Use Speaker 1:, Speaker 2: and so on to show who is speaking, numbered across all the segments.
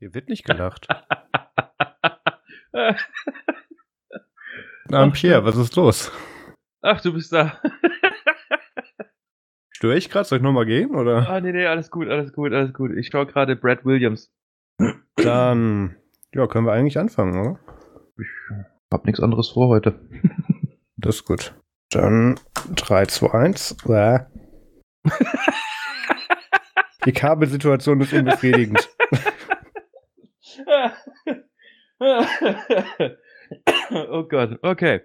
Speaker 1: Dir wird nicht gelacht. Na, Pierre, was ist los?
Speaker 2: Ach, du bist da.
Speaker 1: Störe ich gerade? Soll ich nochmal gehen? Oder?
Speaker 2: Ah, nee, nee, alles gut, alles gut, alles gut. Ich schaue gerade Brad Williams.
Speaker 1: Dann, ja, können wir eigentlich anfangen, oder?
Speaker 2: Ich hab nichts anderes vor heute.
Speaker 1: Das ist gut. Dann 3, 2, 1. Äh. Die Kabelsituation ist unbefriedigend.
Speaker 2: oh Gott, okay.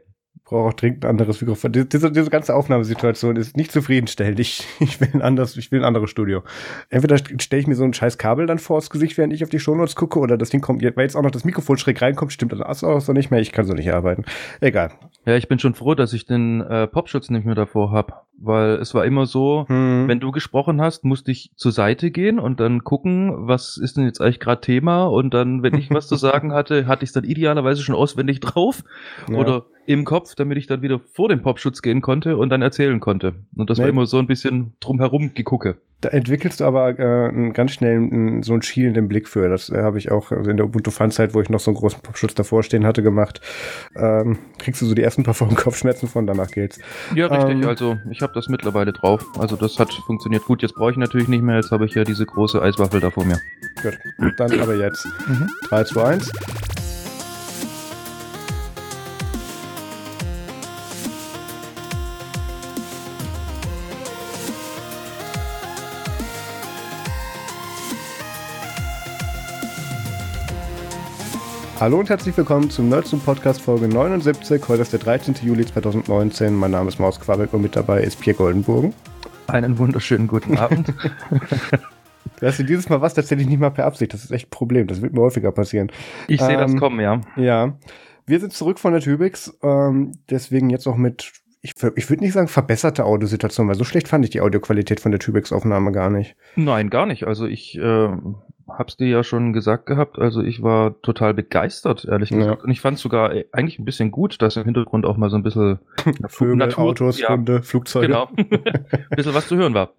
Speaker 1: Brauche auch dringend ein anderes Mikrofon. Diese, diese ganze Aufnahmesituation ist nicht zufriedenstellend. Ich, ich will ein anderes, ich will ein anderes Studio. Entweder stelle ich mir so ein scheiß Kabel dann vors Gesicht, während ich auf die Shownotes gucke, oder das Ding kommt, weil jetzt auch noch das Mikrofon schräg reinkommt, stimmt das auch so nicht mehr. Ich kann so nicht arbeiten. Egal.
Speaker 2: Ja, ich bin schon froh, dass ich den äh, Popschutz nicht mehr davor hab, weil es war immer so,
Speaker 1: Hm.
Speaker 2: wenn du gesprochen hast, musste ich zur Seite gehen und dann gucken, was ist denn jetzt eigentlich gerade Thema und dann, wenn ich was zu sagen hatte, hatte ich es dann idealerweise schon auswendig drauf
Speaker 1: Ja.
Speaker 2: oder im Kopf, damit ich dann wieder vor den Popschutz gehen konnte und dann erzählen konnte. Und das war
Speaker 1: Nee.
Speaker 2: immer so ein bisschen drumherum gegucke.
Speaker 1: Da entwickelst du aber äh, einen ganz schnell so einen schielenden Blick für. Das äh, habe ich auch also in der Ubuntu Fun-Zeit, wo ich noch so einen großen Popschutz davor stehen hatte, gemacht. Ähm, kriegst du so die ersten paar Wochen Kopfschmerzen von, danach geht's.
Speaker 2: Ja, richtig.
Speaker 1: Ähm.
Speaker 2: also ich habe das mittlerweile drauf. Also das hat funktioniert gut. Jetzt brauche ich natürlich nicht mehr. Jetzt habe ich ja diese große Eiswaffel da vor mir.
Speaker 1: Gut. Dann aber jetzt. 3, 2, 1. Hallo und herzlich willkommen zum Nerds und Podcast Folge 79. Heute ist der 13. Juli 2019. Mein Name ist Maus Quabeck und mit dabei ist Pierre Goldenbogen.
Speaker 2: Einen wunderschönen guten Abend.
Speaker 1: Du hast dir dieses Mal was tatsächlich nicht mal per Absicht. Das ist echt ein Problem. Das wird mir häufiger passieren.
Speaker 2: Ich sehe das
Speaker 1: Ähm,
Speaker 2: kommen, ja.
Speaker 1: Ja, wir sind zurück von der Tübix, ähm, deswegen jetzt auch mit, ich, ich würde nicht sagen verbesserte Audiosituation, weil so schlecht fand ich die Audioqualität von der Tübix-Aufnahme gar nicht.
Speaker 2: Nein, gar nicht. Also ich äh, hab's dir ja schon gesagt gehabt. Also ich war total begeistert, ehrlich
Speaker 1: Ja.
Speaker 2: gesagt. Und ich fand sogar äh, eigentlich ein bisschen gut, dass im Hintergrund auch mal so ein bisschen
Speaker 1: Vögel,
Speaker 2: Natur-
Speaker 1: Autos,
Speaker 2: ja.
Speaker 1: Hunde, Flugzeuge.
Speaker 2: genau, ein bisschen was zu hören war.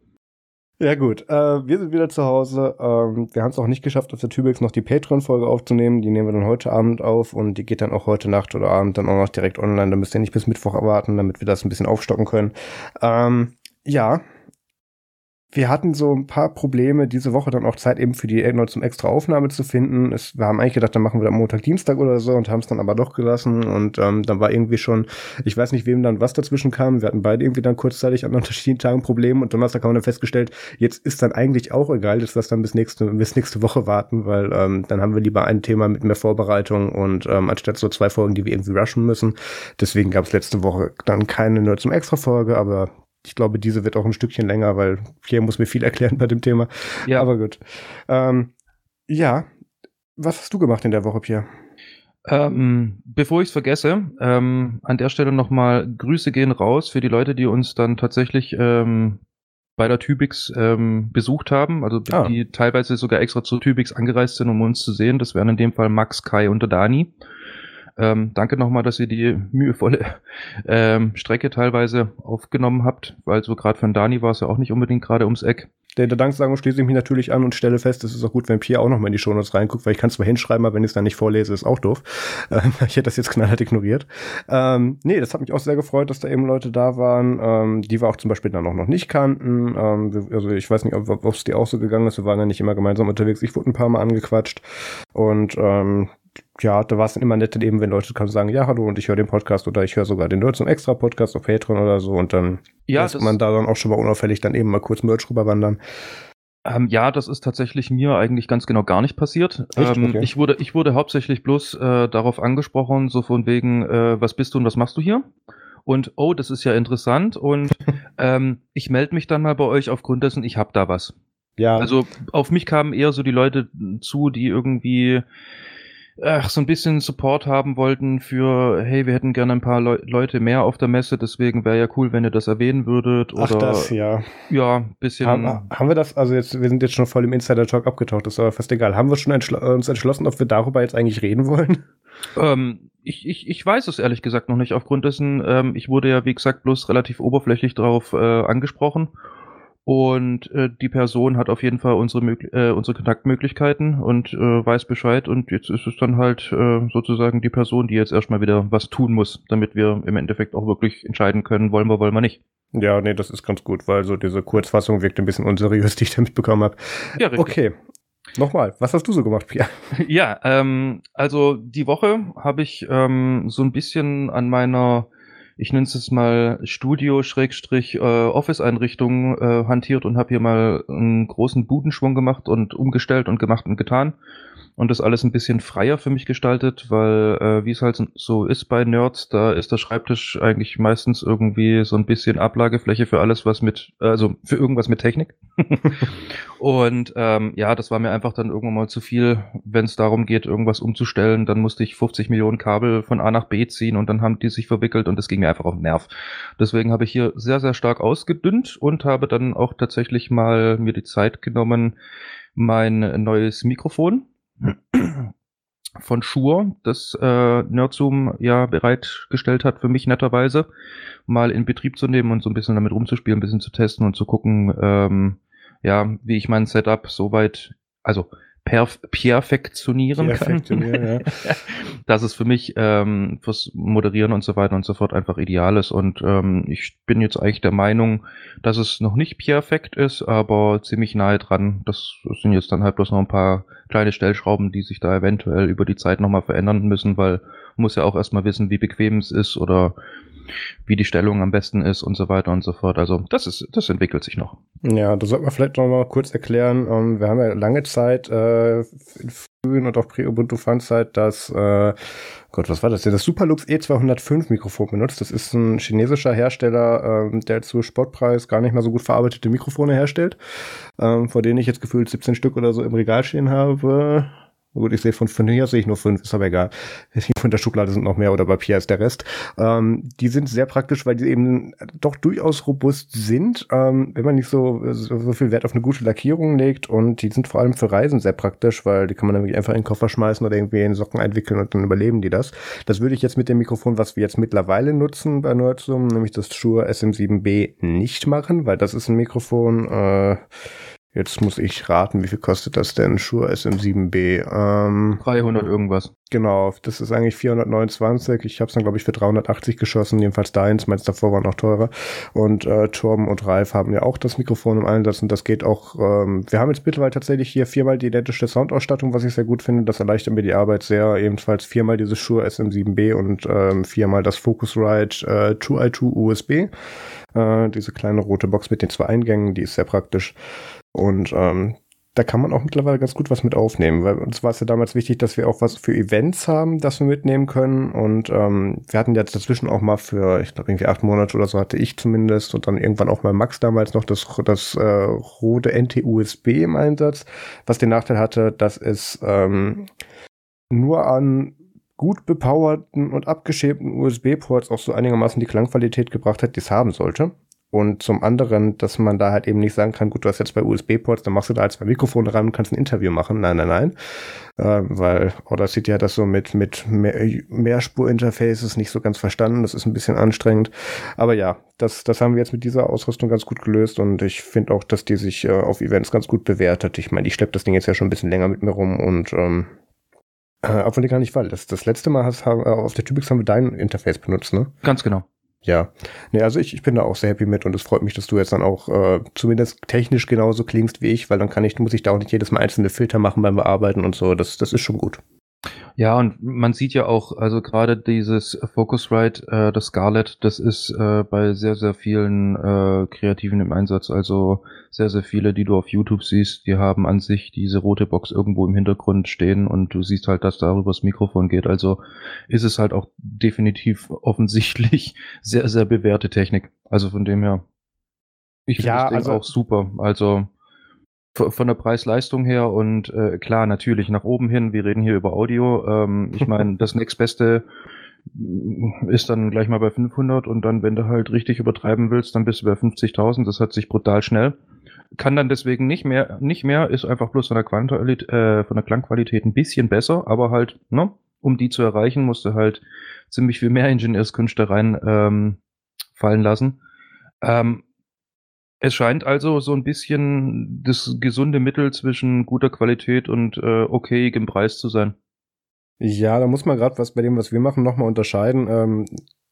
Speaker 1: Ja gut, äh, wir sind wieder zu Hause. Ähm, wir haben es auch nicht geschafft, auf der Tübix noch die Patreon-Folge aufzunehmen. Die nehmen wir dann heute Abend auf und die geht dann auch heute Nacht oder Abend dann auch noch direkt online. Da müsst ihr nicht bis Mittwoch erwarten, damit wir das ein bisschen aufstocken können. Ähm, ja, wir hatten so ein paar Probleme diese Woche dann auch Zeit eben für die noch zum extra Aufnahme zu finden. Es, wir haben eigentlich gedacht, dann machen wir am Montag, Dienstag oder so und haben es dann aber doch gelassen und ähm, dann war irgendwie schon, ich weiß nicht, wem dann was dazwischen kam. Wir hatten beide irgendwie dann kurzzeitig an unterschiedlichen Tagen Probleme und Donnerstag haben wir dann festgestellt, jetzt ist dann eigentlich auch egal, dass wir es dann bis nächste, bis nächste Woche warten, weil ähm, dann haben wir lieber ein Thema mit mehr Vorbereitung und ähm, anstatt so zwei Folgen, die wir irgendwie rushen müssen. Deswegen gab es letzte Woche dann keine nur zum Extra-Folge, aber ich glaube, diese wird auch ein Stückchen länger, weil Pierre muss mir viel erklären bei dem Thema.
Speaker 2: Ja,
Speaker 1: Aber gut. Ähm, ja, was hast du gemacht in der Woche, Pierre?
Speaker 2: Ähm, bevor ich es vergesse, ähm, an der Stelle nochmal Grüße gehen raus für die Leute, die uns dann tatsächlich ähm, bei der Tübix ähm, besucht haben, also
Speaker 1: Ah.
Speaker 2: die teilweise sogar extra zur Tübix angereist sind, um uns zu sehen. Das wären in dem Fall Max, Kai und der Dani. Ähm, danke nochmal, dass ihr die mühevolle ähm, Strecke teilweise aufgenommen habt, weil so gerade von Dani war es ja auch nicht unbedingt gerade ums Eck.
Speaker 1: Der, der Danksagung schließe ich mich natürlich an und stelle fest, es ist auch gut, wenn Pierre auch noch mal in die Shownotes reinguckt, weil ich kann es zwar hinschreiben, aber wenn ich es dann nicht vorlese, ist auch doof. Ähm, ich hätte das jetzt knallhart ignoriert. Ähm, nee, das hat mich auch sehr gefreut, dass da eben Leute da waren, ähm, die wir auch zum Beispiel dann auch noch nicht kannten. Ähm, also ich weiß nicht, ob es dir auch so gegangen ist, wir waren ja nicht immer gemeinsam unterwegs. Ich wurde ein paar Mal angequatscht und ähm, ja, da war es dann immer nett, eben, wenn Leute kamen und sagen, ja, hallo, und ich höre den Podcast oder ich höre sogar den Nerds zum Extra Podcast auf Patreon oder so und dann
Speaker 2: Ja,
Speaker 1: lässt man da dann auch schon mal unauffällig dann eben mal kurz Merch rüberwandern.
Speaker 2: Ähm, ja, das ist tatsächlich mir eigentlich ganz genau gar nicht passiert.
Speaker 1: Echt?
Speaker 2: Ähm,
Speaker 1: Okay.
Speaker 2: ich, wurde, ich wurde hauptsächlich bloß äh, darauf angesprochen, so von wegen, äh, was bist du und was machst du hier? Und oh, das ist ja interessant und ähm, ich melde mich dann mal bei euch aufgrund dessen, ich hab da was.
Speaker 1: Ja,
Speaker 2: Also auf mich kamen eher so die Leute zu, die irgendwie ach, so ein bisschen Support haben wollten für, hey, wir hätten gerne ein paar Leu Leute mehr auf der Messe, deswegen wäre ja cool, wenn ihr das erwähnen würdet.
Speaker 1: ach
Speaker 2: Oder
Speaker 1: das, ja.
Speaker 2: ja, ein bisschen.
Speaker 1: Haben, haben wir das, also jetzt, wir sind jetzt schon voll im Insider-Talk abgetaucht, das ist aber fast egal. Haben wir schon entschl uns entschlossen, ob wir darüber jetzt eigentlich reden wollen?
Speaker 2: Ähm, ich, ich, ich weiß es ehrlich gesagt noch nicht. Aufgrund dessen, ähm, ich wurde ja, wie gesagt, bloß relativ oberflächlich darauf äh, angesprochen. Und äh, die Person hat auf jeden Fall unsere, äh, unsere Kontaktmöglichkeiten und äh, weiß Bescheid. Und jetzt ist es dann halt äh, sozusagen die Person, die jetzt erstmal wieder was tun muss, damit wir im Endeffekt auch wirklich entscheiden können, wollen wir, wollen wir nicht.
Speaker 1: Ja, nee, das ist ganz gut, weil so diese Kurzfassung wirkt ein bisschen unseriös, die ich da mitbekommen habe. Ja, richtig. Okay. Nochmal, was hast du so gemacht, Pia?
Speaker 2: Ja, ähm, also die Woche habe ich ähm, so ein bisschen an meiner ich nenne es jetzt mal Studio-Office-Einrichtung äh, hantiert und habe hier mal einen großen Budenschwung gemacht und umgestellt und gemacht und getan und das alles ein bisschen freier für mich gestaltet, weil äh, wie es halt so ist bei Nerds, da ist der Schreibtisch eigentlich meistens irgendwie so ein bisschen Ablagefläche für alles, was mit, also für irgendwas mit Technik. und ähm, ja, das war mir einfach dann irgendwann mal zu viel, wenn es darum geht, irgendwas umzustellen, dann musste ich 50 Millionen Kabel von A nach B ziehen und dann haben die sich verwickelt und das ging mir einfach auf den Nerv. Deswegen habe ich hier sehr, sehr stark ausgedünnt und habe dann auch tatsächlich mal mir die Zeit genommen, mein neues Mikrofon von Shure, das äh, Nerdzoom ja bereitgestellt hat für mich netterweise, mal in Betrieb zu nehmen und so ein bisschen damit rumzuspielen, ein bisschen zu testen und zu gucken, ähm, ja, wie ich mein Setup soweit, also perf perfektionieren kann. Ja. dass es für mich ähm, fürs Moderieren und so weiter und so fort einfach ideal ist. Und ähm, ich bin jetzt eigentlich der Meinung, dass es noch nicht perfekt ist, aber ziemlich nahe dran. Das sind jetzt dann halt bloß noch ein paar kleine Stellschrauben, die sich da eventuell über die Zeit nochmal verändern müssen, weil man muss ja auch erstmal wissen, wie bequem es ist oder wie die Stellung am besten ist und so weiter und so fort. Also das ist, das entwickelt sich noch.
Speaker 1: Ja, das sollte man vielleicht noch mal kurz erklären. Ähm, wir haben ja lange Zeit äh, in frühen und auch Pre-Ubuntu-Fun-Zeit das, äh, Gott, was war das denn? Das Superlux E205 Mikrofon benutzt. Das ist ein chinesischer Hersteller, ähm, der zu Sportpreis gar nicht mal so gut verarbeitete Mikrofone herstellt, ähm, vor denen ich jetzt gefühlt 17 Stück oder so im Regal stehen habe. Gut, ich sehe von, von hier sehe ich nur fünf, ist aber egal. Von der Schublade sind noch mehr oder bei Pia ist der Rest. Ähm, die sind sehr praktisch, weil die eben doch durchaus robust sind, ähm, wenn man nicht so, so, viel Wert auf eine gute Lackierung legt. Und die sind vor allem für Reisen sehr praktisch, weil die kann man nämlich einfach in den Koffer schmeißen oder irgendwie in Socken einwickeln und dann überleben die das. Das würde ich jetzt mit dem Mikrofon, was wir jetzt mittlerweile nutzen bei Nerdsum, nämlich das Shure SM7B, nicht machen, weil das ist ein Mikrofon, äh, Jetzt muss ich raten, wie viel kostet das denn? Shure SM7B.
Speaker 2: Ähm, 300 irgendwas.
Speaker 1: Genau, das ist eigentlich 429. Ich habe es dann, glaube ich, für 380 geschossen. Jedenfalls deins. Meins davor war noch teurer. Und äh, Torben und Ralf haben ja auch das Mikrofon im Einsatz. Und das geht auch. Ähm, wir haben jetzt mittlerweile tatsächlich hier viermal die identische Soundausstattung, was ich sehr gut finde. Das erleichtert mir die Arbeit sehr. Ebenfalls viermal dieses Shure SM7B und ähm, viermal das Focusrite äh, 2i2 USB. Äh, diese kleine rote Box mit den zwei Eingängen, die ist sehr praktisch. Und ähm, da kann man auch mittlerweile ganz gut was mit aufnehmen, weil uns war es ja damals wichtig, dass wir auch was für Events haben, das wir mitnehmen können. Und ähm, wir hatten jetzt dazwischen auch mal für, ich glaube, irgendwie acht Monate oder so hatte ich zumindest und dann irgendwann auch mal Max damals noch das, das äh, rote NT-USB im Einsatz, was den Nachteil hatte, dass es ähm, nur an gut bepowerten und abgeschäbten USB-Ports auch so einigermaßen die Klangqualität gebracht hat, die es haben sollte. Und zum anderen, dass man da halt eben nicht sagen kann, gut, du hast jetzt bei USB-Ports, dann machst du da halt zwei Mikrofone ran und kannst ein Interview machen. Nein, nein, nein. Äh, weil Audacity hat das so mit, mit mehr, Mehrspur-Interfaces nicht so ganz verstanden. Das ist ein bisschen anstrengend. Aber ja, das, das haben wir jetzt mit dieser Ausrüstung ganz gut gelöst und ich finde auch, dass die sich äh, auf Events ganz gut bewährt hat. Ich meine, ich schleppe das Ding jetzt ja schon ein bisschen länger mit mir rum und ähm, äh, obwohl gar nicht weil. Das, das letzte Mal hast, äh, auf der Tubix haben wir dein Interface benutzt, ne?
Speaker 2: Ganz genau.
Speaker 1: Ja, nee, also ich, ich bin da auch sehr happy mit und es freut mich, dass du jetzt dann auch äh, zumindest technisch genauso klingst wie ich, weil dann kann ich, muss ich da auch nicht jedes Mal einzelne Filter machen beim Bearbeiten und so. Das, das ist schon gut.
Speaker 2: Ja, und man sieht ja auch, also gerade dieses Focusrite, äh, das Scarlett, das ist äh, bei sehr, sehr vielen äh, Kreativen im Einsatz. Also sehr, sehr viele, die du auf YouTube siehst, die haben an sich diese rote Box irgendwo im Hintergrund stehen und du siehst halt, dass darüber das Mikrofon geht. Also ist es halt auch definitiv offensichtlich sehr, sehr bewährte Technik. Also von dem her. Ich finde ja, das Ding also, auch super. Also von der Preis-Leistung her und äh, klar, natürlich nach oben hin, wir reden hier über Audio. Ähm, ich meine, das nächstbeste ist dann gleich mal bei 500 und dann, wenn du halt richtig übertreiben willst, dann bist du bei 50.000. Das hat sich brutal schnell. Kann dann deswegen nicht mehr, nicht mehr, ist einfach bloß von der, Qualität, äh, von der Klangqualität ein bisschen besser, aber halt, ne, um die zu erreichen, musst du halt ziemlich viel mehr Ingenieurskünste rein ähm, fallen lassen. Ähm, Es scheint also so ein bisschen das gesunde Mittel zwischen guter Qualität und äh, okayigem Preis zu sein.
Speaker 1: Ja, da muss man gerade was bei dem, was wir machen, nochmal unterscheiden. Ähm,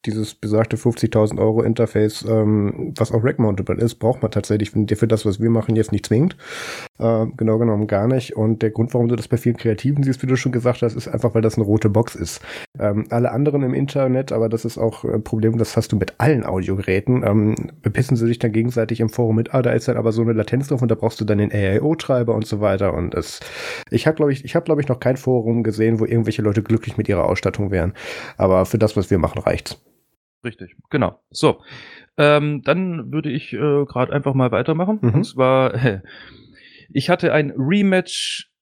Speaker 1: dieses besagte 50.000 Euro Interface, ähm, was auch rack-mountable ist, braucht man tatsächlich für das, was wir machen, jetzt nicht zwingend. Äh, genau genommen gar nicht. Und der Grund, warum du das bei vielen Kreativen siehst, wie du schon gesagt hast, ist einfach, weil das eine rote Box ist. Ähm, alle anderen im Internet, aber das ist auch ein Problem, das hast du mit allen Audiogeräten, ähm, bepissen sie sich dann gegenseitig im Forum mit, ah, da ist dann aber so eine Latenz drauf und da brauchst du dann den AIO-Treiber und so weiter. Und es, ich habe, glaube ich, ich habe, glaube ich, noch kein Forum gesehen, wo irgendwelche Leute glücklich mit ihrer Ausstattung wären. Aber für das, was wir machen, reicht's.
Speaker 2: Richtig, genau. So, ähm, dann würde ich äh, gerade einfach mal weitermachen. Mhm. Und zwar, äh, ich hatte ein Rematch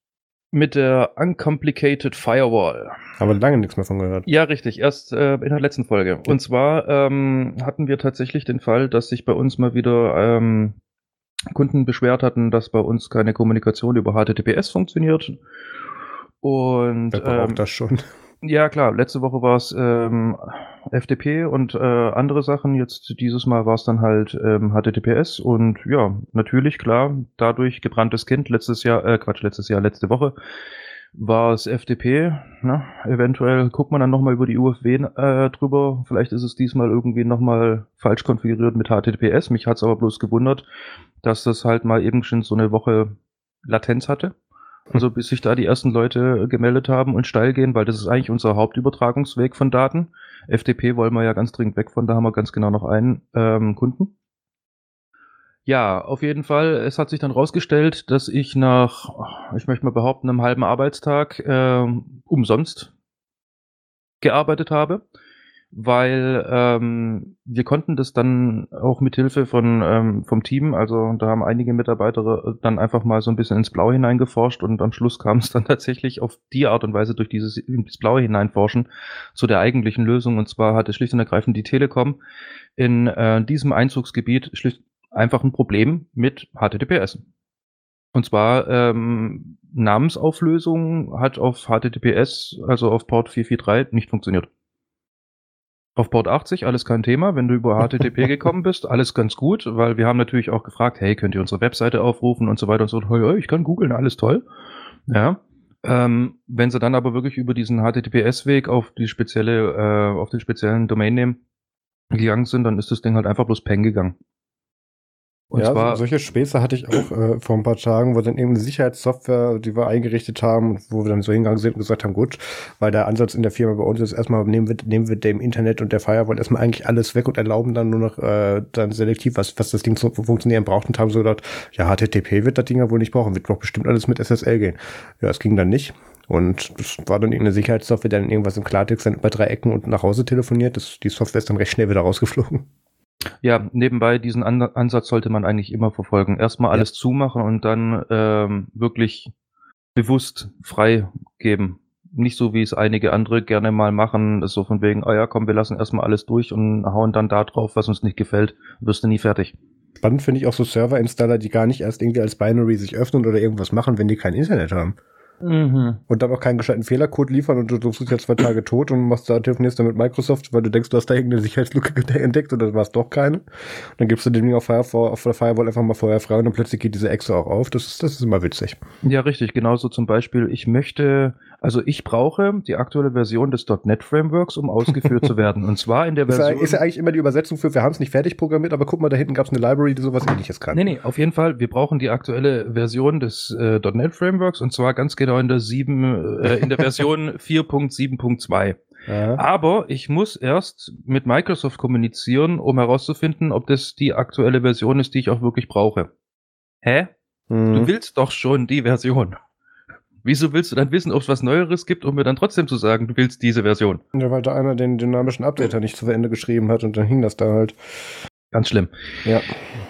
Speaker 2: mit der Uncomplicated Firewall.
Speaker 1: Aber lange nichts mehr von gehört.
Speaker 2: Ja, richtig. Erst äh, in der letzten Folge. Ja. Und zwar ähm, hatten wir tatsächlich den Fall, dass sich bei uns mal wieder ähm, Kunden beschwert hatten, dass bei uns keine Kommunikation über HTTPS funktioniert. Und
Speaker 1: Wer braucht ähm, das schon?
Speaker 2: Ja, klar. Letzte Woche war es ähm, FTP und äh, andere Sachen. Jetzt dieses Mal war es dann halt ähm, HTTPS und ja, natürlich, klar, dadurch gebranntes Kind. Letztes Jahr, äh, Quatsch, letztes Jahr, letzte Woche war es FTP. Ne? Eventuell guckt man dann nochmal über die UFW äh, drüber. Vielleicht ist es diesmal irgendwie nochmal falsch konfiguriert mit HTTPS. Mich hat es aber bloß gewundert, dass das halt mal eben schon so eine Woche Latenz hatte. Also bis sich da die ersten Leute gemeldet haben und steil gehen, weil das ist eigentlich unser Hauptübertragungsweg von Daten. FTP wollen wir ja ganz dringend weg von, da haben wir ganz genau noch einen ähm, Kunden. Ja, auf jeden Fall. Es hat sich dann rausgestellt, dass ich nach, ich möchte mal behaupten, einem halben Arbeitstag äh, umsonst gearbeitet habe weil ähm, wir konnten das dann auch mit Hilfe von ähm, vom Team, also da haben einige Mitarbeiter äh, dann einfach mal so ein bisschen ins Blaue hineingeforscht und am Schluss kam es dann tatsächlich auf die Art und Weise durch dieses ins Blaue hineinforschen zu der eigentlichen Lösung und zwar hatte schlicht und ergreifend die Telekom in äh, diesem Einzugsgebiet schlicht einfach ein Problem mit HTTPS. Und zwar ähm, Namensauflösung hat auf HTTPS, also auf Port 443, nicht funktioniert. Auf Port 80 alles kein Thema, wenn du über HTTP gekommen bist, alles ganz gut, weil wir haben natürlich auch gefragt, hey, könnt ihr unsere Webseite aufrufen und so weiter und so. Hey, ich kann googeln, alles toll. Ja. Ähm, wenn sie dann aber wirklich über diesen HTTPS-Weg auf die spezielle, äh, auf den speziellen Domain nehmen gegangen sind, dann ist das Ding halt einfach bloß Peng gegangen.
Speaker 1: Und ja, zwar, solche Späße hatte ich auch äh, vor ein paar Tagen, wo dann eben eine Sicherheitssoftware, die wir eingerichtet haben, wo wir dann so hingegangen sind und gesagt haben, gut, weil der Ansatz in der Firma bei uns ist, erstmal nehmen wir, nehmen wir dem Internet und der Firewall erstmal eigentlich alles weg und erlauben dann nur noch äh, dann selektiv, was, was das Ding zu funktionieren braucht und haben so gedacht, ja, HTTP wird das Ding ja wohl nicht brauchen, wird doch bestimmt alles mit SSL gehen. Ja, es ging dann nicht. Und das war dann irgendeine Sicherheitssoftware, die dann irgendwas im Klartext dann über drei Ecken und nach Hause telefoniert. Das, die Software ist dann recht schnell wieder rausgeflogen.
Speaker 2: Ja, nebenbei diesen An Ansatz sollte man eigentlich immer verfolgen. Erstmal alles ja. zumachen und dann ähm, wirklich bewusst freigeben. Nicht so, wie es einige andere gerne mal machen, so von wegen, ah oh ja, komm, wir lassen erstmal alles durch und hauen dann da drauf, was uns nicht gefällt, wirst du nie fertig.
Speaker 1: Spannend finde ich auch so Server-Installer, die gar nicht erst irgendwie als Binary sich öffnen oder irgendwas machen, wenn die kein Internet haben. Mhm. Und dann auch keinen gescheiten Fehlercode liefern und du, du bist jetzt zwei Tage tot und machst da telefonierst dann mit Microsoft, weil du denkst, du hast da irgendeine Sicherheitslücke entdeckt und dann war es doch keine. Und dann gibst du den Ding auf, Firewall, auf der Firewall einfach mal vorher frei und dann plötzlich geht diese Exe auch auf. Das ist, das ist immer witzig.
Speaker 2: Ja, richtig. Genauso zum Beispiel, ich möchte, also ich brauche die aktuelle Version des .NET Frameworks, um ausgeführt zu werden. Und zwar in der Version.
Speaker 1: Ist ja, ist ja eigentlich immer die Übersetzung für, wir haben es nicht fertig programmiert, aber guck mal, da hinten gab es eine Library, die sowas ähnliches kann.
Speaker 2: Nee, nee, auf jeden Fall. Wir brauchen die aktuelle Version des äh, .NET Frameworks und zwar ganz genau in der 7 äh, in der Version 4.7.2. Ja. Aber ich muss erst mit Microsoft kommunizieren, um herauszufinden, ob das die aktuelle Version ist, die ich auch wirklich brauche. Hä? Mhm. Du willst doch schon die Version. Wieso willst du dann wissen, ob es was Neueres gibt, um mir dann trotzdem zu sagen, du willst diese Version?
Speaker 1: Ja, weil da einer den dynamischen Updater nicht zu Ende geschrieben hat und dann hing das da halt.
Speaker 2: Ganz schlimm.
Speaker 1: Ja.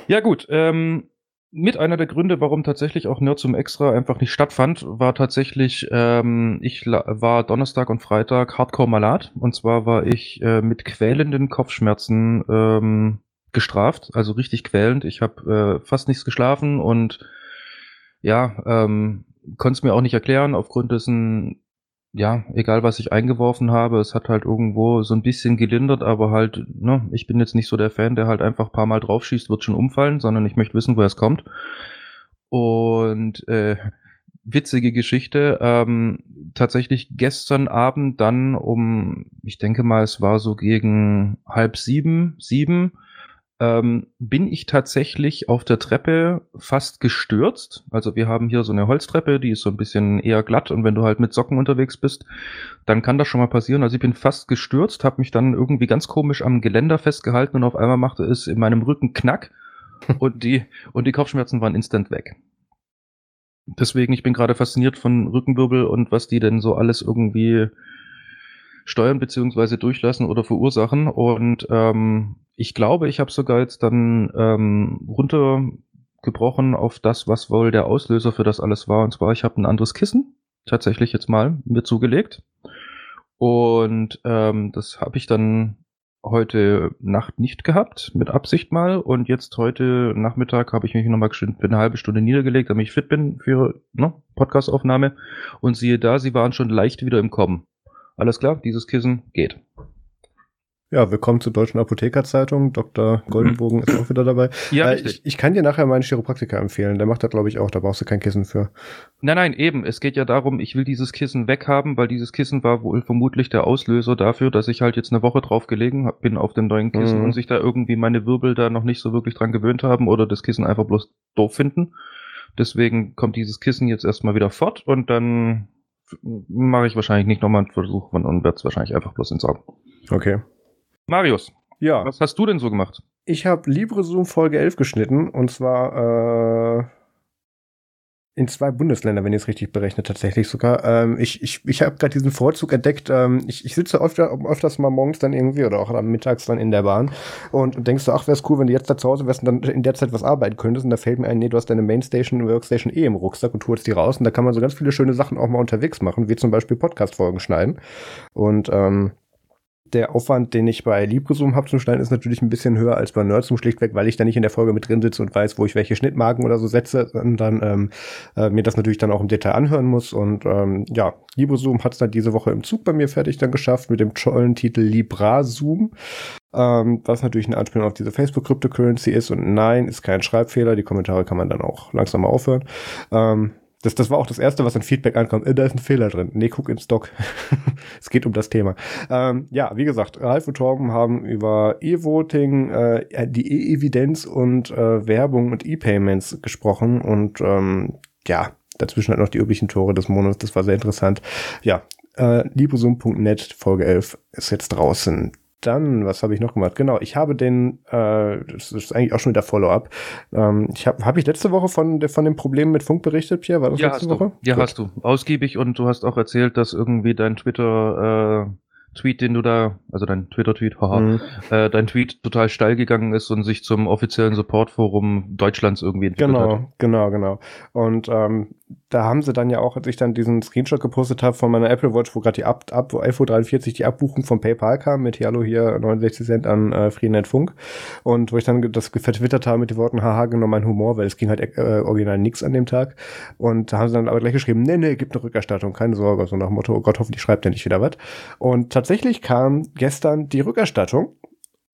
Speaker 2: Ja, gut. Ähm, mit einer der Gründe, warum tatsächlich auch Nerd zum Extra einfach nicht stattfand, war tatsächlich, ähm, ich war Donnerstag und Freitag hardcore malat. Und zwar war ich äh, mit quälenden Kopfschmerzen ähm, gestraft, also richtig quälend. Ich habe äh, fast nichts geschlafen und ja, ähm, konnte es mir auch nicht erklären aufgrund dessen ja, egal was ich eingeworfen habe, es hat halt irgendwo so ein bisschen gelindert, aber halt, ne, ich bin jetzt nicht so der Fan, der halt einfach ein paar Mal draufschießt, wird schon umfallen, sondern ich möchte wissen, woher es kommt. Und äh, witzige Geschichte, ähm, tatsächlich gestern Abend dann um, ich denke mal, es war so gegen halb sieben, sieben, ähm, bin ich tatsächlich auf der Treppe fast gestürzt. Also wir haben hier so eine Holztreppe, die ist so ein bisschen eher glatt und wenn du halt mit Socken unterwegs bist, dann kann das schon mal passieren. Also ich bin fast gestürzt, habe mich dann irgendwie ganz komisch am Geländer festgehalten und auf einmal machte es in meinem Rücken Knack und die und die Kopfschmerzen waren instant weg. Deswegen, ich bin gerade fasziniert von Rückenwirbel und was die denn so alles irgendwie steuern beziehungsweise durchlassen oder verursachen. Und ähm, ich glaube, ich habe sogar jetzt dann ähm, runtergebrochen auf das, was wohl der Auslöser für das alles war. Und zwar, ich habe ein anderes Kissen tatsächlich jetzt mal mir zugelegt. Und ähm, das habe ich dann heute Nacht nicht gehabt, mit Absicht mal. Und jetzt heute Nachmittag habe ich mich nochmal für eine halbe Stunde niedergelegt, damit ich fit bin für ne, Podcastaufnahme. Und siehe da, sie waren schon leicht wieder im Kommen. Alles klar, dieses Kissen geht.
Speaker 1: Ja, willkommen zur Deutschen Apothekerzeitung. Dr. Goldenbogen ist auch wieder dabei. Ja, äh, ich, ich, kann dir nachher meinen Chiropraktiker empfehlen. Der macht das, glaube ich, auch. Da brauchst du kein Kissen für.
Speaker 2: Nein, nein, eben. Es geht ja darum, ich will dieses Kissen weghaben, weil dieses Kissen war wohl vermutlich der Auslöser dafür, dass ich halt jetzt eine Woche drauf gelegen bin auf dem neuen Kissen mhm. und sich da irgendwie meine Wirbel da noch nicht so wirklich dran gewöhnt haben oder das Kissen einfach bloß doof finden. Deswegen kommt dieses Kissen jetzt erstmal wieder fort und dann mache ich wahrscheinlich nicht nochmal einen Versuch und werde es wahrscheinlich einfach bloß entsorgen.
Speaker 1: Okay.
Speaker 2: Marius. Ja. Was hast du denn so gemacht?
Speaker 1: Ich habe LibreZoom Folge 11 geschnitten und zwar äh, in zwei Bundesländer, wenn ich es richtig berechne, tatsächlich sogar. Ähm, ich ich, ich habe gerade diesen Vorzug entdeckt. Ähm, ich, ich sitze öfter, öfters mal morgens dann irgendwie oder auch am Mittags dann in der Bahn und denkst du, ach, wäre es cool, wenn du jetzt da zu Hause wärst und dann in der Zeit was arbeiten könntest. Und da fällt mir ein, nee, du hast deine Mainstation, Workstation eh im Rucksack und holst die raus. Und da kann man so ganz viele schöne Sachen auch mal unterwegs machen, wie zum Beispiel Podcast-Folgen schneiden. Und ähm, der Aufwand, den ich bei LibreZoom habe zum Schneiden, ist natürlich ein bisschen höher als bei Nerdzoom, schlichtweg, weil ich da nicht in der Folge mit drin sitze und weiß, wo ich welche Schnittmarken oder so setze, und dann ähm, äh, mir das natürlich dann auch im Detail anhören muss. Und ähm, ja, LibreZoom hat es dann diese Woche im Zug bei mir fertig dann geschafft mit dem tollen Titel LibraZoom. Ähm, was natürlich eine Anspielung auf diese Facebook Cryptocurrency ist. Und nein, ist kein Schreibfehler. Die Kommentare kann man dann auch langsam mal aufhören. Ähm, das, das war auch das Erste, was an Feedback ankam. Äh, da ist ein Fehler drin. Nee, guck im Stock. es geht um das Thema. Ähm, ja, wie gesagt, Ralf und Torben haben über E-Voting, äh, die E-Evidenz und äh, Werbung und E-Payments gesprochen. Und ähm, ja, dazwischen halt noch die üblichen Tore des Monats. Das war sehr interessant. Ja, äh, librosum.net Folge 11 ist jetzt draußen dann, was habe ich noch gemacht? Genau, ich habe den, äh, das ist eigentlich auch schon wieder Follow-up. Ähm, ich habe hab ich letzte Woche von, von dem Problem mit Funk berichtet, Pierre? War das
Speaker 2: ja,
Speaker 1: letzte
Speaker 2: Woche? Du. Ja, Gut. hast du. Ausgiebig und du hast auch erzählt, dass irgendwie dein Twitter äh, Tweet, den du da, also dein Twitter-Tweet, haha, mhm. äh, dein Tweet total steil gegangen ist und sich zum offiziellen Support-Forum Deutschlands irgendwie
Speaker 1: entwickelt genau, hat. Genau, genau, genau. Und ähm, da haben sie dann ja auch, als ich dann diesen Screenshot gepostet habe von meiner Apple Watch, wo gerade die ab, ab 11.43 Uhr die Abbuchung von PayPal kam mit Hallo hier 69 Cent an äh, Freenet Funk und wo ich dann das vertwittert habe mit den Worten haha genau mein Humor, weil es ging halt äh, original nix an dem Tag und da haben sie dann aber gleich geschrieben, nee, nee, gibt eine Rückerstattung, keine Sorge, so nach dem Motto, oh Gott, hoffentlich schreibt er nicht wieder was und tatsächlich kam gestern die Rückerstattung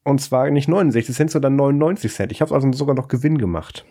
Speaker 1: und zwar nicht 69 Cent, sondern 99 Cent. Ich habe also sogar noch Gewinn gemacht.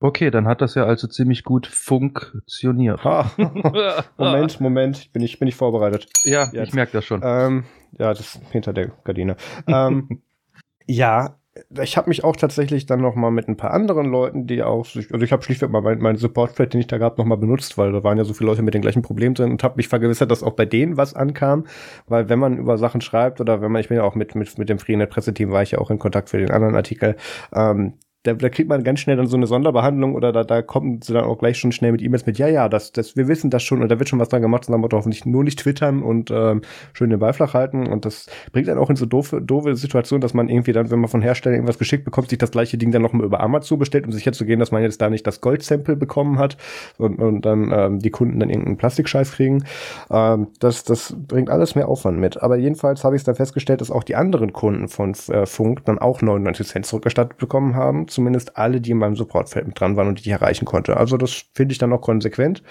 Speaker 2: Okay, dann hat das ja also ziemlich gut funktioniert. Ha.
Speaker 1: Moment, Moment, bin ich, bin ich vorbereitet.
Speaker 2: Ja, Jetzt. ich merke das schon.
Speaker 1: Ähm, ja, das hinter der Gardine. ähm, ja, ich habe mich auch tatsächlich dann noch mal mit ein paar anderen Leuten, die auch, also ich habe schlichtweg mal meinen mein Support-Thread, den ich da gehabt, noch mal benutzt, weil da waren ja so viele Leute mit den gleichen Problemen drin und habe mich vergewissert, dass auch bei denen was ankam, weil wenn man über Sachen schreibt oder wenn man, ich bin ja auch mit mit mit dem Freenet Presseteam war ich ja auch in Kontakt für den anderen Artikel, ähm, da, da kriegt man ganz schnell dann so eine Sonderbehandlung oder da, da kommen sie dann auch gleich schon schnell mit E-Mails mit, ja, ja, das, das, wir wissen das schon und da wird schon was dran gemacht und dann wird hoffentlich nur nicht twittern und ähm, schön den Ball flach halten und das bringt dann auch in so doofe, doofe Situationen, dass man irgendwie dann, wenn man von Herstellern irgendwas geschickt bekommt, sich das gleiche Ding dann nochmal über Amazon bestellt, um sicher zu gehen, dass man jetzt da nicht das Gold-Sample bekommen hat und, und dann ähm, die Kunden dann irgendeinen Plastikscheiß kriegen. Ähm, das, das bringt alles mehr Aufwand mit. Aber jedenfalls habe ich dann festgestellt, dass auch die anderen Kunden von äh, Funk dann auch 99 Cent zurückgestattet bekommen haben zumindest alle, die in meinem Supportfeld mit dran waren und die ich erreichen konnte. Also das finde ich dann auch konsequent.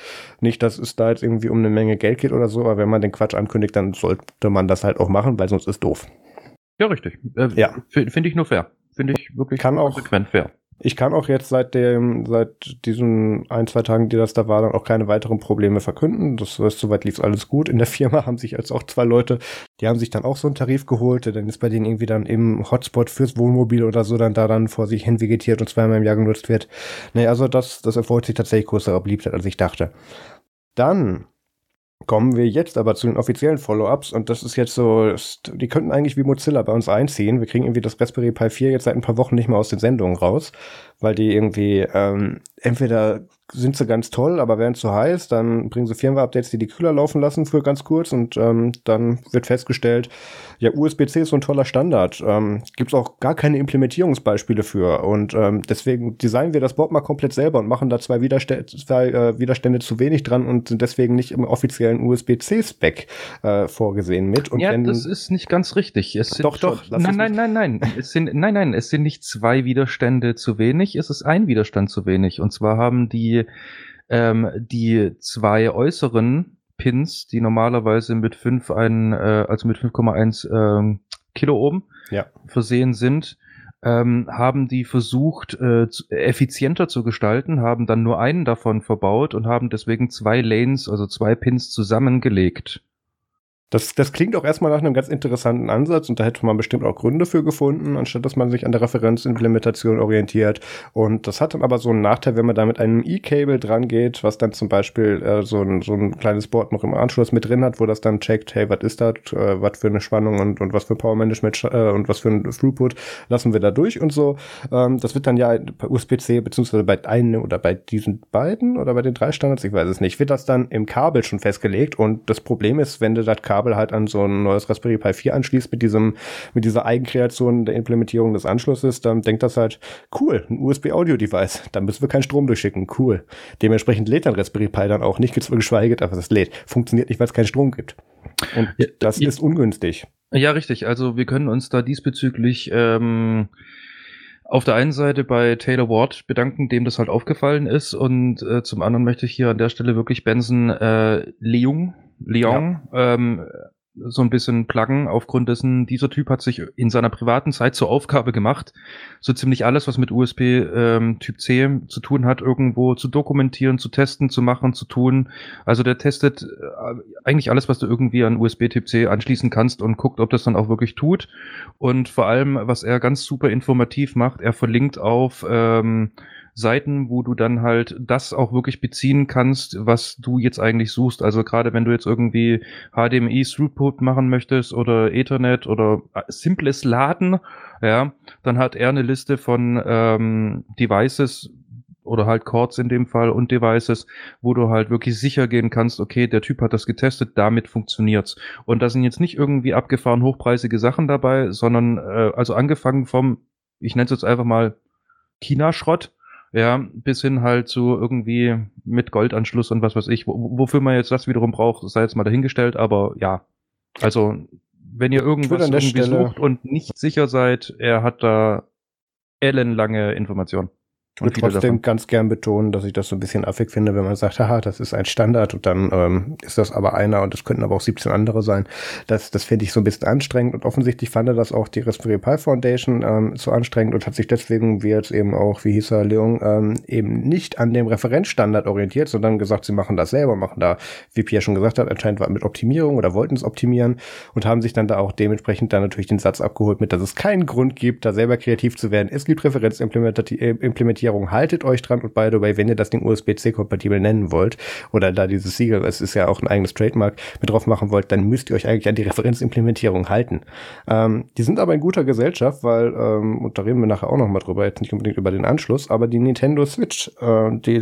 Speaker 1: Nicht, dass es da jetzt irgendwie um eine Menge Geld geht oder so, aber wenn man den Quatsch ankündigt, dann sollte man das halt auch machen, weil sonst ist doof.
Speaker 2: Ja, richtig. Äh, ja. Finde ich nur fair. Finde ich wirklich
Speaker 1: Kann konsequent auch, fair. Ich kann auch jetzt seit dem, seit diesen ein, zwei Tagen, die das da war, dann auch keine weiteren Probleme verkünden. Das heißt, soweit lief alles gut. In der Firma haben sich jetzt auch zwei Leute, die haben sich dann auch so einen Tarif geholt, der dann ist bei denen irgendwie dann im Hotspot fürs Wohnmobil oder so dann da dann vor sich hin vegetiert und zweimal im Jahr genutzt wird. Nee, also das, das erfreut sich tatsächlich größerer Beliebtheit, als ich dachte. Dann Kommen wir jetzt aber zu den offiziellen Follow-ups und das ist jetzt so, die könnten eigentlich wie Mozilla bei uns einziehen. Wir kriegen irgendwie das Raspberry Pi 4 jetzt seit ein paar Wochen nicht mehr aus den Sendungen raus, weil die irgendwie ähm, entweder sind sie ganz toll, aber werden zu heiß, dann bringen sie Firmware-Updates, die die Kühler laufen lassen für ganz kurz und ähm, dann wird festgestellt, ja, USB-C ist so ein toller Standard. Ähm, Gibt es auch gar keine Implementierungsbeispiele für und ähm, deswegen designen wir das Board mal komplett selber und machen da zwei, Widerstände, zwei äh, Widerstände zu wenig dran und sind deswegen nicht im offiziellen USB-C-Spec äh, vorgesehen mit. Und
Speaker 2: ja,
Speaker 1: wenn,
Speaker 2: das ist nicht ganz richtig.
Speaker 1: Es sind doch, doch.
Speaker 2: Nein, nein, nein, nein. es sind, nein, nein, es sind nicht zwei Widerstände zu wenig, es ist ein Widerstand zu wenig. Und zwar haben die ähm, die zwei äußeren Pins, die normalerweise mit 5 ein, äh, also mit 5,1 ähm, Kilo oben
Speaker 1: ja.
Speaker 2: versehen sind, ähm, haben die versucht, äh, effizienter zu gestalten, haben dann nur einen davon verbaut und haben deswegen zwei Lanes, also zwei Pins zusammengelegt.
Speaker 1: Das, das klingt auch erstmal nach einem ganz interessanten Ansatz und da hätte man bestimmt auch Gründe für gefunden, anstatt dass man sich an der Referenzimplementation orientiert. Und das hat dann aber so einen Nachteil, wenn man da mit einem E-Cable dran geht, was dann zum Beispiel äh, so, ein, so ein kleines Board noch im Anschluss mit drin hat, wo das dann checkt, hey, was ist das, äh, was für eine Spannung und, und was für Power Management äh, und was für ein Throughput lassen wir da durch und so. Ähm, das wird dann ja bei USB-C beziehungsweise bei einem oder bei diesen beiden oder bei den drei Standards, ich weiß es nicht, wird das dann im Kabel schon festgelegt und das Problem ist, wenn du das Kabel Kabel halt an so ein neues Raspberry Pi 4 anschließt mit diesem, mit dieser Eigenkreation der Implementierung des Anschlusses, dann denkt das halt, cool, ein USB-Audio-Device, da müssen wir keinen Strom durchschicken, cool. Dementsprechend lädt dann Raspberry Pi dann auch nicht, geschweige, aber es lädt. Funktioniert nicht, weil es keinen Strom gibt. Und ja, das ja, ist ungünstig.
Speaker 2: Ja, richtig. Also wir können uns da diesbezüglich ähm, auf der einen Seite bei Taylor Ward bedanken, dem das halt aufgefallen ist, und äh, zum anderen möchte ich hier an der Stelle wirklich Benson äh, Leung Lyon ja. ähm, so ein bisschen pluggen, aufgrund dessen, dieser Typ hat sich in seiner privaten Zeit zur Aufgabe gemacht, so ziemlich alles, was mit USB ähm, Typ C zu tun hat, irgendwo zu dokumentieren, zu testen, zu machen, zu tun. Also der testet äh, eigentlich alles, was du irgendwie an USB Typ C anschließen kannst und guckt, ob das dann auch wirklich tut. Und vor allem, was er ganz super informativ macht, er verlinkt auf ähm, Seiten, wo du dann halt das auch wirklich beziehen kannst, was du jetzt eigentlich suchst. Also gerade wenn du jetzt irgendwie HDMI Throughput machen möchtest oder Ethernet oder äh, simples Laden, ja, dann hat er eine Liste von ähm, Devices, oder halt Chords in dem Fall und Devices, wo du halt wirklich sicher gehen kannst, okay, der Typ hat das getestet, damit funktioniert's. Und da sind jetzt nicht irgendwie abgefahren hochpreisige Sachen dabei, sondern äh, also angefangen vom, ich nenne es jetzt einfach mal China-Schrott, ja, bis hin halt zu irgendwie mit Goldanschluss und was weiß ich. wofür man jetzt das wiederum braucht, sei jetzt mal dahingestellt, aber ja. Also, wenn ihr irgendwas irgendwie Stelle sucht und nicht sicher seid, er hat da ellenlange Informationen.
Speaker 1: Ich würde trotzdem ganz gern betonen, dass ich das so ein bisschen affig finde, wenn man sagt, haha, das ist ein Standard und dann ähm, ist das aber einer und es könnten aber auch 17 andere sein. Das, das finde ich so ein bisschen anstrengend und offensichtlich fand er das auch die Raspberry Pi Foundation ähm, zu anstrengend und hat sich deswegen, wie jetzt eben auch, wie hieß er, Leon, ähm, eben nicht an dem Referenzstandard orientiert, sondern gesagt, sie machen das selber, machen da, wie Pierre schon gesagt hat, anscheinend mit Optimierung oder wollten es optimieren und haben sich dann da auch dementsprechend dann natürlich den Satz abgeholt mit, dass es keinen Grund gibt, da selber kreativ zu werden. Es gibt Referenzimplementierung Implementierung, haltet euch dran und by the way, wenn ihr das Ding USB-C kompatibel nennen wollt oder da dieses Siegel, es ist ja auch ein eigenes Trademark, mit drauf machen wollt, dann müsst ihr euch eigentlich an die Referenzimplementierung halten. Ähm, die sind aber in guter Gesellschaft, weil, ähm, und da reden wir nachher auch noch mal drüber, jetzt nicht unbedingt über den Anschluss, aber die Nintendo Switch, äh, die,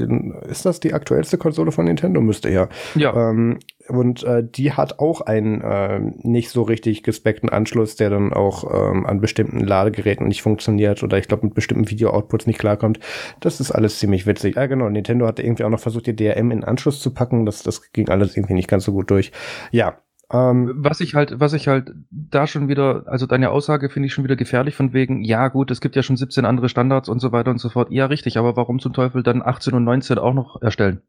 Speaker 1: ist das die aktuellste Konsole von Nintendo? Müsste ja.
Speaker 2: Ja.
Speaker 1: Ähm, und äh, die hat auch einen äh, nicht so richtig gespeckten Anschluss, der dann auch ähm, an bestimmten Ladegeräten nicht funktioniert oder ich glaube mit bestimmten Video-Outputs nicht klarkommt. Das ist alles ziemlich witzig. Ja, genau. Nintendo hatte irgendwie auch noch versucht, die DRM in Anschluss zu packen. Das, das ging alles irgendwie nicht ganz so gut durch. Ja,
Speaker 2: Ähm, was ich halt, was ich halt da schon wieder, also deine Aussage finde ich schon wieder gefährlich von wegen, ja gut, es gibt ja schon 17 andere Standards und so weiter und so fort. Ja, richtig, aber warum zum Teufel dann 18 und 19 auch noch erstellen?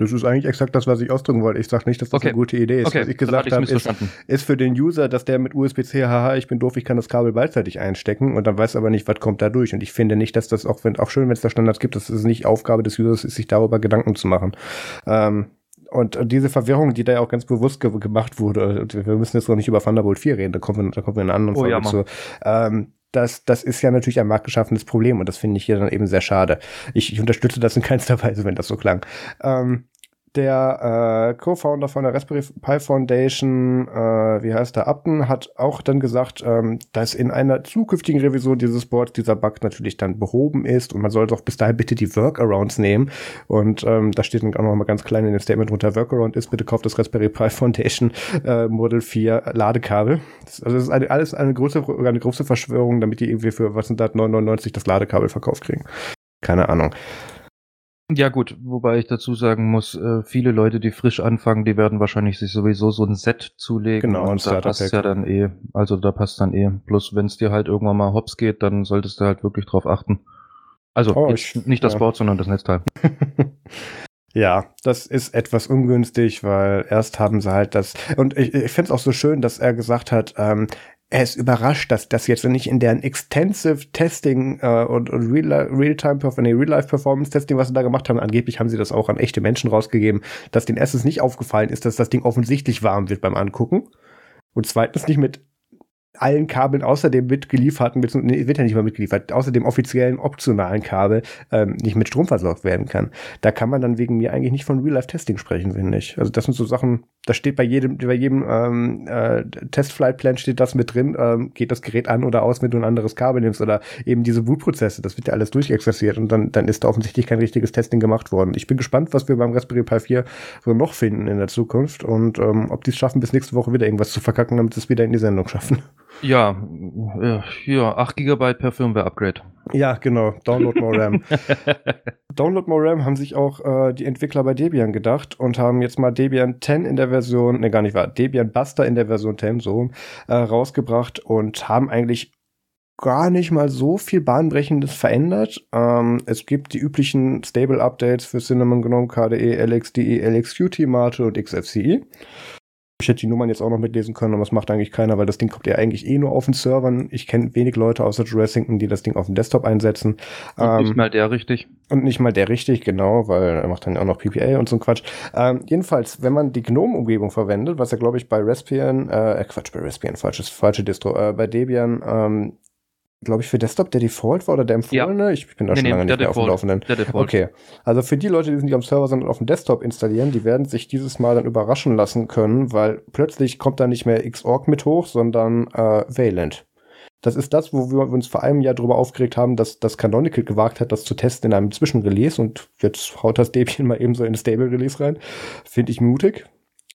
Speaker 1: Das ist eigentlich exakt das, was ich ausdrücken wollte. Ich sage nicht, dass das okay. eine gute Idee ist. Okay. Was ich gesagt habe, ist, ist, für den User, dass der mit USB-C, haha, ich bin doof, ich kann das Kabel beidseitig einstecken und dann weiß aber nicht, was kommt da durch. Und ich finde nicht, dass das auch, wenn, auch schön, wenn es da Standards gibt, dass es nicht Aufgabe des Users ist, sich darüber Gedanken zu machen. Ähm, und diese Verwirrung, die da ja auch ganz bewusst ge gemacht wurde, wir müssen jetzt noch nicht über Thunderbolt 4 reden, da kommen wir, da kommen wir in einer anderen oh, Folge ja, zu. Ähm, das, das ist ja natürlich ein marktgeschaffenes Problem und das finde ich hier dann eben sehr schade. Ich, ich unterstütze das in keinster Weise, wenn das so klang. Ähm, der äh, Co-Founder von der Raspberry Pi Foundation, äh, wie heißt der, Upton, hat auch dann gesagt, ähm, dass in einer zukünftigen Revision dieses Boards dieser Bug natürlich dann behoben ist und man soll doch bis dahin bitte die Workarounds nehmen. Und ähm, da steht dann auch noch mal ganz klein in dem Statement drunter, Workaround ist, bitte kauft das Raspberry Pi Foundation äh, Model 4 Ladekabel. Das, also das ist eine, alles eine große, eine große Verschwörung, damit die irgendwie für, was sind das, 999 das Ladekabel verkauft kriegen. Keine Ahnung.
Speaker 2: Ja gut, wobei ich dazu sagen muss, äh, viele Leute, die frisch anfangen, die werden wahrscheinlich sich sowieso so ein Set zulegen.
Speaker 1: Genau,
Speaker 2: und da passt ja dann eh, also da passt dann eh. Bloß wenn es dir halt irgendwann mal hops geht, dann solltest du halt wirklich drauf achten. Also oh, ich, nicht das ja. Board, sondern das Netzteil.
Speaker 1: Ja, das ist etwas ungünstig, weil erst haben sie halt das. Und ich, ich finde es auch so schön, dass er gesagt hat, ähm, er ist überrascht, dass das jetzt nicht in deren Extensive Testing äh, und, und Real-Time, Real Real-Life-Performance-Testing, was sie da gemacht haben, angeblich haben sie das auch an echte Menschen rausgegeben, dass denen erstens nicht aufgefallen ist, dass das Ding offensichtlich warm wird beim Angucken. Und zweitens nicht mit allen Kabeln außerdem mitgelieferten, nee, wird ja nicht mal mitgeliefert, außer dem offiziellen optionalen Kabel ähm, nicht mit Strom versorgt werden kann. Da kann man dann wegen mir eigentlich nicht von Real-Life-Testing sprechen, finde ich. Also das sind so Sachen, da steht bei jedem, bei jedem ähm, äh, Test-Flight-Plan steht das mit drin, ähm, geht das Gerät an oder aus, wenn du ein anderes Kabel nimmst oder eben diese Bootprozesse, das wird ja alles durchexerziert und dann, dann ist da offensichtlich kein richtiges Testing gemacht worden. Ich bin gespannt, was wir beim Raspberry Pi 4 so noch finden in der Zukunft und ähm, ob die es schaffen, bis nächste Woche wieder irgendwas zu verkacken, damit sie es wieder in die Sendung schaffen.
Speaker 2: Ja, ja, 8 GB per Firmware-Upgrade.
Speaker 1: Ja, genau. Download more RAM. Download more RAM haben sich auch äh, die Entwickler bei Debian gedacht und haben jetzt mal Debian 10 in der Version, ne, gar nicht wahr, Debian Buster in der Version 10 so äh, rausgebracht und haben eigentlich gar nicht mal so viel Bahnbrechendes verändert. Ähm, es gibt die üblichen Stable-Updates für Cinnamon GNOME, KDE, LXDE, LXQT, Mate und XFCE. Ich hätte die Nummern jetzt auch noch mitlesen können, aber das macht eigentlich keiner, weil das Ding kommt ja eigentlich eh nur auf den Servern. Ich kenne wenig Leute außer Dressington, die das Ding auf dem Desktop einsetzen.
Speaker 2: Und ähm, nicht mal der richtig.
Speaker 1: Und nicht mal der richtig, genau, weil er macht dann auch noch PPA und so ein Quatsch. Ähm, jedenfalls, wenn man die GNOME-Umgebung verwendet, was ja glaube ich bei Raspbian, äh, Quatsch, bei Raspbian, falsches, falsche Distro, äh, bei Debian ähm, glaube ich, für Desktop der Default war oder der empfohlene? Ja. Ich bin da nee, schon nee, lange nicht mehr Default, auf dem Laufenden. Der Default. Okay. Also für die Leute, die nicht am Server, sondern auf dem Desktop installieren, die werden sich dieses Mal dann überraschen lassen können, weil plötzlich kommt da nicht mehr Xorg mit hoch, sondern äh, Valent. Das ist das, wo wir uns vor einem Jahr darüber aufgeregt haben, dass das Canonical gewagt hat, das zu testen in einem Zwischenrelease und jetzt haut das Debian mal eben so in Stable Release rein. Finde ich mutig.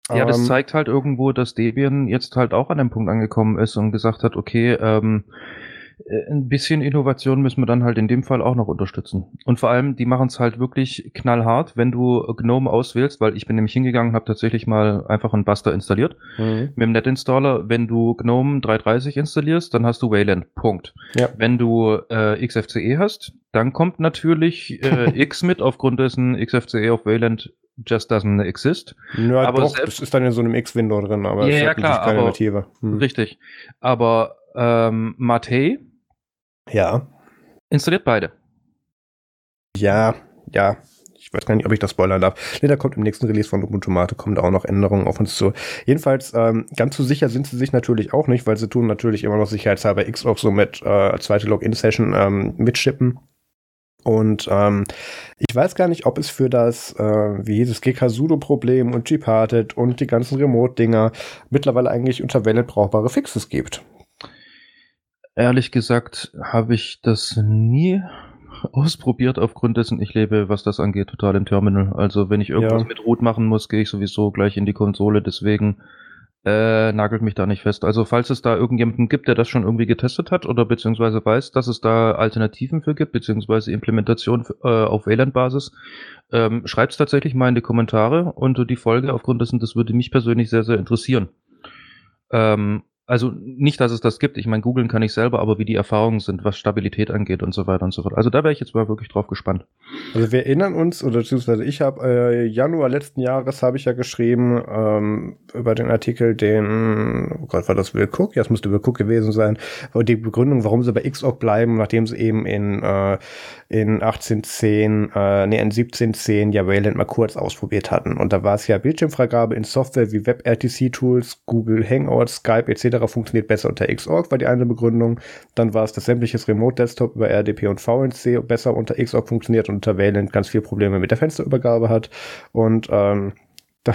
Speaker 2: Ja, das ähm, zeigt halt irgendwo, dass Debian jetzt halt auch an dem Punkt angekommen ist und gesagt hat, okay, ähm, äh, ein bisschen Innovation müssen wir dann halt in dem Fall auch noch unterstützen. Und vor allem, die machen es halt wirklich knallhart, wenn du GNOME auswählst, weil ich bin nämlich hingegangen und habe tatsächlich mal einfach einen Buster installiert mhm. mit dem NetInstaller. Wenn du GNOME 330 installierst, dann hast du Wayland. Punkt. Ja. Wenn du äh, XFCE hast, dann kommt natürlich äh, X mit, aufgrund dessen XFCE auf Wayland just doesn't exist.
Speaker 1: Ja, aber doch, selbst, das ist dann in so einem X-Window drin, aber
Speaker 2: ja, ja klar, keine aber, Native. Hm. Richtig. Aber ähm, Mate.
Speaker 1: Ja.
Speaker 2: Installiert beide.
Speaker 1: Ja, ja. Ich weiß gar nicht, ob ich das spoilern darf. Nee, da kommt im nächsten Release von Ubuntu Mate kommen da auch noch Änderungen auf uns zu. Jedenfalls, ähm, ganz so sicher sind sie sich natürlich auch nicht, weil sie tun natürlich immer noch sicherheitshalber X auch so mit äh, zweite Login-Session ähm, mitschippen. Und ähm, ich weiß gar nicht, ob es für das, äh, wie hieß es, GK-Sudo-Problem und Gparted und die ganzen Remote-Dinger mittlerweile eigentlich unter Welle brauchbare Fixes gibt.
Speaker 2: Ehrlich gesagt habe ich das nie ausprobiert, aufgrund dessen ich lebe, was das angeht, total im Terminal. Also wenn ich irgendwas ja. mit Root machen muss, gehe ich sowieso gleich in die Konsole. Deswegen Äh, nagelt mich da nicht fest. Also falls es da irgendjemanden gibt, der das schon irgendwie getestet hat oder beziehungsweise weiß, dass es da Alternativen für gibt, beziehungsweise Implementation äh, auf Wayland-Basis, ähm, schreibt es tatsächlich mal in die Kommentare unter die Folge. Aufgrund dessen, das würde mich persönlich sehr, sehr interessieren. Ähm, also nicht, dass es das gibt. Ich meine, googeln kann ich selber, aber wie die Erfahrungen sind, was Stabilität angeht und so weiter und so fort. Also da wäre ich jetzt mal wirklich drauf gespannt.
Speaker 1: Also wir erinnern uns, oder beziehungsweise ich habe äh, Januar letzten Jahres habe ich ja geschrieben ähm, über den Artikel, den, oh Gott, war das Will Cook? Ja, es müsste Will Cook gewesen sein. Die Begründung, warum sie bei Xorg bleiben, nachdem sie eben in, äh, in 1810, äh, nee, in 1710 ja Wayland mal kurz ausprobiert hatten. Und da war es ja Bildschirmfreigabe in Software wie WebRTC-Tools, Google Hangouts, Skype etc funktioniert besser unter Xorg, war die eine Begründung. Dann war es, dass sämtliches Remote-Desktop über RDP und VNC besser unter Xorg funktioniert und unter Wayland ganz viele Probleme mit der Fensterübergabe hat. Und ähm, da,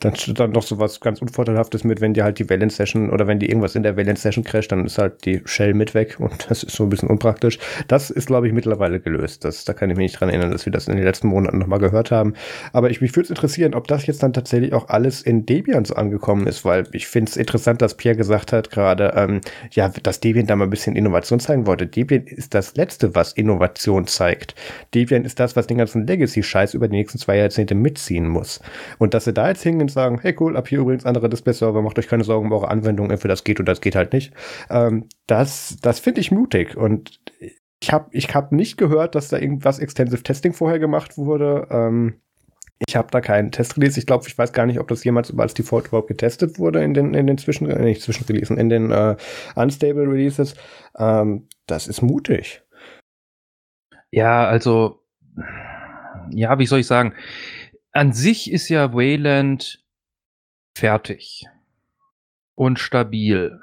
Speaker 1: dann steht dann noch so was ganz Unvorteilhaftes mit, wenn dir halt die Valence Session oder wenn die irgendwas in der Valence Session crasht, dann ist halt die Shell mit weg und das ist so ein bisschen unpraktisch. Das ist, glaube ich, mittlerweile gelöst. Das, da kann ich mich nicht dran erinnern, dass wir das in den letzten Monaten nochmal gehört haben. Aber ich, mich würde es interessieren, ob das jetzt dann tatsächlich auch alles in Debian so angekommen ist, weil ich finde es interessant, dass Pierre gesagt hat gerade, ähm, ja, dass Debian da mal ein bisschen Innovation zeigen wollte. Debian ist das Letzte, was Innovation zeigt. Debian ist das, was den ganzen Legacy-Scheiß über die nächsten zwei Jahrzehnte mitziehen muss. Und dass sie da jetzt hingehen und sagen, hey cool, ab hier übrigens andere Display-Server, macht euch keine Sorgen um eure Anwendung, entweder das geht oder das geht halt nicht. Ähm, das das finde ich mutig und ich habe ich hab nicht gehört, dass da irgendwas Extensive Testing vorher gemacht wurde. Ähm, ich habe da keinen Testrelease. Ich glaube, ich weiß gar nicht, ob das jemals als Default überhaupt getestet wurde in den, in den Zwischen, äh, nicht Zwischenreleasen, in den äh, Unstable Releases. Ähm, das ist mutig.
Speaker 2: Ja, also, ja, wie soll ich sagen? An sich ist ja Wayland fertig und stabil.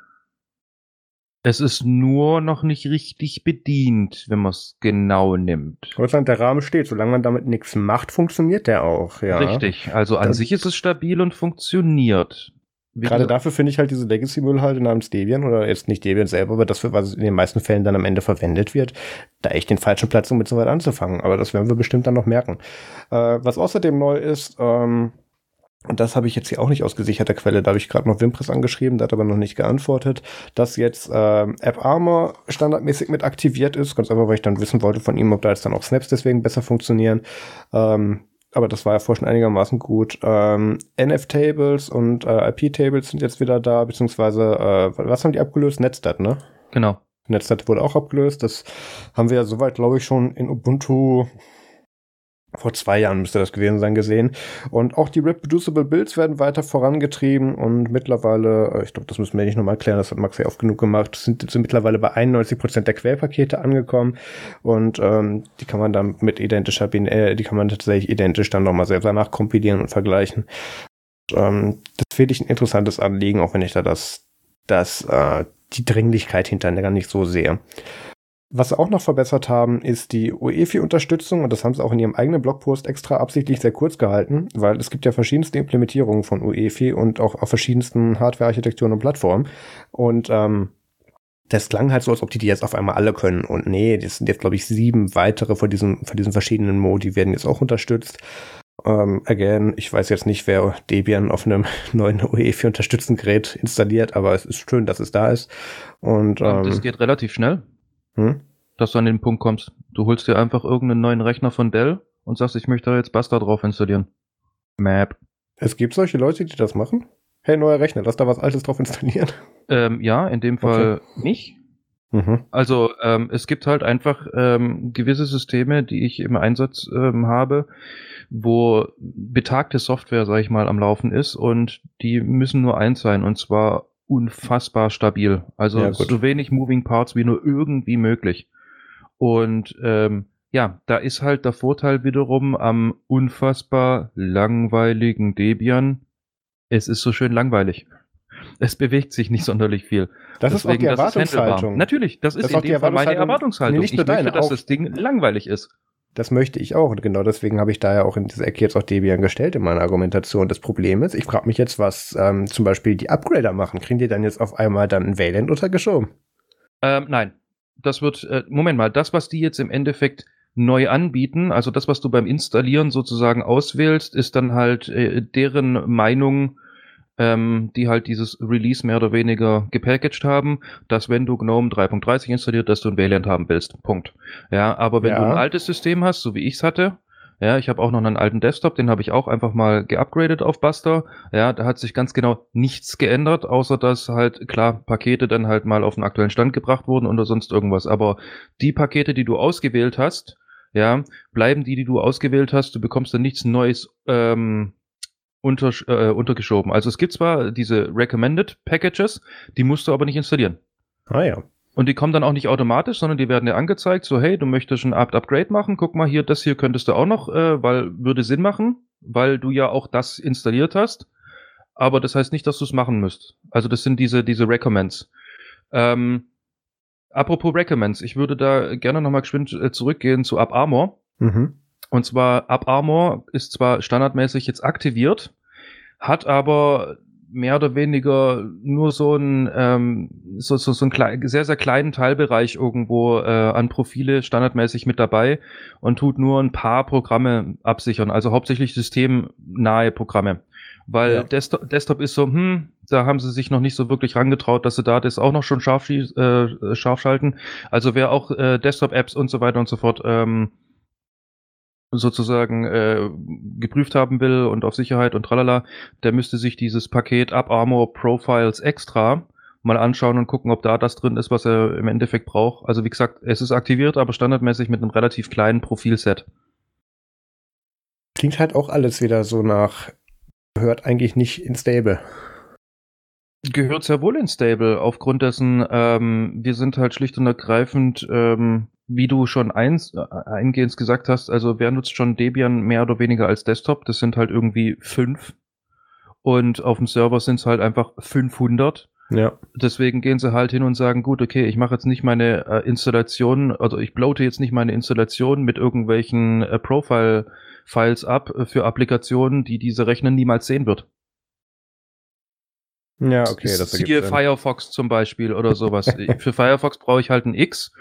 Speaker 2: Es ist nur noch nicht richtig bedient, wenn man es genau nimmt.
Speaker 1: Russland, der Rahmen steht. Solange man damit nichts macht, funktioniert der auch, ja.
Speaker 2: Richtig. Also an das sich ist es stabil und funktioniert.
Speaker 1: Gerade dafür finde ich halt diese Legacy-Müll halt namens Debian oder jetzt nicht Debian selber, aber das, für was in den meisten Fällen dann am Ende verwendet wird, da echt den falschen Platz, um mit so weit anzufangen. Aber das werden wir bestimmt dann noch merken. Äh, was außerdem neu ist, ähm, und das habe ich jetzt hier auch nicht aus gesicherter Quelle, da habe ich gerade noch Wimpress angeschrieben, der hat aber noch nicht geantwortet, dass jetzt äh, App Armor standardmäßig mit aktiviert ist, ganz einfach, weil ich dann wissen wollte von ihm, ob da jetzt dann auch Snaps deswegen besser funktionieren. Ähm, aber das war ja vorher schon einigermaßen gut. Ähm, NF-Tables und äh, IP-Tables sind jetzt wieder da, beziehungsweise, äh, was haben die abgelöst? Netstat, ne?
Speaker 2: Genau.
Speaker 1: Netstat wurde auch abgelöst. Das haben wir ja soweit, glaube ich, schon in Ubuntu vor zwei Jahren müsste das gewesen sein, gesehen. Und auch die Reproducible Builds werden weiter vorangetrieben und mittlerweile, äh, ich glaube, das müssen wir nicht nochmal klären, das hat Max ja oft genug gemacht, sind, sind mittlerweile bei 91 Prozent der Quellpakete angekommen und ähm, die kann man dann mit identischer, äh, die kann man tatsächlich identisch dann nochmal selber nachkompilieren und vergleichen. Und, ähm, das finde ich ein interessantes Anliegen, auch wenn ich da das, das, äh, die Dringlichkeit hinterher gar nicht so sehe. Was sie auch noch verbessert haben, ist die UEFI-Unterstützung und das haben sie auch in ihrem eigenen Blogpost extra absichtlich sehr kurz gehalten, weil es gibt ja verschiedenste Implementierungen von UEFI und auch auf verschiedensten Hardware-Architekturen und Plattformen. Und ähm, das klang halt so, als ob die die jetzt auf einmal alle können. Und nee, das sind jetzt, glaube ich, sieben weitere von diesen, von diesen verschiedenen Modi werden jetzt auch unterstützt. Ähm, again, ich weiß jetzt nicht, wer Debian auf einem neuen UEFI unterstützten Gerät installiert, aber es ist schön, dass es da ist. Und ähm,
Speaker 2: das geht relativ schnell. Hm? Dass du an den Punkt kommst. Du holst dir einfach irgendeinen neuen Rechner von Dell und sagst, ich möchte da jetzt Basta drauf installieren. Map.
Speaker 1: Es gibt solche Leute, die das machen? Hey, neuer Rechner, lass da was Altes drauf installieren.
Speaker 2: Ähm, ja, in dem Fall okay. nicht. Mhm. Also ähm, es gibt halt einfach ähm, gewisse Systeme, die ich im Einsatz ähm, habe, wo betagte Software, sag ich mal, am Laufen ist und die müssen nur eins sein und zwar unfassbar stabil. Also ja, so wenig Moving Parts wie nur irgendwie möglich. Und ähm, ja, da ist halt der Vorteil wiederum am unfassbar langweiligen Debian. Es ist so schön langweilig. Es bewegt sich nicht sonderlich viel.
Speaker 1: Das Deswegen, ist auch die Erwartungshaltung.
Speaker 2: Natürlich, das ist das in dem Fall meine Erwartungshaltung. Nee,
Speaker 1: nicht nur ich deine,
Speaker 2: möchte, dass das Ding langweilig ist.
Speaker 1: Das möchte ich auch. Und genau deswegen habe ich da ja auch in diese Ecke jetzt auch Debian gestellt in meiner Argumentation. Das Problem ist, ich frage mich jetzt, was ähm, zum Beispiel die Upgrader machen. Kriegen die dann jetzt auf einmal dann ein Wayland untergeschoben?
Speaker 2: Ähm, nein. Das wird, äh, Moment mal, das, was die jetzt im Endeffekt neu anbieten, also das, was du beim Installieren sozusagen auswählst, ist dann halt äh, deren Meinung ähm, die halt dieses Release mehr oder weniger gepackaged haben, dass wenn du GNOME 3.30 installiert, dass du ein Wayland haben willst. Punkt. Ja, aber wenn ja. du ein altes System hast, so wie ich es hatte, ja, ich habe auch noch einen alten Desktop, den habe ich auch einfach mal geupgradet auf Buster. Ja, da hat sich ganz genau nichts geändert, außer dass halt klar Pakete dann halt mal auf den aktuellen Stand gebracht wurden oder sonst irgendwas. Aber die Pakete, die du ausgewählt hast, ja, bleiben die, die du ausgewählt hast. Du bekommst dann nichts Neues ähm, unter, äh, untergeschoben. Also es gibt zwar diese Recommended Packages, die musst du aber nicht installieren.
Speaker 1: Ah ja.
Speaker 2: Und die kommen dann auch nicht automatisch, sondern die werden dir angezeigt, so hey, du möchtest ein Apt-Upgrade machen, guck mal hier, das hier könntest du auch noch, äh, weil würde Sinn machen, weil du ja auch das installiert hast. Aber das heißt nicht, dass du es machen müsst. Also das sind diese, diese Recommends. Ähm, apropos Recommends, ich würde da gerne nochmal geschwind äh, zurückgehen zu UpArmor. Mhm. Und zwar UpArmor ist zwar standardmäßig jetzt aktiviert, hat aber mehr oder weniger nur so ein ähm, so, so, so ein klein, sehr, sehr kleinen Teilbereich irgendwo äh, an Profile standardmäßig mit dabei und tut nur ein paar Programme absichern, also hauptsächlich systemnahe Programme. Weil ja. Desktop, Desktop ist so, hm, da haben sie sich noch nicht so wirklich rangetraut, dass sie da das auch noch schon scharf, äh, scharf schalten. Also wer auch äh, Desktop-Apps und so weiter und so fort ähm, sozusagen äh, geprüft haben will und auf Sicherheit und tralala, der müsste sich dieses Paket Up Armor Profiles Extra mal anschauen und gucken, ob da das drin ist, was er im Endeffekt braucht. Also wie gesagt, es ist aktiviert, aber standardmäßig mit einem relativ kleinen Profilset.
Speaker 1: Klingt halt auch alles wieder so nach, gehört eigentlich nicht in Stable.
Speaker 2: Gehört sehr wohl in Stable, aufgrund dessen, ähm, wir sind halt schlicht und ergreifend ähm, wie du schon eins, äh, eingehend gesagt hast, also wer nutzt schon Debian mehr oder weniger als Desktop? Das sind halt irgendwie fünf. Und auf dem Server sind es halt einfach 500.
Speaker 1: Ja.
Speaker 2: Deswegen gehen sie halt hin und sagen, gut, okay, ich mache jetzt nicht meine äh, Installation, also ich bloate jetzt nicht meine Installation mit irgendwelchen äh, Profile-Files ab für Applikationen, die diese Rechner niemals sehen wird.
Speaker 1: Ja, okay,
Speaker 2: das Siehe Firefox zum Beispiel oder sowas. für Firefox brauche ich halt ein X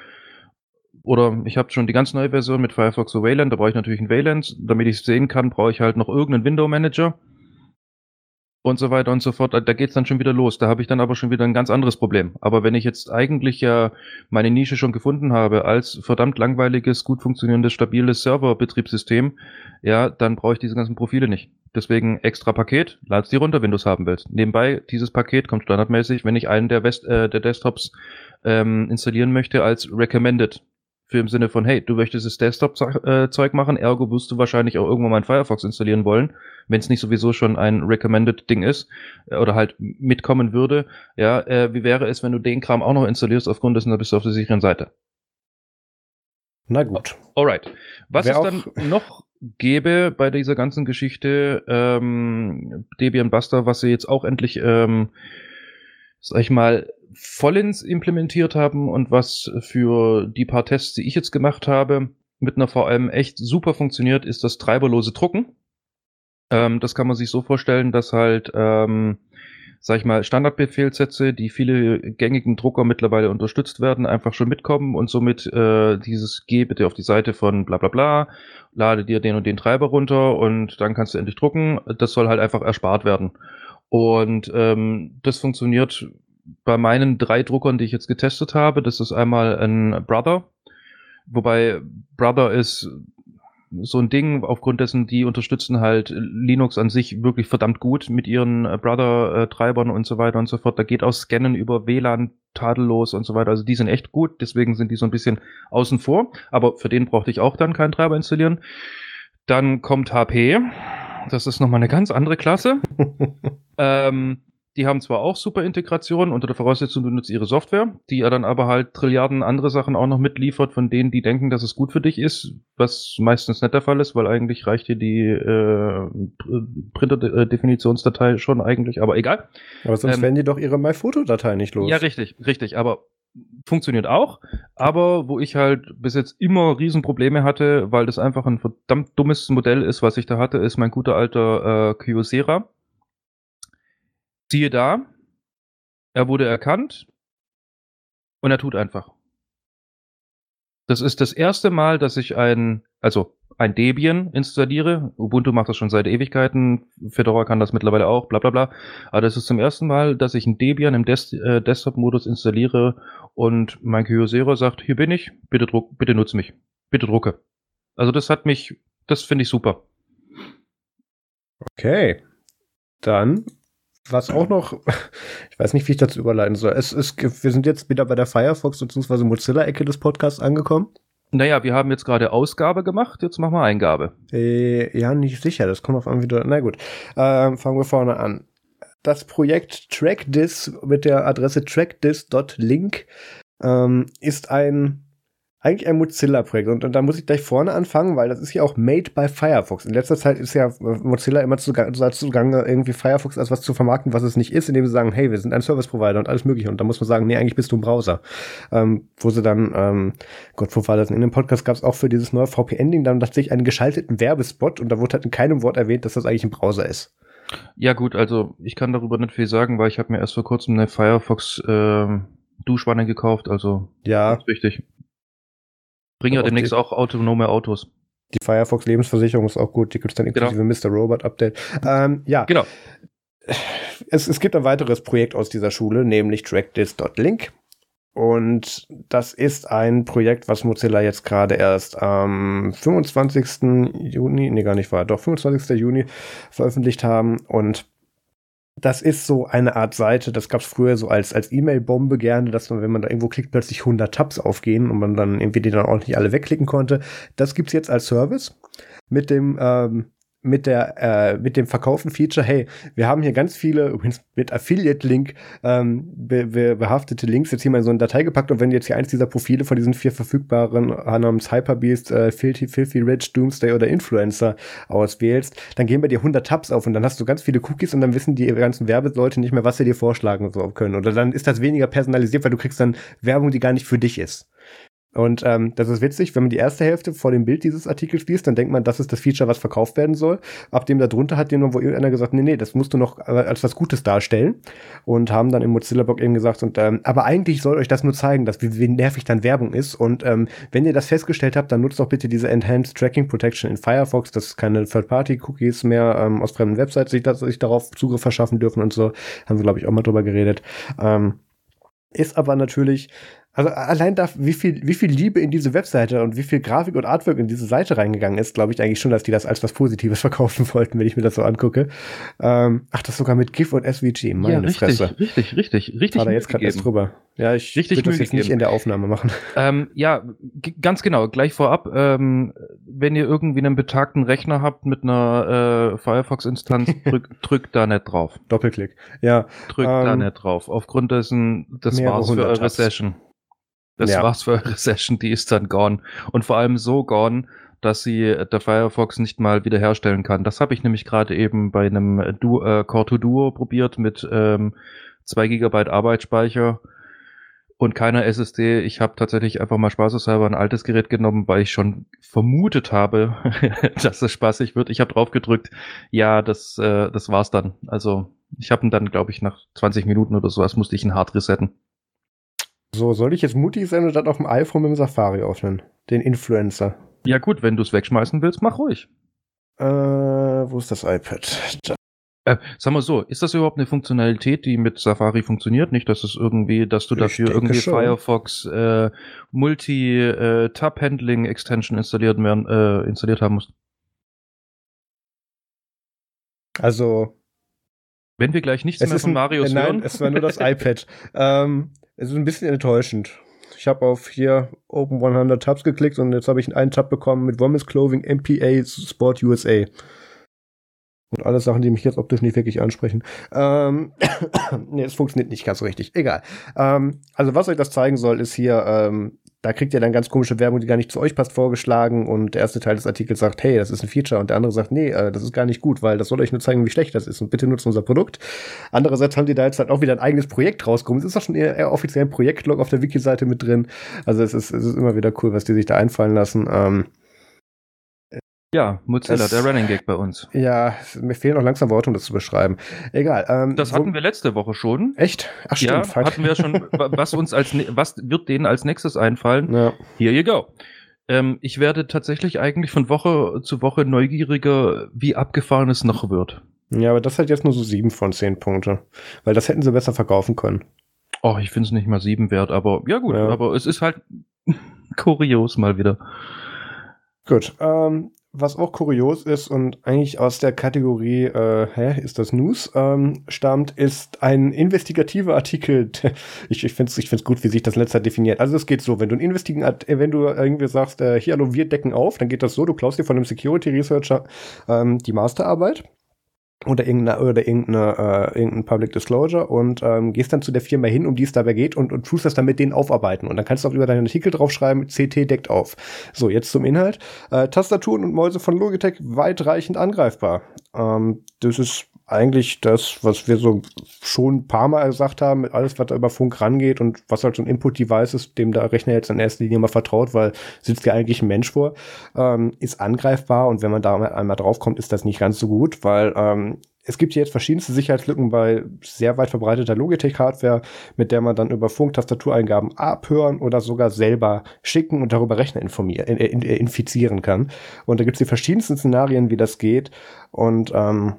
Speaker 2: oder ich habe schon die ganz neue Version mit Firefox und Wayland, da brauche ich natürlich ein Wayland. Damit ich es sehen kann, brauche ich halt noch irgendeinen Window Manager und so weiter und so fort. Da, da geht's dann schon wieder los. Da habe ich dann aber schon wieder ein ganz anderes Problem. Aber wenn ich jetzt eigentlich ja meine Nische schon gefunden habe als verdammt langweiliges, gut funktionierendes, stabiles Serverbetriebssystem, ja, dann brauche ich diese ganzen Profile nicht. Deswegen extra Paket, lad's die runter, wenn du es haben willst. Nebenbei, dieses Paket kommt standardmäßig, wenn ich einen der, West, äh, der Desktops ähm, installieren möchte, als Recommended für im Sinne von, hey, du möchtest das Desktop-Zeug machen, ergo wirst du wahrscheinlich auch irgendwann mal Firefox installieren wollen, wenn es nicht sowieso schon ein Recommended-Ding ist äh, oder halt mitkommen würde. Ja, äh, wie wäre es, wenn du den Kram auch noch installierst, aufgrund dessen, da bist du auf der sicheren Seite.
Speaker 1: Na gut.
Speaker 2: Alright. Was Wer es dann noch gäbe bei dieser ganzen Geschichte, ähm, Debian Buster, was sie jetzt auch endlich, ähm, sag ich mal, vollends implementiert haben und was für die paar Tests, die ich jetzt gemacht habe, mit einer VM echt super funktioniert, ist das treiberlose Drucken. Ähm, das kann man sich so vorstellen, dass halt, ähm, sag ich mal, Standardbefehlssätze, die viele gängigen Drucker mittlerweile unterstützt werden, einfach schon mitkommen und somit äh, dieses Geh bitte auf die Seite von bla bla bla, lade dir den und den Treiber runter und dann kannst du endlich drucken. Das soll halt einfach erspart werden. Und ähm, das funktioniert bei meinen drei Druckern, die ich jetzt getestet habe, das ist einmal ein Brother, wobei Brother ist so ein Ding, aufgrund dessen, die unterstützen halt Linux an sich wirklich verdammt gut mit ihren Brother-Treibern und so weiter und so fort. Da geht auch Scannen über WLAN tadellos und so weiter. Also die sind echt gut, deswegen sind die so ein bisschen außen vor. Aber für den brauchte ich auch dann keinen Treiber installieren. Dann kommt HP. Das ist nochmal eine ganz andere Klasse. ähm, die haben zwar auch super Integration unter der Voraussetzung, du nutzt ihre Software, die ja dann aber halt Trilliarden andere Sachen auch noch mitliefert, von denen die denken, dass es gut für dich ist, was meistens nicht der Fall ist, weil eigentlich reicht dir die äh, Printer-Definitionsdatei schon eigentlich, aber egal.
Speaker 1: Aber sonst ähm, werden die doch ihre MyPhoto-Datei nicht los.
Speaker 2: Ja, richtig, richtig, aber funktioniert auch, aber wo ich halt bis jetzt immer Riesenprobleme hatte, weil das einfach ein verdammt dummes Modell ist, was ich da hatte, ist mein guter alter äh, Kyocera Siehe da, er wurde erkannt und er tut einfach. Das ist das erste Mal, dass ich ein also ein Debian installiere. Ubuntu macht das schon seit Ewigkeiten, Fedora kann das mittlerweile auch, bla bla bla. Aber das ist zum ersten Mal, dass ich ein Debian im Des äh, Desktop-Modus installiere und mein Kyocera sagt, hier bin ich, bitte druck, bitte nutze mich, bitte drucke. Also das hat mich, das finde ich super.
Speaker 1: Okay. Dann, was auch noch, ich weiß nicht, wie ich dazu überleiten soll. Es ist, wir sind jetzt wieder bei der Firefox bzw. Mozilla-Ecke des Podcasts angekommen.
Speaker 2: Naja, wir haben jetzt gerade Ausgabe gemacht, jetzt machen wir Eingabe.
Speaker 1: Äh, ja, nicht sicher, das kommt auf einmal wieder. Na gut, äh, fangen wir vorne an. Das Projekt TrackDis mit der Adresse trackdis.link ähm, ist ein eigentlich ein Mozilla-Projekt. Und, und da muss ich gleich vorne anfangen, weil das ist ja auch made by Firefox. In letzter Zeit ist ja Mozilla immer zugange, irgendwie Firefox als was zu vermarkten, was es nicht ist, indem sie sagen, hey, wir sind ein Service-Provider und alles mögliche. Und da muss man sagen, nee, eigentlich bist du ein Browser. Ähm, wo sie dann, ähm, Gott, wo war das? In dem Podcast gab es auch für dieses neue VPN-Ding dann tatsächlich einen geschalteten Werbespot und da wurde halt in keinem Wort erwähnt, dass das eigentlich ein Browser ist.
Speaker 2: Ja gut, also ich kann darüber nicht viel sagen, weil ich habe mir erst vor kurzem eine Firefox äh, Duschwanne gekauft, also
Speaker 1: ja,
Speaker 2: richtig bringen ja demnächst auch autonome Autos.
Speaker 1: Die Firefox Lebensversicherung ist auch gut. Die gibt es dann genau. inklusive genau. Mr. Robot Update. Ähm, ja.
Speaker 2: Genau.
Speaker 1: Es, es gibt ein weiteres Projekt aus dieser Schule, nämlich trackthis.link. Und das ist ein Projekt, was Mozilla jetzt gerade erst am 25. Juni, nee, gar nicht wahr, doch 25. Juni veröffentlicht haben. Und das ist so eine Art Seite, das gab es früher so als, als E-Mail-Bombe gerne, dass man, wenn man da irgendwo klickt, plötzlich 100 Tabs aufgehen und man dann irgendwie die dann auch nicht alle wegklicken konnte. Das gibt's jetzt als Service mit dem ähm, mit der äh, mit dem verkauften Feature, hey, wir haben hier ganz viele, übrigens mit Affiliate-Link ähm, be be behaftete Links jetzt hier mal in so eine Datei gepackt und wenn du jetzt hier eins dieser Profile von diesen vier verfügbaren namens Hyperbeast, äh, Filthy, Filthy Rich, Doomsday oder Influencer auswählst, dann gehen bei dir 100 Tabs auf und dann hast du ganz viele Cookies und dann wissen die ganzen Werbeleute nicht mehr, was sie dir vorschlagen können. Oder dann ist das weniger personalisiert, weil du kriegst dann Werbung, die gar nicht für dich ist. Und ähm, das ist witzig, wenn man die erste Hälfte vor dem Bild dieses Artikels liest, dann denkt man, das ist das Feature, was verkauft werden soll. Ab dem darunter hat jemand, wo irgendeiner gesagt, nee, nee, das musst du noch als was Gutes darstellen. Und haben dann im Mozilla-Blog eben gesagt, und, ähm, aber eigentlich soll euch das nur zeigen, dass wie, wie nervig dann Werbung ist. Und ähm, wenn ihr das festgestellt habt, dann nutzt doch bitte diese Enhanced Tracking Protection in Firefox, dass keine Third-Party-Cookies mehr ähm, aus fremden Websites sich, dass, sich darauf Zugriff verschaffen dürfen und so. Haben wir, glaube ich, auch mal drüber geredet. Ähm, ist aber natürlich also allein da, wie viel, wie viel Liebe in diese Webseite und wie viel Grafik und Artwork in diese Seite reingegangen ist, glaube ich eigentlich schon, dass die das als was Positives verkaufen wollten, wenn ich mir das so angucke. Ähm, ach, das sogar mit GIF und SVG, meine
Speaker 2: ja, richtig,
Speaker 1: Fresse.
Speaker 2: Richtig, richtig, richtig.
Speaker 1: War da jetzt gerade erst drüber. Ja, ich
Speaker 2: richtig
Speaker 1: will das jetzt nicht in der Aufnahme machen.
Speaker 2: Ähm, ja, ganz genau, gleich vorab, ähm, wenn ihr irgendwie einen betagten Rechner habt mit einer äh, Firefox-Instanz, drückt drück da nicht drauf.
Speaker 1: Doppelklick, ja.
Speaker 2: Drückt ähm, da nicht drauf. Aufgrund dessen, das war's für eure Tabs. Session. Das ja. war's für eure Session, die ist dann gone. Und vor allem so gone, dass sie der Firefox nicht mal wiederherstellen kann. Das habe ich nämlich gerade eben bei einem du äh, Core 2 Duo probiert mit ähm, 2 GB Arbeitsspeicher und keiner SSD. Ich habe tatsächlich einfach mal spaßeshalber ein altes Gerät genommen, weil ich schon vermutet habe, dass es spaßig wird. Ich habe drauf gedrückt, ja, das, äh, das war's dann. Also ich habe ihn dann, glaube ich, nach 20 Minuten oder sowas musste ich ihn hart resetten.
Speaker 1: So, soll ich jetzt mutig sein und dann auf dem iPhone mit dem Safari öffnen? Den Influencer.
Speaker 2: Ja gut, wenn du es wegschmeißen willst, mach ruhig.
Speaker 1: Äh, wo ist das iPad? Da.
Speaker 2: Äh, sag mal so, ist das überhaupt eine Funktionalität, die mit Safari funktioniert? Nicht, dass es irgendwie, dass du dafür irgendwie schon. Firefox äh, Multi-Tab-Handling äh, installiert, werden, äh, installiert haben musst?
Speaker 1: Also.
Speaker 2: Wenn wir gleich nichts mehr von Marius
Speaker 1: ein, nein,
Speaker 2: hören.
Speaker 1: es war nur das iPad. ähm, es ist ein bisschen enttäuschend. Ich habe auf hier Open 100 Tabs geklickt und jetzt habe ich einen Tab bekommen mit Women's Clothing MPA Sport USA. Und alle Sachen, die mich jetzt optisch nicht wirklich ansprechen. Ähm, nee, es funktioniert nicht ganz richtig. Egal. Ähm, also was euch das zeigen soll, ist hier ähm, da kriegt ihr dann ganz komische Werbung, die gar nicht zu euch passt, vorgeschlagen und der erste Teil des Artikels sagt, hey, das ist ein Feature und der andere sagt, nee, äh, das ist gar nicht gut, weil das soll euch nur zeigen, wie schlecht das ist und bitte nutzt unser Produkt. Andererseits haben die da jetzt halt auch wieder ein eigenes Projekt rausgekommen. Es ist auch schon eher, eher offiziell ein Projektlog auf der Wiki-Seite mit drin. Also es ist, es ist immer wieder cool, was die sich da einfallen lassen. Ähm,
Speaker 2: ja, Mozilla, der Running Gag bei uns.
Speaker 1: Ja, mir fehlen noch langsam Worte, um das zu beschreiben. Egal.
Speaker 2: Ähm, das hatten wir letzte Woche schon.
Speaker 1: Echt?
Speaker 2: Ach stimmt. Ja, hatten wir schon. was uns als was wird denen als nächstes einfallen?
Speaker 1: Ja.
Speaker 2: Here you go. Ähm, ich werde tatsächlich eigentlich von Woche zu Woche neugieriger, wie abgefahren es noch wird.
Speaker 1: Ja, aber das hat jetzt nur so sieben von zehn Punkte. Weil das hätten sie besser verkaufen können.
Speaker 2: Oh, ich finde es nicht mal sieben wert, aber ja gut, ja. aber es ist halt kurios mal wieder.
Speaker 1: Gut, ähm, was auch kurios ist und eigentlich aus der Kategorie, äh, hä, ist das News, ähm, stammt, ist ein investigativer Artikel. ich ich finde es ich find's gut, wie sich das letzter definiert. Also es geht so, wenn du investigen, äh, wenn du irgendwie sagst, äh, hier, hallo, wir decken auf, dann geht das so, du klaust dir von einem Security Researcher ähm, die Masterarbeit oder irgendeine, oder irgendeine, äh, irgendein Public Disclosure und ähm, gehst dann zu der Firma hin, um die es dabei geht und, und tust das dann mit denen aufarbeiten. Und dann kannst du auch über deinen Artikel draufschreiben, CT deckt auf. So, jetzt zum Inhalt. Äh, Tastaturen und Mäuse von Logitech weitreichend angreifbar. Ähm, das ist eigentlich das, was wir so schon ein paar Mal gesagt haben, alles, was da über Funk rangeht und was halt so ein Input-Device ist, dem der Rechner jetzt in erster Linie mal vertraut, weil sitzt ja eigentlich ein Mensch vor, ähm, ist angreifbar und wenn man da einmal draufkommt, ist das nicht ganz so gut, weil ähm, es gibt jetzt verschiedenste Sicherheitslücken bei sehr weit verbreiteter Logitech-Hardware, mit der man dann über Funk-Tastatureingaben abhören oder sogar selber schicken und darüber Rechner informieren, infizieren kann. Und da gibt es die verschiedensten Szenarien, wie das geht. Und ähm,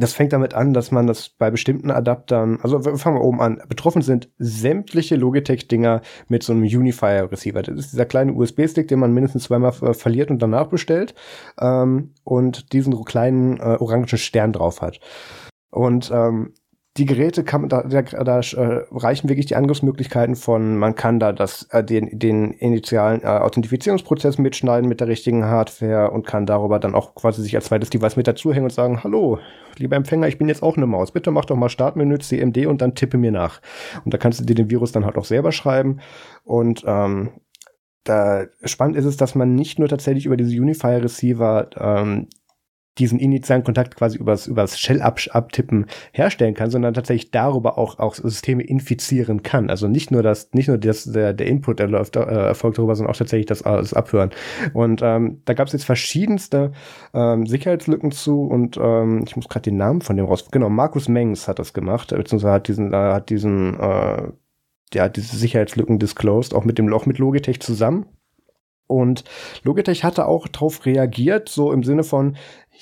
Speaker 1: das fängt damit an, dass man das bei bestimmten Adaptern, also fangen wir oben an. Betroffen sind sämtliche Logitech-Dinger mit so einem Unifier-Receiver. Das ist dieser kleine USB-Stick, den man mindestens zweimal verliert und danach bestellt ähm, und diesen kleinen äh, orangen Stern drauf hat. Und ähm, die Geräte kann da, da, da äh, reichen wirklich die Angriffsmöglichkeiten von, man kann da das, äh, den, den initialen äh, Authentifizierungsprozess mitschneiden mit der richtigen Hardware und kann darüber dann auch quasi sich als zweites Device mit dazuhängen und sagen, hallo, lieber Empfänger, ich bin jetzt auch eine Maus. Bitte mach doch mal Startmenü CMD und dann tippe mir nach. Und da kannst du dir den Virus dann halt auch selber schreiben. Und ähm, da spannend ist es, dass man nicht nur tatsächlich über diese Unifier Receiver ähm, diesen initialen Kontakt quasi übers, übers Shell-Abtippen herstellen kann, sondern tatsächlich darüber auch, auch Systeme infizieren kann. Also nicht nur das, nicht nur das, der, der Input, der läuft, äh, erfolgt darüber, sondern auch tatsächlich das, das Abhören. Und ähm, da gab es jetzt verschiedenste ähm, Sicherheitslücken zu und ähm, ich muss gerade den Namen von dem raus. Genau, Markus Mengs hat das gemacht, beziehungsweise hat diesen, äh, hat diesen äh, ja, diese Sicherheitslücken disclosed, auch mit dem Loch mit Logitech zusammen. Und Logitech hatte auch darauf reagiert, so im Sinne von,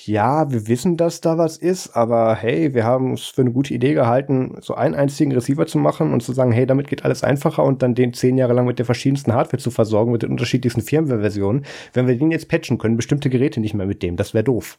Speaker 1: ja, wir wissen, dass da was ist, aber hey, wir haben es für eine gute Idee gehalten, so einen einzigen Receiver zu machen und zu sagen, hey, damit geht alles einfacher und dann den zehn Jahre lang mit der verschiedensten Hardware zu versorgen, mit den unterschiedlichsten Firmware-Versionen. Wenn wir den jetzt patchen können, bestimmte Geräte nicht mehr mit dem, das wäre doof.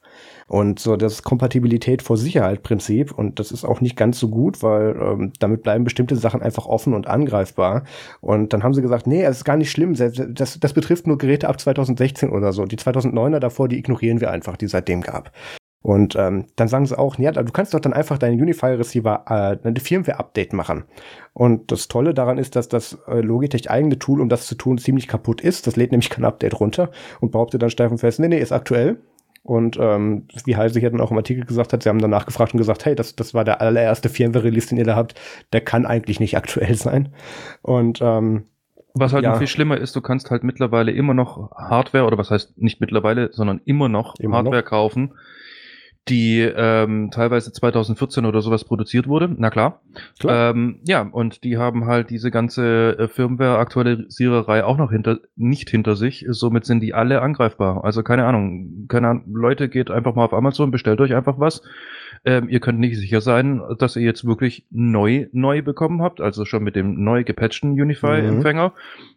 Speaker 1: Und so das Kompatibilität vor Sicherheit-Prinzip und das ist auch nicht ganz so gut, weil ähm, damit bleiben bestimmte Sachen einfach offen und angreifbar. Und dann haben sie gesagt, nee, es ist gar nicht schlimm, das, das betrifft nur Geräte ab 2016 oder so. Die 2009er davor, die ignorieren wir einfach, die seitdem gab. Und ähm, dann sagen sie auch, ja, du kannst doch dann einfach deinen Unifier Receiver äh, eine Firmware-Update machen. Und das Tolle daran ist, dass das äh, Logitech eigene Tool, um das zu tun, ziemlich kaputt ist. Das lädt nämlich kein Update runter und behauptet dann steif und fest, nee, nee, ist aktuell. Und ähm, wie Heise hier dann auch im Artikel gesagt hat, sie haben danach gefragt und gesagt, hey, das, das war der allererste Firmware-Release, den ihr da habt, der kann eigentlich nicht aktuell sein. Und ähm,
Speaker 2: was halt ja. noch viel schlimmer ist, du kannst halt mittlerweile immer noch Hardware, oder was heißt nicht mittlerweile, sondern immer noch immer Hardware noch? kaufen, die ähm, teilweise 2014 oder sowas produziert wurde. Na klar. klar. Ähm, ja, und die haben halt diese ganze äh, Firmware-Aktualisiererei auch noch hinter, nicht hinter sich. Somit sind die alle angreifbar. Also keine Ahnung. Keine Ahnung. Leute, geht einfach mal auf Amazon, bestellt euch einfach was. Ähm, ihr könnt nicht sicher sein, dass ihr jetzt wirklich neu, neu bekommen habt, also schon mit dem neu gepatchten Unify-Empfänger. Mhm.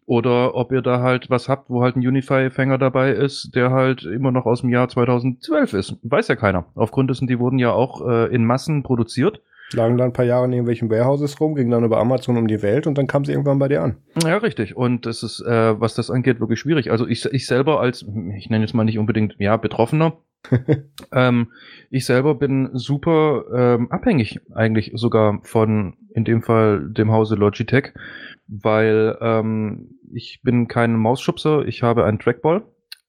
Speaker 2: Oder ob ihr da halt was habt, wo halt ein Unify-Empfänger dabei ist, der halt immer noch aus dem Jahr 2012 ist. Weiß ja keiner. Aufgrund dessen, die wurden ja auch äh, in Massen produziert.
Speaker 1: Lagen dann ein paar Jahre in irgendwelchen Warehouses rum, gingen dann über Amazon um die Welt und dann kam sie irgendwann bei dir an.
Speaker 2: Ja, richtig. Und das ist, äh, was das angeht, wirklich schwierig. Also ich, ich selber als, ich nenne jetzt mal nicht unbedingt, ja, Betroffener, ähm, ich selber bin super ähm, abhängig eigentlich sogar von, in dem Fall, dem Hause Logitech, weil ähm, ich bin kein Mausschubser, ich habe einen Trackball.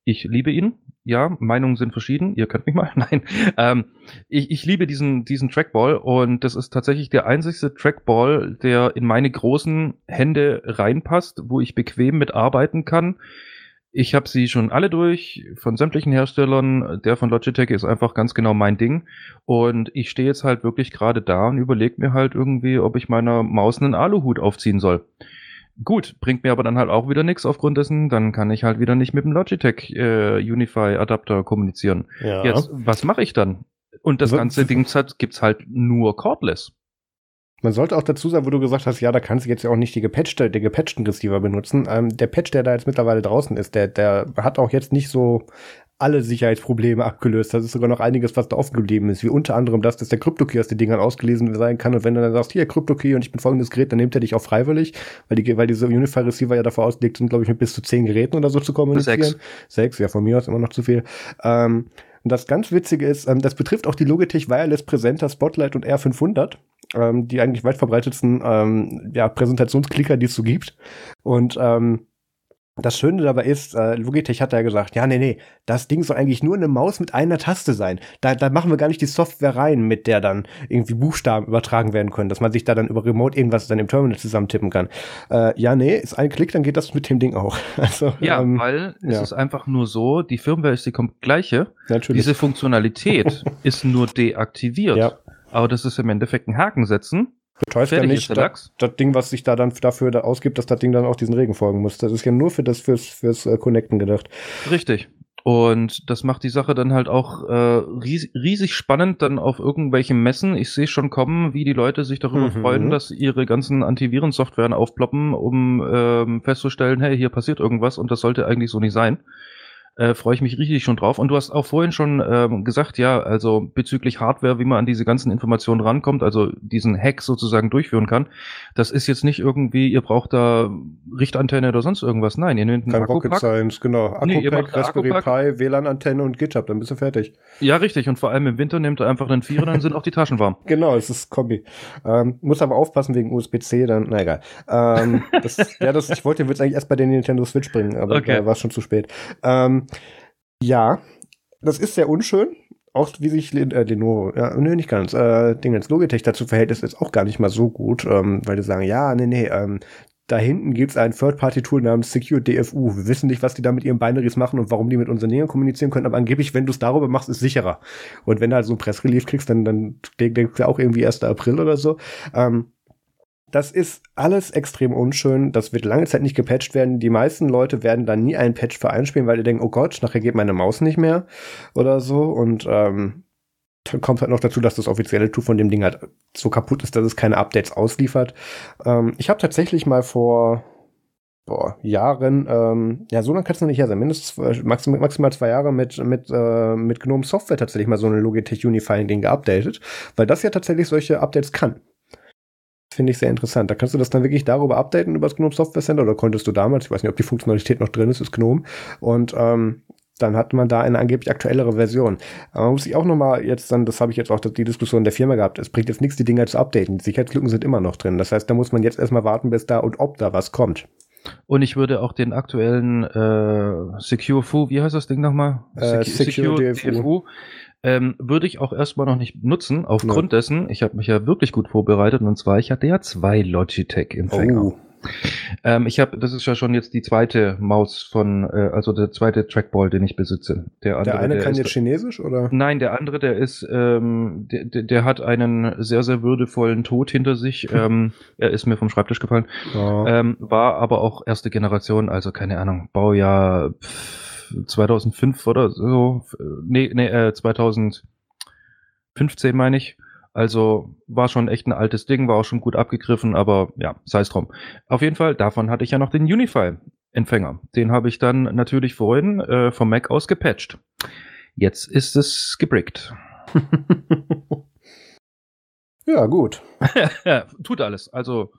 Speaker 2: Ich liebe ihn. Ja, Meinungen sind verschieden. Ihr könnt mich mal. Nein. Ähm, ich, ich liebe diesen, diesen Trackball und das ist tatsächlich der einzigste Trackball, der in meine großen Hände reinpasst, wo ich bequem mitarbeiten kann ich habe sie schon alle durch, von sämtlichen Herstellern. Der von Logitech ist einfach ganz genau mein Ding. Und ich stehe jetzt halt wirklich gerade da und überlege mir halt irgendwie, ob ich meiner Maus einen Aluhut aufziehen soll. Gut, bringt mir aber dann halt auch wieder nichts aufgrund dessen, dann kann ich halt wieder nicht mit dem Logitech äh, Unify Adapter kommunizieren. Ja. Jetzt, was mache ich dann? Und das ganze Ding gibt's halt nur cordless.
Speaker 1: Man sollte auch dazu sagen, wo du gesagt hast, ja, da kannst du jetzt ja auch nicht die gepatchte, den gepatchten Receiver benutzen. Ähm, der Patch, der da jetzt mittlerweile draußen ist, der, der hat auch jetzt nicht so alle Sicherheitsprobleme abgelöst. Das ist sogar noch einiges, was da offen geblieben ist, wie unter anderem das, dass der Krypto-Key aus den Dingern ausgelesen sein kann. Und wenn du dann sagst, hier Krypto-Key und ich bin folgendes Gerät, dann nimmt er dich auch freiwillig, weil, die, weil diese Unify-Receiver ja davor ausgelegt sind, glaube ich, mit bis zu zehn Geräten oder so zu kommunizieren. Sechs. Sechs, ja, von mir aus immer noch zu viel. Ähm, und das ganz Witzige ist, ähm, das betrifft auch die Logitech Wireless Presenter Spotlight und R500, ähm, die eigentlich weit verbreitetsten ähm, ja, Präsentationsklicker, die es so gibt. Und ähm, das Schöne dabei ist, äh, Logitech hat ja gesagt, ja, nee, nee, das Ding soll eigentlich nur eine Maus mit einer Taste sein. Da, da machen wir gar nicht die Software rein, mit der dann irgendwie Buchstaben übertragen werden können, dass man sich da dann über Remote irgendwas dann im Terminal zusammen kann. Äh, ja, nee, ist ein Klick, dann geht das mit dem Ding auch.
Speaker 2: Also, ja, ähm, weil ja. es ist einfach nur so, die Firmware ist die gleiche. Natürlich. Diese Funktionalität ist nur deaktiviert. Ja. Aber das ist im Endeffekt ein Haken setzen
Speaker 1: das heißt ja nicht, das, das, Ding, was sich da dann dafür da ausgibt, dass das Ding dann auch diesen Regen folgen muss. Das ist ja nur für das fürs, fürs uh, Connecten gedacht.
Speaker 2: Richtig. Und das macht die Sache dann halt auch äh, riesig, riesig spannend dann auf irgendwelchen Messen. Ich sehe schon kommen, wie die Leute sich darüber mhm. freuen, dass ihre ganzen Antivirensoftwaren aufploppen, um ähm, festzustellen, hey, hier passiert irgendwas und das sollte eigentlich so nicht sein äh, freue ich mich richtig schon drauf. Und du hast auch vorhin schon ähm, gesagt, ja, also bezüglich Hardware, wie man an diese ganzen Informationen rankommt, also diesen Hack sozusagen durchführen kann. Das ist jetzt nicht irgendwie, ihr braucht da Richtantenne oder sonst irgendwas. Nein, ihr nehmt einen
Speaker 1: Kein Rocket Science, genau. Akkupack, nee, Raspberry Pi, WLAN-Antenne und GitHub, dann bist du fertig.
Speaker 2: Ja, richtig. Und vor allem im Winter nehmt ihr einfach einen Vierer, dann sind auch die Taschen warm.
Speaker 1: Genau, es ist Kombi. Ähm, muss aber aufpassen wegen USB-C, dann, na egal. Ähm, das, ja, das, ich wollte den Witz eigentlich erst bei den Nintendo Switch bringen, aber okay. da war schon zu spät. Ähm, ja, das ist sehr unschön. Auch wie sich äh, Lenovo, ja, nö, nicht ganz, äh, Dingens Logitech dazu verhält, ist jetzt auch gar nicht mal so gut, ähm, weil die sagen, ja, nee, nee, ähm, da hinten gibt es ein Third-Party-Tool namens Secure DFU. Wir wissen nicht, was die da mit ihren Binaries machen und warum die mit unseren Nähern kommunizieren können, aber angeblich, wenn du es darüber machst, ist sicherer. Und wenn du halt so ein Pressrelief kriegst, dann, dann denkst du auch irgendwie 1. April oder so. Ähm, das ist alles extrem unschön. Das wird lange Zeit nicht gepatcht werden. Die meisten Leute werden da nie einen Patch für einspielen, weil die denken, oh Gott, nachher geht meine Maus nicht mehr oder so. Und ähm, dann kommt halt noch dazu, dass das offizielle Tool von dem Ding halt so kaputt ist, dass es keine Updates ausliefert. Ähm, ich habe tatsächlich mal vor boah, Jahren, ähm, ja, so lange kann es noch nicht her sein, mindestens maximal, maximal zwei Jahre mit, mit, äh, mit GNOME Software tatsächlich mal so eine Logitech Unifying-Ding geupdatet, weil das ja tatsächlich solche Updates kann. Finde ich sehr interessant. Da kannst du das dann wirklich darüber updaten über das GNOME Software Center oder konntest du damals, ich weiß nicht, ob die Funktionalität noch drin ist, ist GNOME. Und ähm, dann hat man da eine angeblich aktuellere Version. Aber man muss sich auch nochmal jetzt dann, das habe ich jetzt auch die Diskussion der Firma gehabt, es bringt jetzt nichts, die Dinger zu updaten. Die Sicherheitslücken sind immer noch drin. Das heißt, da muss man jetzt erstmal warten, bis da und ob da was kommt.
Speaker 2: Und ich würde auch den aktuellen äh, Secure Fu, wie heißt das Ding nochmal?
Speaker 1: Äh, Secure, Secure DFU. DFU
Speaker 2: ähm, würde ich auch erstmal noch nicht nutzen, aufgrund ja. dessen, ich habe mich ja wirklich gut vorbereitet und zwar, ich hatte ja zwei Logitech-Empfänger. Oh. Ähm, ich habe, das ist ja schon jetzt die zweite Maus von, äh, also der zweite Trackball, den ich besitze.
Speaker 1: Der, andere, der eine der kann ist, jetzt Chinesisch oder?
Speaker 2: Nein, der andere, der ist, ähm, der, der hat einen sehr sehr würdevollen Tod hinter sich. ähm, er ist mir vom Schreibtisch gefallen. Oh. Ähm, war aber auch erste Generation, also keine Ahnung, Baujahr. Pff, 2005 oder so, nee, nee, äh, 2015 meine ich. Also war schon echt ein altes Ding, war auch schon gut abgegriffen, aber ja, sei es drum. Auf jeden Fall, davon hatte ich ja noch den Unify-Empfänger. Den habe ich dann natürlich vorhin äh, vom Mac aus gepatcht. Jetzt ist es gebrickt.
Speaker 1: ja, gut.
Speaker 2: Tut alles. Also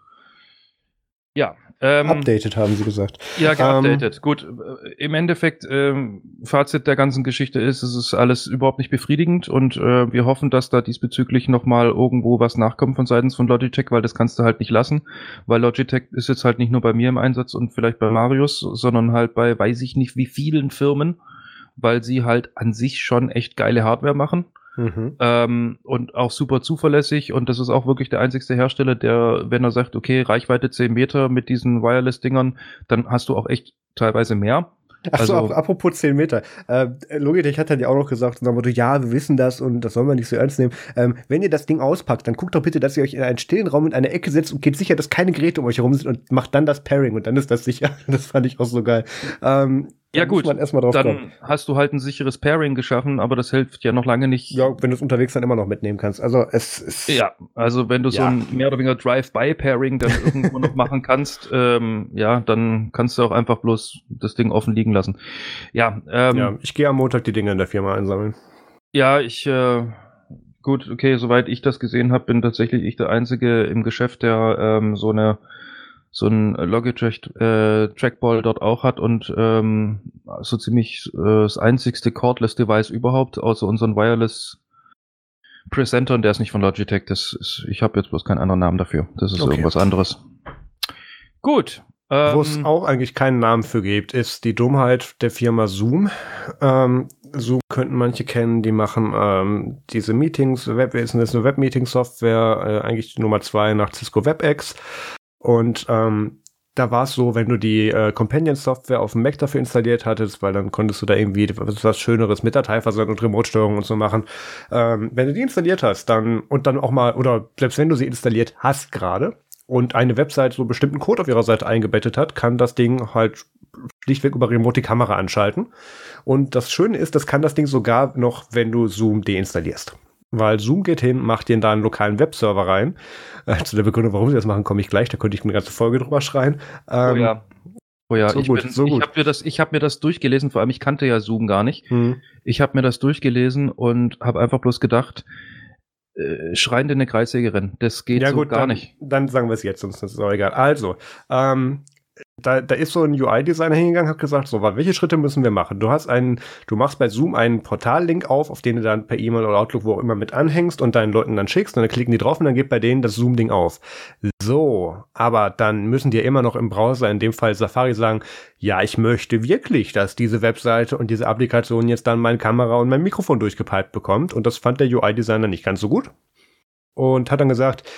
Speaker 2: ja.
Speaker 1: Ähm, updated haben sie gesagt.
Speaker 2: Ja, geupdatet. Ähm, Gut, äh, im Endeffekt, ähm, Fazit der ganzen Geschichte ist, es ist alles überhaupt nicht befriedigend und äh, wir hoffen, dass da diesbezüglich nochmal irgendwo was nachkommt von seitens von Logitech, weil das kannst du halt nicht lassen, weil Logitech ist jetzt halt nicht nur bei mir im Einsatz und vielleicht bei Marius, sondern halt bei weiß ich nicht wie vielen Firmen, weil sie halt an sich schon echt geile Hardware machen Mhm. Ähm, und auch super zuverlässig und das ist auch wirklich der einzigste Hersteller, der, wenn er sagt, okay, Reichweite 10 Meter mit diesen Wireless-Dingern, dann hast du auch echt teilweise mehr.
Speaker 1: Ach so, also, apropos 10 Meter. Äh, Logitech hat dann ja auch noch gesagt, und Motto, ja, wir wissen das und das soll man nicht so ernst nehmen. Ähm, wenn ihr das Ding auspackt, dann guckt doch bitte, dass ihr euch in einen stillen Raum in eine Ecke setzt und geht sicher, dass keine Geräte um euch herum sind und macht dann das Pairing und dann ist das sicher. Das fand ich auch so geil. Ähm,
Speaker 2: ja gut, dann kommen. hast du halt ein sicheres Pairing geschaffen, aber das hilft ja noch lange nicht.
Speaker 1: Ja, wenn du es unterwegs dann immer noch mitnehmen kannst. Also es ist
Speaker 2: ja, also wenn du ja. so ein mehr oder weniger Drive-by-Pairing dann irgendwo noch machen kannst, ähm, ja, dann kannst du auch einfach bloß das Ding offen liegen lassen. Ja,
Speaker 1: ähm, ja ich gehe am Montag die Dinge in der Firma einsammeln.
Speaker 2: Ja, ich äh, gut, okay, soweit ich das gesehen habe, bin tatsächlich ich der Einzige im Geschäft, der ähm, so eine so ein Logitech äh, Trackball dort auch hat und ähm, so ziemlich äh, das einzigste Cordless Device überhaupt, außer unseren Wireless Presenter, und der ist nicht von Logitech. Das ist, ich habe jetzt bloß keinen anderen Namen dafür. Das ist okay. irgendwas anderes. Gut.
Speaker 1: Ähm, Wo es auch eigentlich keinen Namen für gibt, ist die Dummheit der Firma Zoom. Ähm, Zoom könnten manche kennen, die machen ähm, diese Meetings, Web, ist eine Web-Meeting-Software, äh, eigentlich die Nummer zwei nach Cisco WebEx. Und ähm, da war es so, wenn du die äh, Companion-Software auf dem Mac dafür installiert hattest, weil dann konntest du da irgendwie was Schöneres mit Dateiversand und Remote-Steuerung und so machen. Ähm, wenn du die installiert hast, dann und dann auch mal, oder selbst wenn du sie installiert hast gerade und eine Website so bestimmten Code auf ihrer Seite eingebettet hat, kann das Ding halt schlichtweg über Remote die Kamera anschalten. Und das Schöne ist, das kann das Ding sogar noch, wenn du Zoom deinstallierst weil Zoom geht hin, macht dir da einen lokalen Webserver rein. Äh, zu der Begründung, warum sie das machen, komme ich gleich. Da könnte ich eine ganze Folge drüber schreien.
Speaker 2: Ähm, oh ja. Oh ja, so ich, bin, so ich habe mir das, ich habe mir das durchgelesen. Vor allem, ich kannte ja Zoom gar nicht. Hm. Ich habe mir das durchgelesen und habe einfach bloß gedacht, äh, schreiende eine Kreissägerin. Das geht ja, so gut, gar
Speaker 1: dann,
Speaker 2: nicht.
Speaker 1: Dann sagen wir es jetzt, sonst ist es auch egal. Also, ähm, da, da ist so ein UI-Designer hingegangen, hat gesagt, so, welche Schritte müssen wir machen? Du hast einen, du machst bei Zoom einen Portallink auf, auf den du dann per E-Mail oder Outlook, wo auch immer mit anhängst und deinen Leuten dann schickst und dann klicken die drauf und dann geht bei denen das Zoom-Ding auf. So, aber dann müssen die immer noch im Browser, in dem Fall Safari, sagen, ja, ich möchte wirklich, dass diese Webseite und diese Applikation jetzt dann meine Kamera und mein Mikrofon durchgepiped bekommt und das fand der UI-Designer nicht ganz so gut und hat dann gesagt,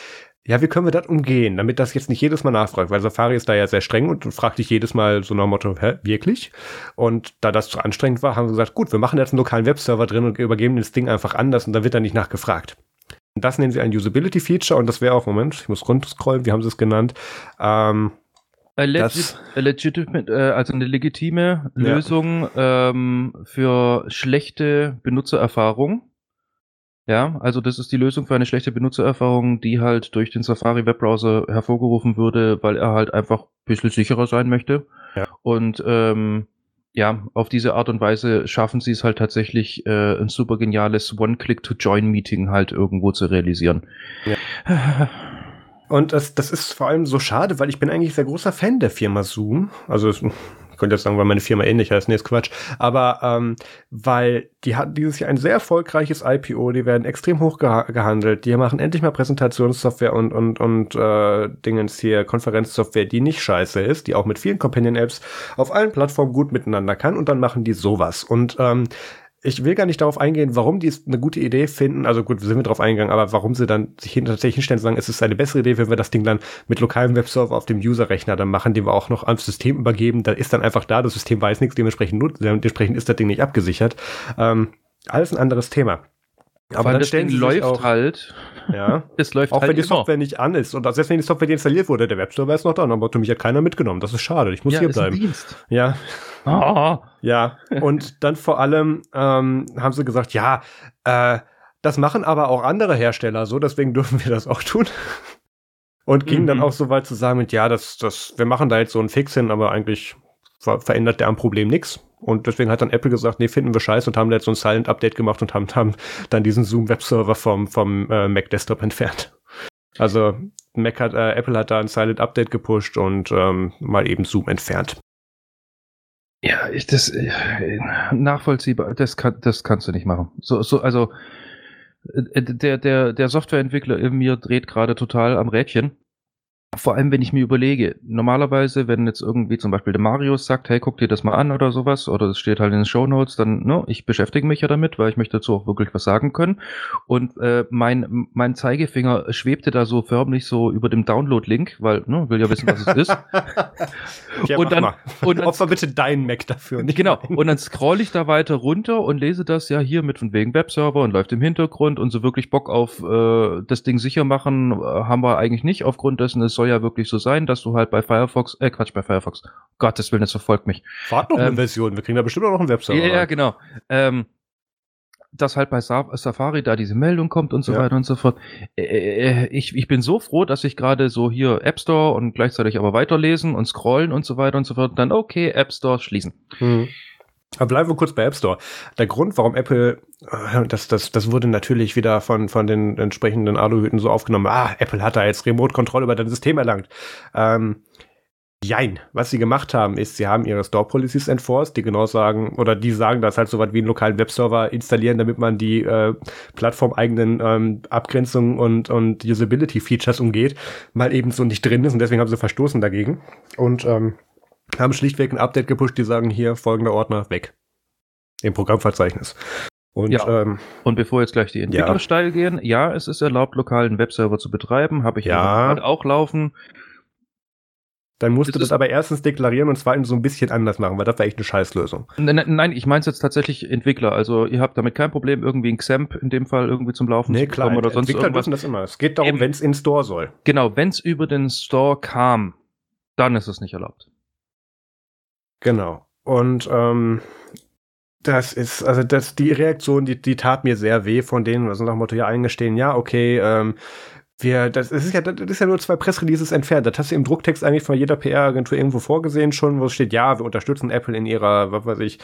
Speaker 1: ja, wie können wir das umgehen, damit das jetzt nicht jedes Mal nachfragt, weil Safari ist da ja sehr streng und fragt dich jedes Mal so nach Motto, hä, wirklich? Und da das zu anstrengend war, haben sie gesagt, gut, wir machen jetzt einen lokalen Webserver drin und übergeben das Ding einfach anders und da wird dann nicht nachgefragt. Und das nennen sie ein Usability-Feature und das wäre auch, Moment, ich muss runterscrollen, wie haben sie es genannt? Ähm,
Speaker 2: A legit, a legitimate, äh, also eine legitime ja. Lösung ähm, für schlechte Benutzererfahrung. Ja, also das ist die Lösung für eine schlechte Benutzererfahrung, die halt durch den Safari Webbrowser hervorgerufen würde, weil er halt einfach ein bisschen sicherer sein möchte. Ja. Und ähm, ja, auf diese Art und Weise schaffen sie es halt tatsächlich, äh, ein super geniales One-Click-to-Join-Meeting halt irgendwo zu realisieren.
Speaker 1: Ja. Und das, das ist vor allem so schade, weil ich bin eigentlich sehr großer Fan der Firma Zoom. Also ich könnte jetzt sagen, weil meine Firma ähnlich heißt, nee, ist Quatsch. Aber ähm, weil die hatten dieses Jahr ein sehr erfolgreiches IPO, die werden extrem hoch geha gehandelt, die machen endlich mal Präsentationssoftware und und und äh, Dingens hier Konferenzsoftware, die nicht scheiße ist, die auch mit vielen Companion-Apps auf allen Plattformen gut miteinander kann und dann machen die sowas. Und ähm, ich will gar nicht darauf eingehen, warum die es eine gute Idee finden. Also gut, sind wir darauf eingegangen, aber warum sie dann sich hin, tatsächlich hinstellen und sagen, es ist eine bessere Idee, wenn wir das Ding dann mit lokalem Webserver auf dem User-Rechner dann machen, den wir auch noch ans System übergeben. Da ist dann einfach da, das System weiß nichts, dementsprechend, dementsprechend ist das Ding nicht abgesichert. Ähm, alles ein anderes Thema.
Speaker 2: Aber dann das Ding läuft auch, halt.
Speaker 1: Ja. es läuft auch halt wenn die immer. Software nicht an ist. Und selbst wenn die Software installiert wurde, der Webserver ist noch da. Aber mich hat keiner mitgenommen. Das ist schade. Ich muss ja, hier bleiben. Ja. Oh. Ja. Und dann vor allem ähm, haben sie gesagt, ja, äh, das machen aber auch andere Hersteller so, deswegen dürfen wir das auch tun. Und ging mhm. dann auch so weit zu sagen mit, ja, das, das, wir machen da jetzt so einen Fix hin, aber eigentlich ver verändert der am Problem nichts. Und deswegen hat dann Apple gesagt, nee, finden wir scheiße und haben da jetzt so ein Silent Update gemacht und haben, haben dann diesen Zoom Webserver vom, vom äh, Mac Desktop entfernt. Also Mac hat, äh, Apple hat da ein Silent Update gepusht und ähm, mal eben Zoom entfernt.
Speaker 2: Ja, das äh, nachvollziehbar, das, kann, das kannst du nicht machen. So, so, also äh, der, der, der Softwareentwickler in mir dreht gerade total am Rädchen vor allem, wenn ich mir überlege, normalerweise, wenn jetzt irgendwie zum Beispiel der Marius sagt, hey, guck dir das mal an oder sowas, oder es steht halt in den Show Notes, dann, ne, ich beschäftige mich ja damit, weil ich möchte dazu auch wirklich was sagen können. Und äh, mein, mein Zeigefinger schwebte da so förmlich so über dem Download-Link, weil, ne, will ja wissen, was es ist.
Speaker 1: ja, und, dann, und dann Opfer bitte deinen Mac dafür.
Speaker 2: Nicht genau. Und dann scroll ich da weiter runter und lese das ja hier mit von wegen Webserver und läuft im Hintergrund und so wirklich Bock auf äh, das Ding sicher machen äh, haben wir eigentlich nicht aufgrund dessen, es soll ja wirklich so sein, dass du halt bei Firefox, äh Quatsch, bei Firefox, Gottes Willen, das verfolgt mich.
Speaker 1: Fahrt noch ähm, eine Version, wir kriegen da bestimmt auch noch einen Webserver.
Speaker 2: Ja, ja genau. Ähm, dass halt bei Safari da diese Meldung kommt und so ja. weiter und so fort. Äh, ich, ich bin so froh, dass ich gerade so hier App Store und gleichzeitig aber weiterlesen und scrollen und so weiter und so fort. Dann okay, App Store schließen. Mhm.
Speaker 1: Aber bleiben wir kurz bei App Store. Der Grund, warum Apple, äh, das, das, das wurde natürlich wieder von, von den entsprechenden Aluhüten so aufgenommen, ah, Apple hat da jetzt Remote-Kontrolle über dein System erlangt. Ähm, Jein. Was sie gemacht haben, ist, sie haben ihre Store Policies enforced, die genau sagen, oder die sagen, dass halt so was wie einen lokalen Webserver installieren, damit man die äh, plattformeigenen ähm, Abgrenzungen und, und Usability Features umgeht, mal eben so nicht drin ist und deswegen haben sie verstoßen dagegen. Und ähm, haben schlichtweg ein Update gepusht, die sagen hier folgender Ordner weg. Im Programmverzeichnis.
Speaker 2: Und, ja. ähm, und bevor jetzt gleich die Entwickler ja. steil gehen, ja, es ist erlaubt, lokalen Webserver zu betreiben, habe ich
Speaker 1: ja
Speaker 2: auch laufen.
Speaker 1: Dann musst das du das aber erstens deklarieren und zweitens so ein bisschen anders machen, weil das war echt eine Scheißlösung.
Speaker 2: Nein, nein ich meine jetzt tatsächlich Entwickler. Also ihr habt damit kein Problem, irgendwie ein XAMPP in dem Fall irgendwie zum Laufen
Speaker 1: nee, zu bekommen klar, oder sonst Entwickler irgendwas. das immer. Es geht darum, wenn es in Store soll.
Speaker 2: Genau, wenn es über den Store kam, dann ist es nicht erlaubt.
Speaker 1: Genau. Und ähm, das ist, also das, die Reaktion, die, die tat mir sehr weh von denen, also nach Motto, ja, eingestehen, ja, okay, ähm, wir, das, das ist ja, das ist ja nur zwei Pressreleases entfernt. Das hast du im Drucktext eigentlich von jeder PR-Agentur irgendwo vorgesehen schon, wo es steht, ja, wir unterstützen Apple in ihrer, was weiß ich,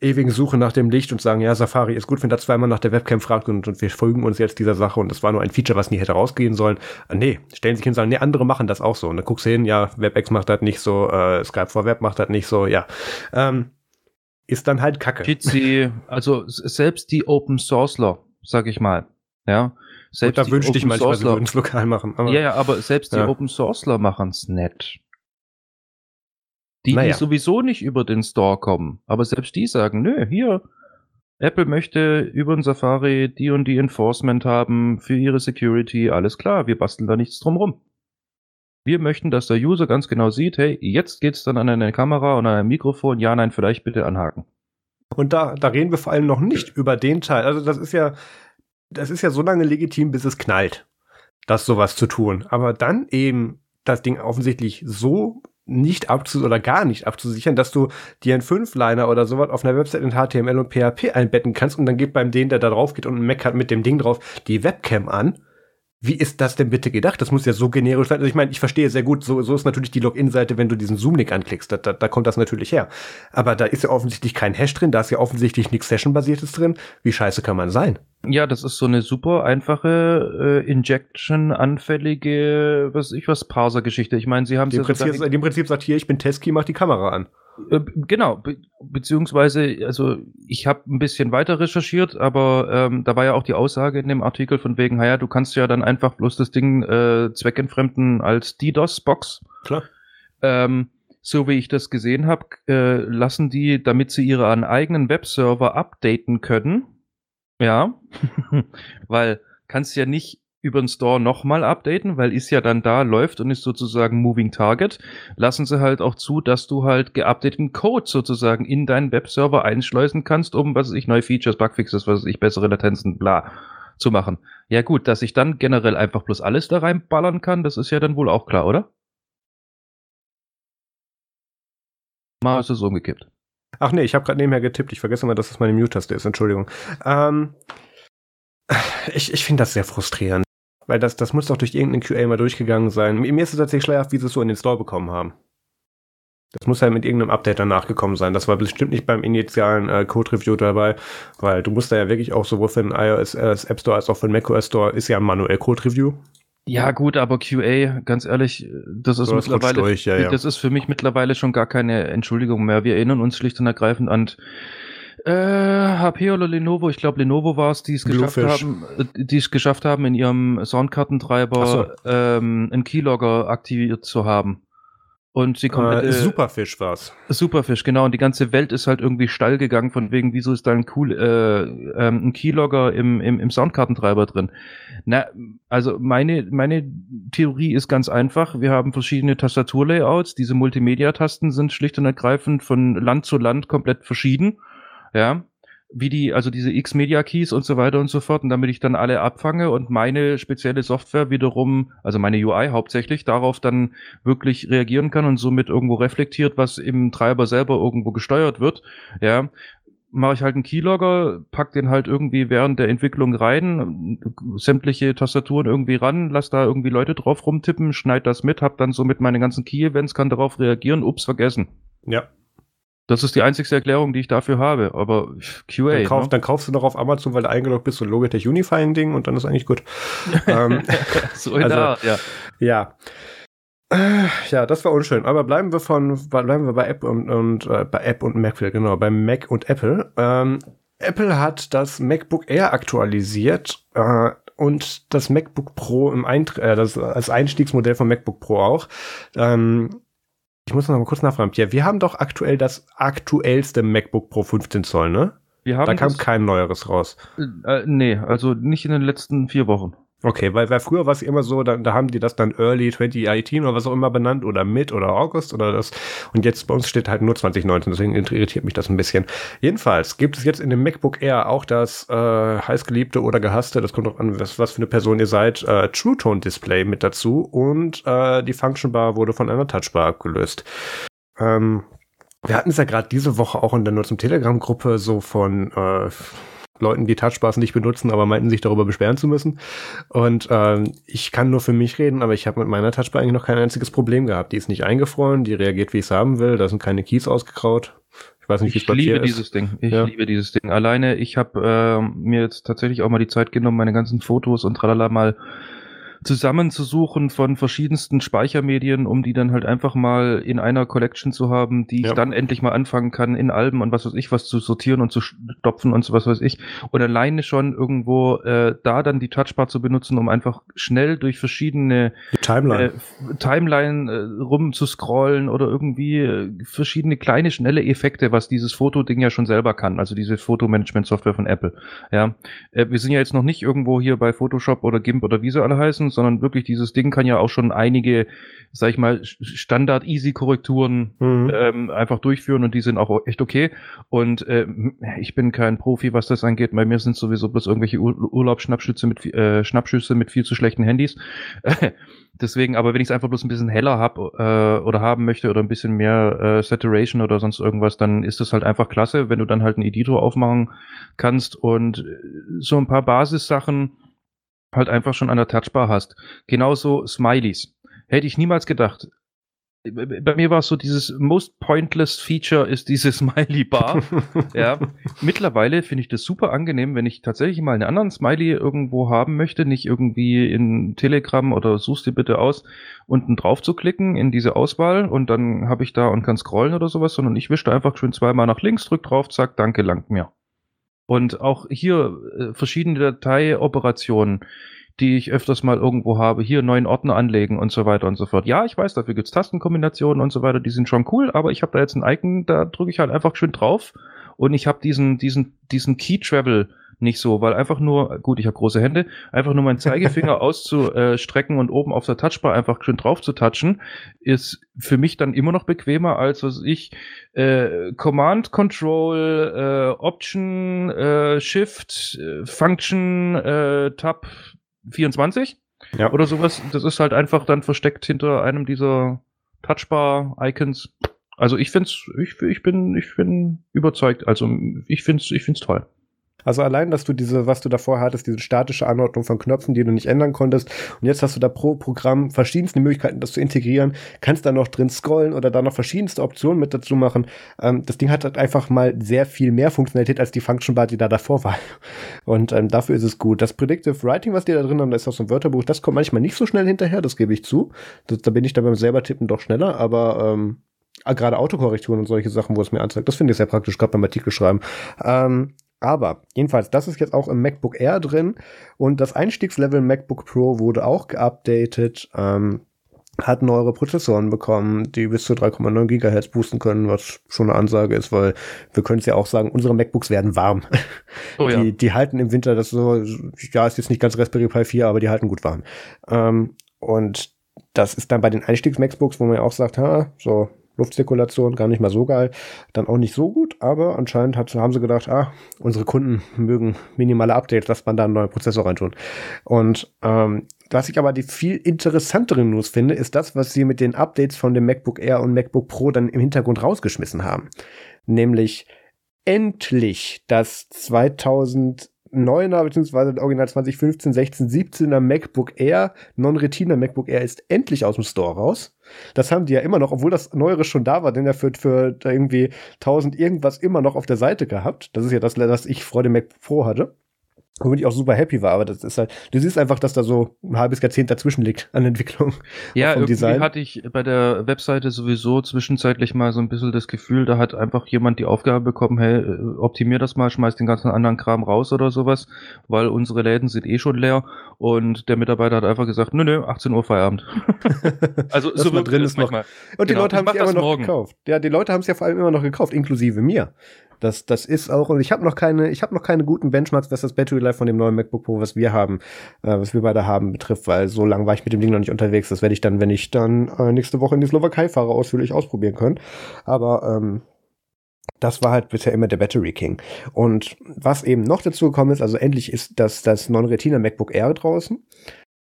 Speaker 1: ewigen Suche nach dem Licht und sagen, ja, Safari ist gut, wenn da zweimal nach der Webcam fragt und, und wir folgen uns jetzt dieser Sache und das war nur ein Feature, was nie hätte rausgehen sollen. Äh, nee, stellen sich hin und sagen, nee, andere machen das auch so. Und dann guckst du hin, ja, WebEx macht das nicht so, äh, Skype for Web macht das nicht so, ja. Ähm, ist dann halt Kacke.
Speaker 2: Jitsi, also selbst die Open Sourceler, sag ich mal, ja.
Speaker 1: Selbst und da wünschte ich manchmal, sie würden es lokal machen.
Speaker 2: Aber, ja, ja, aber selbst ja. die Open Sourceler machen es nett. Die, naja. die sowieso nicht über den Store kommen. Aber selbst die sagen, nö, hier, Apple möchte über den Safari die und die Enforcement haben für ihre Security, alles klar, wir basteln da nichts drum rum. Wir möchten, dass der User ganz genau sieht, hey, jetzt geht's dann an eine Kamera und an ein Mikrofon, ja, nein, vielleicht bitte anhaken.
Speaker 1: Und da, da reden wir vor allem noch nicht über den Teil. Also das ist ja, das ist ja so lange legitim, bis es knallt, das sowas zu tun. Aber dann eben das Ding offensichtlich so nicht abzu oder gar nicht abzusichern, dass du dir einen Fünfliner oder sowas auf einer Website in HTML und PHP einbetten kannst und dann geht beim den, der da drauf geht und hat mit dem Ding drauf, die Webcam an wie ist das denn bitte gedacht? Das muss ja so generisch sein. Also ich meine, ich verstehe sehr gut, so, so ist natürlich die Login-Seite, wenn du diesen Zoom-Link anklickst, da, da, da kommt das natürlich her. Aber da ist ja offensichtlich kein Hash drin, da ist ja offensichtlich nichts Session-basiertes drin. Wie scheiße kann man sein?
Speaker 2: Ja, das ist so eine super einfache äh, Injection-anfällige, was ich was, Parser-Geschichte. Ich meine, sie haben es
Speaker 1: ja Prinzip, Im Prinzip sagt hier, ich bin Testkey, mach die Kamera an.
Speaker 2: Äh, genau, be beziehungsweise, also ich habe ein bisschen weiter recherchiert, aber ähm, da war ja auch die Aussage in dem Artikel von wegen, naja, du kannst ja dann einfach bloß das Ding äh, zweckentfremden als DDoS-Box.
Speaker 1: Klar.
Speaker 2: Ähm, so wie ich das gesehen habe, äh, lassen die, damit sie ihren eigenen Webserver updaten können. Ja, weil kannst ja nicht über den Store nochmal updaten, weil ist ja dann da, läuft und ist sozusagen Moving Target, lassen sie halt auch zu, dass du halt geupdateten Code sozusagen in deinen Webserver einschleusen kannst, um, was weiß ich, neue Features, Bugfixes, was weiß ich, bessere Latenzen, bla, zu machen. Ja gut, dass ich dann generell einfach bloß alles da reinballern kann, das ist ja dann wohl auch klar, oder? Mal ist es umgekippt.
Speaker 1: Ach nee, ich habe gerade nebenher getippt. Ich vergesse mal, dass das meine Mute-Taste ist. Entschuldigung. Ähm, ich ich finde das sehr frustrierend. Weil das, das muss doch durch irgendeinen QA mal durchgegangen sein. Mir ist es tatsächlich schleierhaft, wie sie es so in den Store bekommen haben. Das muss ja mit irgendeinem Update danach gekommen sein. Das war bestimmt nicht beim initialen äh, Code-Review dabei, weil du musst da ja wirklich auch sowohl für den iOS äh, App Store als auch für den macOS Store ist ja ein manuell Code-Review.
Speaker 2: Ja, gut, aber QA, ganz ehrlich, das ist so, mittlerweile, durch, ja, ja. das ist für mich mittlerweile schon gar keine Entschuldigung mehr. Wir erinnern uns schlicht und ergreifend an Äh, HP oder Lenovo? Ich glaube Lenovo war es, die es geschafft haben, äh, die es geschafft haben, in ihrem Soundkartentreiber so. ähm, einen Keylogger aktiviert zu haben. Und sie kommt.
Speaker 1: Äh, Superfish war's.
Speaker 2: Superfish, genau. Und die ganze Welt ist halt irgendwie steil gegangen, von wegen, wieso ist da ein, cool, äh, ähm, ein Keylogger im, im, im Soundkartentreiber drin? Na, also meine, meine Theorie ist ganz einfach. Wir haben verschiedene Tastaturlayouts. Diese Multimedia-Tasten sind schlicht und ergreifend von Land zu Land komplett verschieden. Ja? Wie die, also diese X-Media-Keys und so weiter und so fort, und damit ich dann alle abfange und meine spezielle Software wiederum, also meine UI hauptsächlich, darauf dann wirklich reagieren kann und somit irgendwo reflektiert, was im Treiber selber irgendwo gesteuert wird, ja, mache ich halt einen Keylogger, pack den halt irgendwie während der Entwicklung rein, sämtliche Tastaturen irgendwie ran, lass da irgendwie Leute drauf rumtippen, schneid das mit, hab dann somit meine ganzen Key-Events, kann darauf reagieren, ups, vergessen.
Speaker 1: Ja,
Speaker 2: das ist die einzigste Erklärung, die ich dafür habe. Aber QA.
Speaker 1: Dann, kauf, ne? dann kaufst du noch auf Amazon, weil du eingeloggt bist, so ein Logitech Unifying Ding und dann ist eigentlich gut. ähm,
Speaker 2: so also, Art, ja.
Speaker 1: Ja. Äh, ja, das war unschön. Aber bleiben wir von, bleiben wir bei App und, und äh, bei App und Mac, genau, bei Mac und Apple. Ähm, Apple hat das MacBook Air aktualisiert äh, und das MacBook Pro im Eint äh, das als Einstiegsmodell von MacBook Pro auch. Ähm, ich muss noch mal kurz nachfragen. Ja, wir haben doch aktuell das aktuellste MacBook Pro 15 Zoll, ne?
Speaker 2: Wir haben
Speaker 1: da kam kein neueres raus.
Speaker 2: Äh, nee, also nicht in den letzten vier Wochen.
Speaker 1: Okay, weil, weil früher war es immer so, da, da haben die das dann Early 2018 oder was auch immer benannt oder Mid oder August oder das. Und jetzt bei uns steht halt nur 2019, deswegen irritiert mich das ein bisschen. Jedenfalls gibt es jetzt in dem MacBook Air auch das äh, heißgeliebte oder gehasste, das kommt auch an, was, was für eine Person ihr seid, äh, True Tone Display mit dazu und äh, die Function Bar wurde von einer Touchbar abgelöst. Ähm, wir hatten es ja gerade diese Woche auch in der Nutzung Telegram-Gruppe so von äh, Leuten, die Touchbars nicht benutzen, aber meinten sich darüber beschweren zu müssen. Und ähm, ich kann nur für mich reden, aber ich habe mit meiner Touchbar eigentlich noch kein einziges Problem gehabt. Die ist nicht eingefroren, die reagiert, wie ich es haben will. Da sind keine Keys ausgekraut. Ich weiß nicht, wie es bei
Speaker 2: dir ist. Ich liebe dieses Ding. Ich ja. liebe dieses Ding. Alleine, ich habe äh, mir jetzt tatsächlich auch mal die Zeit genommen, meine ganzen Fotos und tralala mal zusammenzusuchen von verschiedensten Speichermedien, um die dann halt einfach mal in einer Collection zu haben, die ja. ich dann endlich mal anfangen kann, in Alben und was weiß ich, was zu sortieren und zu stopfen und so was weiß ich. Und alleine schon irgendwo äh, da dann die Touchbar zu benutzen, um einfach schnell durch verschiedene
Speaker 1: Timeline, äh,
Speaker 2: Timeline äh, rum zu scrollen oder irgendwie äh, verschiedene kleine, schnelle Effekte, was dieses Fotoding ja schon selber kann, also diese Fotomanagement-Software von Apple. Ja, äh, wir sind ja jetzt noch nicht irgendwo hier bei Photoshop oder GIMP oder wie sie alle heißen, sondern wirklich dieses Ding kann ja auch schon einige, sag ich mal, Standard-Easy-Korrekturen mhm. ähm, einfach durchführen und die sind auch echt okay. Und äh, ich bin kein Profi, was das angeht. Bei mir sind sowieso bloß irgendwelche Ur Urlaubsschnappschüsse mit äh, Schnappschüsse mit viel zu schlechten Handys. Deswegen, aber wenn ich es einfach bloß ein bisschen heller hab äh, oder haben möchte oder ein bisschen mehr äh, Saturation oder sonst irgendwas, dann ist das halt einfach klasse, wenn du dann halt einen Editor aufmachen kannst und so ein paar Basissachen halt einfach schon an der Touchbar hast. Genauso Smileys. Hätte ich niemals gedacht. Bei mir war es so, dieses most pointless Feature ist diese Smiley Bar. ja. Mittlerweile finde ich das super angenehm, wenn ich tatsächlich mal einen anderen Smiley irgendwo haben möchte, nicht irgendwie in Telegram oder suchst dir bitte aus, unten drauf zu klicken in diese Auswahl und dann habe ich da und kann scrollen oder sowas, sondern ich wische einfach schön zweimal nach links, drück drauf, zack, danke, langt mir. Und auch hier äh, verschiedene Dateioperationen, die ich öfters mal irgendwo habe, hier neuen Ordner anlegen und so weiter und so fort. Ja, ich weiß, dafür gibt's Tastenkombinationen und so weiter, die sind schon cool, aber ich habe da jetzt ein Icon, da drücke ich halt einfach schön drauf und ich habe diesen, diesen, diesen Key Travel nicht so, weil einfach nur, gut, ich habe große Hände, einfach nur meinen Zeigefinger auszustrecken und oben auf der Touchbar einfach schön drauf zu touchen, ist für mich dann immer noch bequemer, als was ich äh, Command, Control, äh, Option, äh, Shift, äh, Function, äh, Tab 24 ja. oder sowas. Das ist halt einfach dann versteckt hinter einem dieser Touchbar-Icons. Also ich find's, ich, ich bin, ich bin überzeugt. Also ich find's, ich find's toll.
Speaker 1: Also allein, dass du diese, was du davor hattest, diese statische Anordnung von Knöpfen, die du nicht ändern konntest, und jetzt hast du da pro Programm verschiedenste Möglichkeiten, das zu integrieren, kannst da noch drin scrollen oder da noch verschiedenste Optionen mit dazu machen. Ähm, das Ding hat halt einfach mal sehr viel mehr Funktionalität als die Function Bar, die da davor war. Und ähm, dafür ist es gut. Das Predictive Writing, was die da drin haben, da ist so ein Wörterbuch, das kommt manchmal nicht so schnell hinterher, das gebe ich zu. Das, da bin ich dann beim selber tippen doch schneller, aber ähm, gerade Autokorrekturen und solche Sachen, wo es mir anzeigt. Das finde ich sehr praktisch, gerade beim Artikel schreiben. Ähm, aber jedenfalls, das ist jetzt auch im MacBook Air drin und das Einstiegslevel MacBook Pro wurde auch geupdatet. Ähm, hat neuere Prozessoren bekommen, die bis zu 3,9 Gigahertz boosten können, was schon eine Ansage ist, weil wir können es ja auch sagen, unsere MacBooks werden warm. Oh, ja. die, die halten im Winter das so, ja, ist jetzt nicht ganz Raspberry Pi 4, aber die halten gut warm. Ähm, und das ist dann bei den Einstiegs-MacBooks, wo man ja auch sagt, ha, so Luftzirkulation, gar nicht mal so geil, dann auch nicht so gut, aber anscheinend hat, haben sie gedacht, ah, unsere Kunden mögen minimale Updates, dass man da einen neuen Prozessor reintun. Und ähm, was ich aber die viel interessantere News finde, ist das, was sie mit den Updates von dem MacBook Air und MacBook Pro dann im Hintergrund rausgeschmissen haben. Nämlich endlich das 2000 9er bzw. Original 2015, 16, 17er MacBook Air, Non-Retina MacBook Air ist endlich aus dem Store raus. Das haben die ja immer noch, obwohl das Neuere schon da war, denn er für, für irgendwie 1000 irgendwas immer noch auf der Seite gehabt. Das ist ja das, das ich vor dem Mac Pro hatte womit ich auch super happy war, aber das ist halt, du siehst einfach, dass da so ein halbes Jahrzehnt dazwischen liegt an Entwicklung.
Speaker 2: Ja, irgendwie Design. hatte ich bei der Webseite sowieso zwischenzeitlich mal so ein bisschen das Gefühl, da hat einfach jemand die Aufgabe bekommen, hey, äh, optimier das mal, schmeiß den ganzen anderen Kram raus oder sowas, weil unsere Läden sind eh schon leer und der Mitarbeiter hat einfach gesagt, nö, nö, 18 Uhr Feierabend.
Speaker 1: also so drin ist noch. Und die genau, Leute haben es ja immer noch morgen. gekauft. Ja, die Leute haben es ja vor allem immer noch gekauft, inklusive mir. Das, das ist auch, und ich habe noch keine, ich habe noch keine guten Benchmarks, was das Battery Life von dem neuen MacBook Pro, was wir haben, äh, was wir beide haben, betrifft, weil so lange war ich mit dem Ding noch nicht unterwegs. Das werde ich dann, wenn ich dann äh, nächste Woche in die Slowakei fahre, ausführlich ausprobieren können. Aber ähm, das war halt bisher immer der Battery King. Und was eben noch dazu gekommen ist, also endlich ist das, das Non-Retina MacBook Air draußen.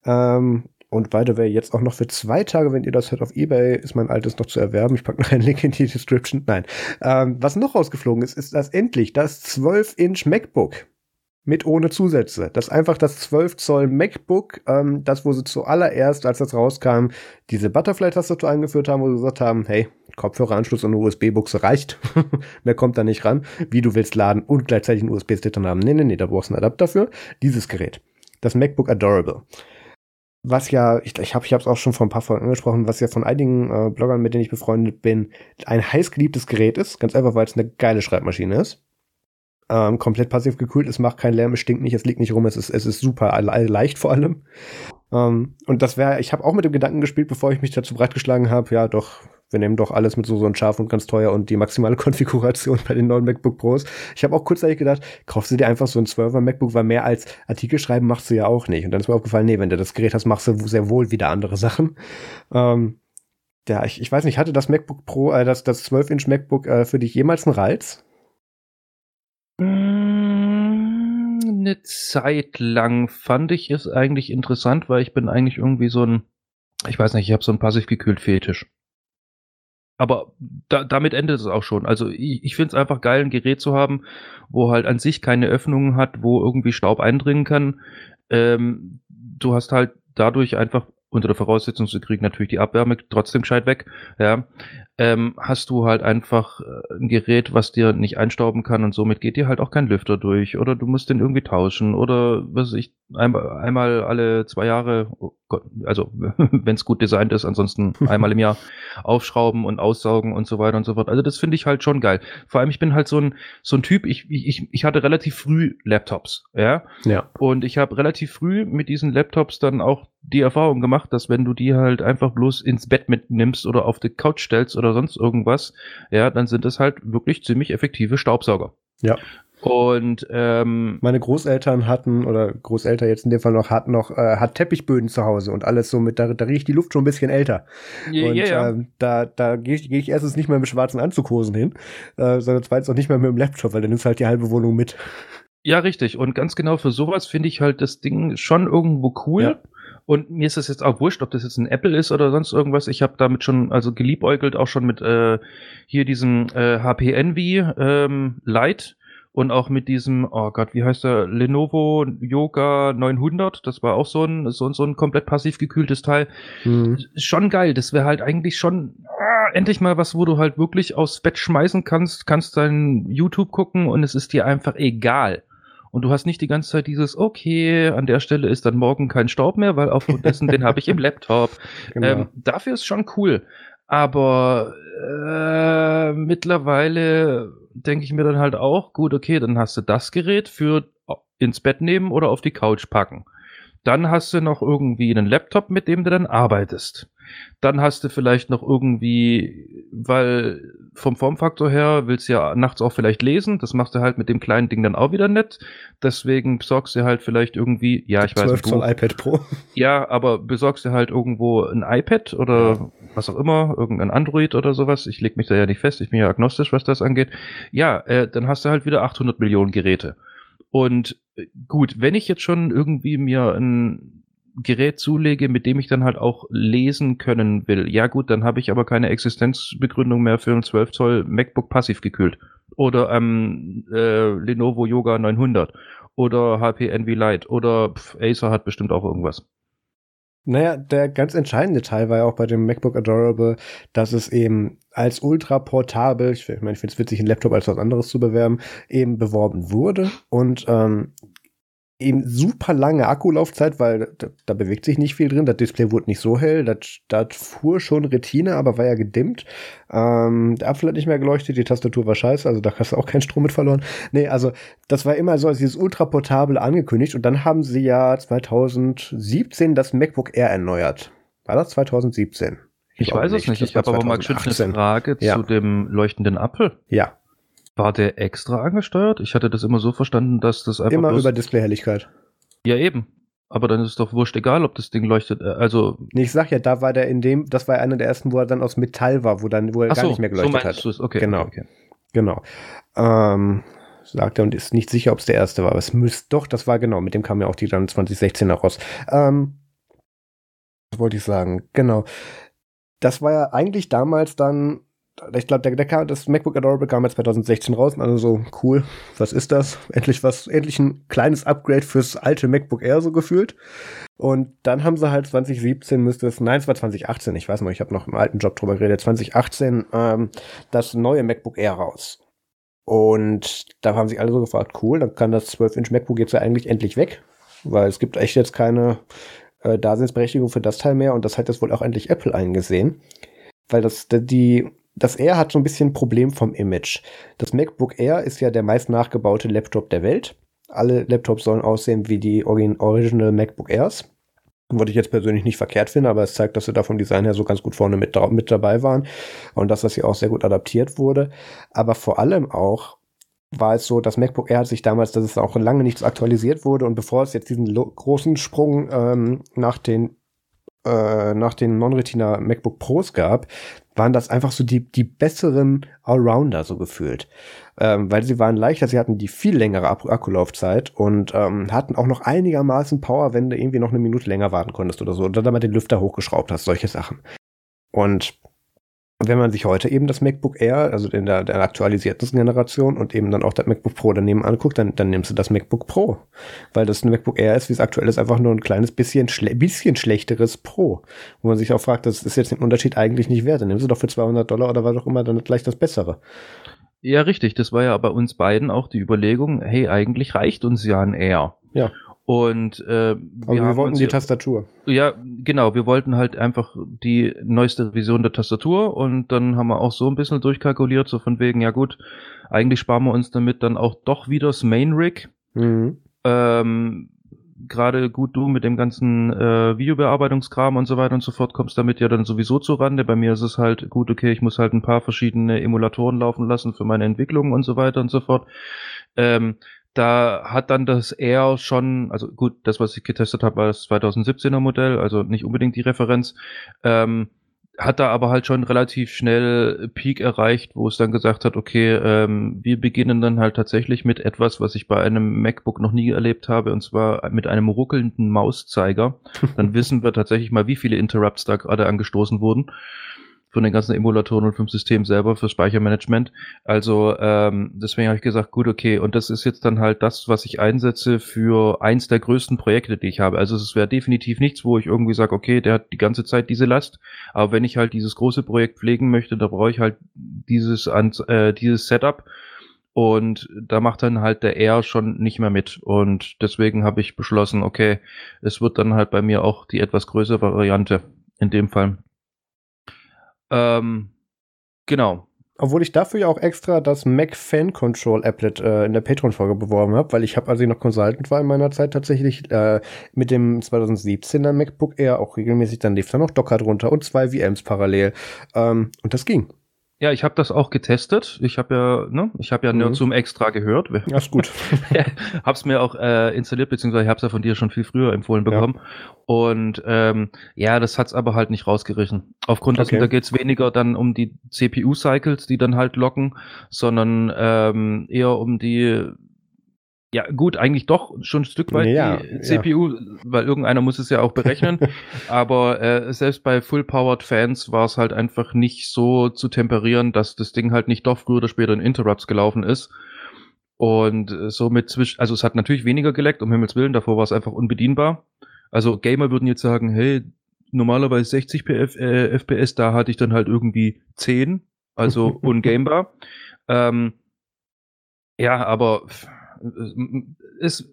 Speaker 1: Ähm, und by the way, jetzt auch noch für zwei Tage, wenn ihr das hört auf Ebay, ist mein altes noch zu erwerben. Ich packe noch einen Link in die Description. Nein. Ähm, was noch rausgeflogen ist, ist das endlich das 12-Inch MacBook. Mit ohne Zusätze. Das ist einfach das 12 Zoll MacBook, ähm, das, wo sie zuallererst, als das rauskam, diese Butterfly-Tastatur eingeführt haben, wo sie gesagt haben, hey, Kopfhöreranschluss und USB-Buchse reicht. Mehr kommt da nicht ran. Wie du willst laden und gleichzeitig einen USB-Stick drin haben. Nee, nee, nee, da brauchst du einen Adapter für. Dieses Gerät. Das MacBook Adorable was ja, ich, ich habe es auch schon vor ein paar Folgen angesprochen, was ja von einigen äh, Bloggern, mit denen ich befreundet bin, ein heißgeliebtes Gerät ist. Ganz einfach, weil es eine geile Schreibmaschine ist. Ähm, komplett passiv gekühlt, es macht keinen Lärm, es stinkt nicht, es liegt nicht rum, es ist, es ist super leicht vor allem. Ähm, und das wäre, ich habe auch mit dem Gedanken gespielt, bevor ich mich dazu breitgeschlagen habe, ja doch, wir nehmen doch alles mit so, so ein scharf und ganz teuer und die maximale Konfiguration bei den neuen MacBook Pros. Ich habe auch kurzzeitig gedacht, kaufst du dir einfach so ein 12er MacBook, weil mehr als Artikel schreiben machst du ja auch nicht. Und dann ist mir aufgefallen, nee, wenn du das Gerät hast, machst du sehr wohl wieder andere Sachen. Ähm, ja, ich, ich weiß nicht, hatte das MacBook Pro, äh, das, das 12-Inch MacBook äh, für dich jemals einen Reiz?
Speaker 2: Eine Zeit lang fand ich es eigentlich interessant, weil ich bin eigentlich irgendwie so ein, ich weiß nicht, ich habe so ein passiv gekühlt Fetisch aber da, damit endet es auch schon. Also ich, ich finde es einfach geil, ein Gerät zu haben, wo halt an sich keine Öffnungen hat, wo irgendwie Staub eindringen kann. Ähm, du hast halt dadurch einfach unter der Voraussetzung, sie kriegen natürlich die Abwärme trotzdem gescheit weg, ja, ähm, hast du halt einfach äh, ein Gerät, was dir nicht einstauben kann und somit geht dir halt auch kein Lüfter durch oder du musst den irgendwie tauschen oder was weiß ich, einmal, einmal alle zwei Jahre, oh Gott, also wenn es gut designt ist, ansonsten einmal im Jahr aufschrauben und aussaugen und so weiter und so fort. Also das finde ich halt schon geil. Vor allem, ich bin halt so ein, so ein Typ, ich, ich, ich hatte relativ früh Laptops, ja.
Speaker 1: Ja.
Speaker 2: Und ich habe relativ früh mit diesen Laptops dann auch die Erfahrung gemacht, dass wenn du die halt einfach bloß ins Bett mitnimmst oder auf die Couch stellst oder sonst irgendwas, ja, dann sind es halt wirklich ziemlich effektive Staubsauger.
Speaker 1: Ja.
Speaker 2: Und ähm,
Speaker 1: meine Großeltern hatten, oder Großeltern jetzt in dem Fall noch, hatten noch, äh, hat Teppichböden zu Hause und alles so mit, da, da riecht die Luft schon ein bisschen älter. Ja, und ja, ja. Ähm, da, da gehe ich, geh ich erstens nicht mehr mit schwarzen Anzughosen hin, äh, sondern zweitens auch nicht mehr mit dem Laptop, weil dann nimmst halt die halbe Wohnung mit.
Speaker 2: Ja, richtig. Und ganz genau für sowas finde ich halt das Ding schon irgendwo cool. Ja. Und mir ist es jetzt auch wurscht, ob das jetzt ein Apple ist oder sonst irgendwas. Ich habe damit schon, also geliebäugelt, auch schon mit äh, hier diesem äh, HP Envy ähm, Lite und auch mit diesem, oh Gott, wie heißt der, Lenovo Yoga 900, das war auch so ein, so, so ein komplett passiv gekühltes Teil. Mhm. Schon geil, das wäre halt eigentlich schon ah, endlich mal was, wo du halt wirklich aufs Bett schmeißen kannst, kannst dein YouTube gucken und es ist dir einfach egal. Und du hast nicht die ganze Zeit dieses, okay, an der Stelle ist dann morgen kein Staub mehr, weil aufgrund dessen, den habe ich im Laptop. Genau. Ähm, dafür ist schon cool. Aber äh, mittlerweile denke ich mir dann halt auch, gut, okay, dann hast du das Gerät für ins Bett nehmen oder auf die Couch packen. Dann hast du noch irgendwie einen Laptop, mit dem du dann arbeitest. Dann hast du vielleicht noch irgendwie, weil vom Formfaktor her willst du ja nachts auch vielleicht lesen. Das machst du halt mit dem kleinen Ding dann auch wieder nett. Deswegen besorgst du halt vielleicht irgendwie, ja, ich 12 weiß
Speaker 1: nicht. 12 Zoll iPad Pro.
Speaker 2: Ja, aber besorgst du halt irgendwo ein iPad oder ja. was auch immer, irgendein Android oder sowas. Ich leg mich da ja nicht fest. Ich bin ja agnostisch, was das angeht. Ja, äh, dann hast du halt wieder 800 Millionen Geräte. Und äh, gut, wenn ich jetzt schon irgendwie mir ein Gerät zulege, mit dem ich dann halt auch lesen können will, ja gut, dann habe ich aber keine Existenzbegründung mehr für ein 12 Zoll MacBook passiv gekühlt. Oder ähm, äh, Lenovo Yoga 900 oder HP Envy Lite oder pf, Acer hat bestimmt auch irgendwas.
Speaker 1: Naja, der ganz entscheidende Teil war ja auch bei dem MacBook Adorable, dass es eben als ultra portabel, ich, meine, ich finde es witzig, einen Laptop als was anderes zu bewerben, eben beworben wurde und ähm, eben super lange Akkulaufzeit, weil da, da, bewegt sich nicht viel drin. Das Display wurde nicht so hell. Das, das fuhr schon Retina, aber war ja gedimmt. Ähm, der Apfel hat nicht mehr geleuchtet, die Tastatur war scheiße, also da hast du auch keinen Strom mit verloren. Nee, also das war immer so als dieses ultraportable angekündigt und dann haben sie ja 2017 das MacBook Air erneuert. War das 2017?
Speaker 2: Ich, ich weiß es nicht. Ich habe aber mal eine Frage ja. zu dem leuchtenden Apfel.
Speaker 1: Ja.
Speaker 2: War der extra angesteuert? Ich hatte das immer so verstanden, dass das
Speaker 1: einfach. Immer über Displayhelligkeit.
Speaker 2: Ja, eben. Aber dann ist es doch wurscht egal, ob das Ding leuchtet. Äh, also.
Speaker 1: Nee, ich sag ja, da war der in dem, das war einer der ersten, wo er dann aus Metall war, wo dann, wo er Ach gar so, nicht mehr geleuchtet so hat. Du's?
Speaker 2: Okay.
Speaker 1: Genau.
Speaker 2: Okay.
Speaker 1: Genau. Ähm, sagt er und ist nicht sicher, ob es der erste war. Aber es müsste doch, das war genau, mit dem kam ja auch die dann 2016 raus. Ähm, was wollte ich sagen? Genau. Das war ja eigentlich damals dann ich glaube, der, der das MacBook Adorable kam ja 2016 raus und also so, cool, was ist das? Endlich was, endlich ein kleines Upgrade fürs alte MacBook Air so gefühlt. Und dann haben sie halt 2017 müsste es, nein, es war 2018, ich weiß noch, ich habe noch im alten Job drüber geredet, 2018 ähm, das neue MacBook Air raus. Und da haben sich alle so gefragt, cool, dann kann das 12-Inch MacBook jetzt ja eigentlich endlich weg, weil es gibt echt jetzt keine äh, Daseinsberechtigung für das Teil mehr und das hat jetzt wohl auch endlich Apple eingesehen. Weil das, die, das Air hat so ein bisschen ein Problem vom Image. Das MacBook Air ist ja der meist nachgebaute Laptop der Welt. Alle Laptops sollen aussehen wie die Original MacBook Airs. Was ich jetzt persönlich nicht verkehrt finde, aber es zeigt, dass sie da vom Design her so ganz gut vorne mit, mit dabei waren und dass das hier auch sehr gut adaptiert wurde. Aber vor allem auch war es so, das MacBook Air hat sich damals, dass es auch lange nicht so aktualisiert wurde und bevor es jetzt diesen großen Sprung ähm, nach den äh, nach den Non-Retina MacBook Pros gab, waren das einfach so die, die besseren Allrounder so gefühlt. Ähm, weil sie waren leichter, sie hatten die viel längere Akkulaufzeit und ähm, hatten auch noch einigermaßen Power, wenn du irgendwie noch eine Minute länger warten konntest oder so. Oder dann mal den Lüfter hochgeschraubt hast, solche Sachen. Und wenn man sich heute eben das MacBook Air, also in der, der aktualisierten Generation und eben dann auch das MacBook Pro daneben anguckt, dann, dann nimmst du das MacBook Pro. Weil das MacBook Air ist, wie es aktuell ist, einfach nur ein kleines bisschen, schle bisschen schlechteres Pro. Wo man sich auch fragt, das ist jetzt den Unterschied eigentlich nicht wert. Dann nimmst du doch für 200 Dollar oder was auch immer dann gleich das Bessere.
Speaker 2: Ja, richtig. Das war ja bei uns beiden auch die Überlegung, hey, eigentlich reicht uns ja ein Air.
Speaker 1: Ja.
Speaker 2: Und äh,
Speaker 1: wir, wir wollten die Tastatur.
Speaker 2: Ja, genau. Wir wollten halt einfach die neueste Vision der Tastatur und dann haben wir auch so ein bisschen durchkalkuliert, so von wegen, ja gut, eigentlich sparen wir uns damit dann auch doch wieder das Main Rig. Mhm. Ähm, Gerade gut du mit dem ganzen äh, Videobearbeitungskram und so weiter und so fort kommst damit ja dann sowieso zu Rande. Bei mir ist es halt gut, okay, ich muss halt ein paar verschiedene Emulatoren laufen lassen für meine Entwicklung und so weiter und so fort. Ähm, da hat dann das R schon, also gut, das, was ich getestet habe, war das 2017er Modell, also nicht unbedingt die Referenz. Ähm, hat da aber halt schon relativ schnell Peak erreicht, wo es dann gesagt hat, okay, ähm, wir beginnen dann halt tatsächlich mit etwas, was ich bei einem MacBook noch nie erlebt habe, und zwar mit einem ruckelnden Mauszeiger. Dann wissen wir tatsächlich mal, wie viele Interrupts da gerade angestoßen wurden von den ganzen Emulatoren und vom System selber für Speichermanagement. Also ähm, deswegen habe ich gesagt, gut, okay, und das ist jetzt dann halt das, was ich einsetze für eins der größten Projekte, die ich habe. Also es wäre definitiv nichts, wo ich irgendwie sage, okay, der hat die ganze Zeit diese Last, aber wenn ich halt dieses große Projekt pflegen möchte, da brauche ich halt dieses, äh, dieses Setup. Und da macht dann halt der R schon nicht mehr mit. Und deswegen habe ich beschlossen, okay, es wird dann halt bei mir auch die etwas größere Variante in dem Fall. Ähm, genau.
Speaker 1: Obwohl ich dafür ja auch extra das Mac Fan Control Applet äh, in der Patreon-Folge beworben habe, weil ich habe, als ich noch Consultant war in meiner Zeit tatsächlich äh, mit dem 2017er MacBook Air auch regelmäßig, dann lief da noch Docker drunter und zwei VMs parallel. Ähm, und das ging.
Speaker 2: Ja, ich habe das auch getestet. Ich habe ja, ne, ich habe ja mhm. Nerdzoom extra gehört.
Speaker 1: Ja, ist gut.
Speaker 2: hab's mir auch äh, installiert, beziehungsweise ich hab's ja von dir schon viel früher empfohlen bekommen. Ja. Und ähm, ja, das hat's aber halt nicht rausgerissen. Aufgrund okay. dessen, da geht's weniger dann um die CPU-Cycles, die dann halt locken, sondern ähm, eher um die ja, gut, eigentlich doch schon ein Stück weit ja, die CPU, ja. weil irgendeiner muss es ja auch berechnen. aber äh, selbst bei Full-Powered Fans war es halt einfach nicht so zu temperieren, dass das Ding halt nicht doch früher oder später in Interrupts gelaufen ist. Und äh, somit zwischen, also es hat natürlich weniger geleckt, um Himmels Willen, davor war es einfach unbedienbar. Also Gamer würden jetzt sagen, hey, normalerweise 60 PF, äh, FPS, da hatte ich dann halt irgendwie 10, also ungamebar. ähm, ja, aber es,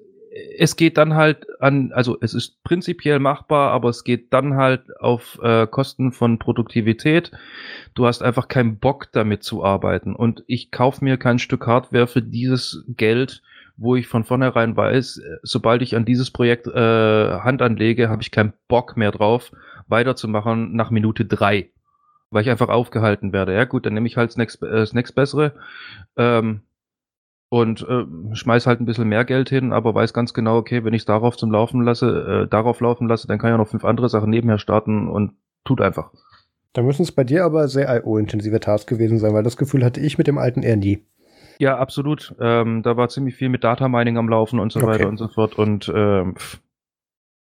Speaker 2: es geht dann halt an, also es ist prinzipiell machbar, aber es geht dann halt auf äh, Kosten von Produktivität. Du hast einfach keinen Bock damit zu arbeiten. Und ich kaufe mir kein Stück Hardware für dieses Geld, wo ich von vornherein weiß, sobald ich an dieses Projekt äh, Hand anlege, habe ich keinen Bock mehr drauf, weiterzumachen nach Minute drei. Weil ich einfach aufgehalten werde. Ja gut, dann nehme ich halt das nächst, äh, das nächst bessere. Ähm, und äh, schmeiß halt ein bisschen mehr Geld hin, aber weiß ganz genau, okay, wenn ich es darauf zum Laufen lasse, äh, darauf laufen lasse, dann kann ich ja noch fünf andere Sachen nebenher starten und tut einfach.
Speaker 1: Da müssen es bei dir aber sehr IO-intensive Tasks gewesen sein, weil das Gefühl hatte ich mit dem alten eher nie.
Speaker 2: Ja, absolut. Ähm, da war ziemlich viel mit Data Mining am Laufen und so okay. weiter und so fort und ähm,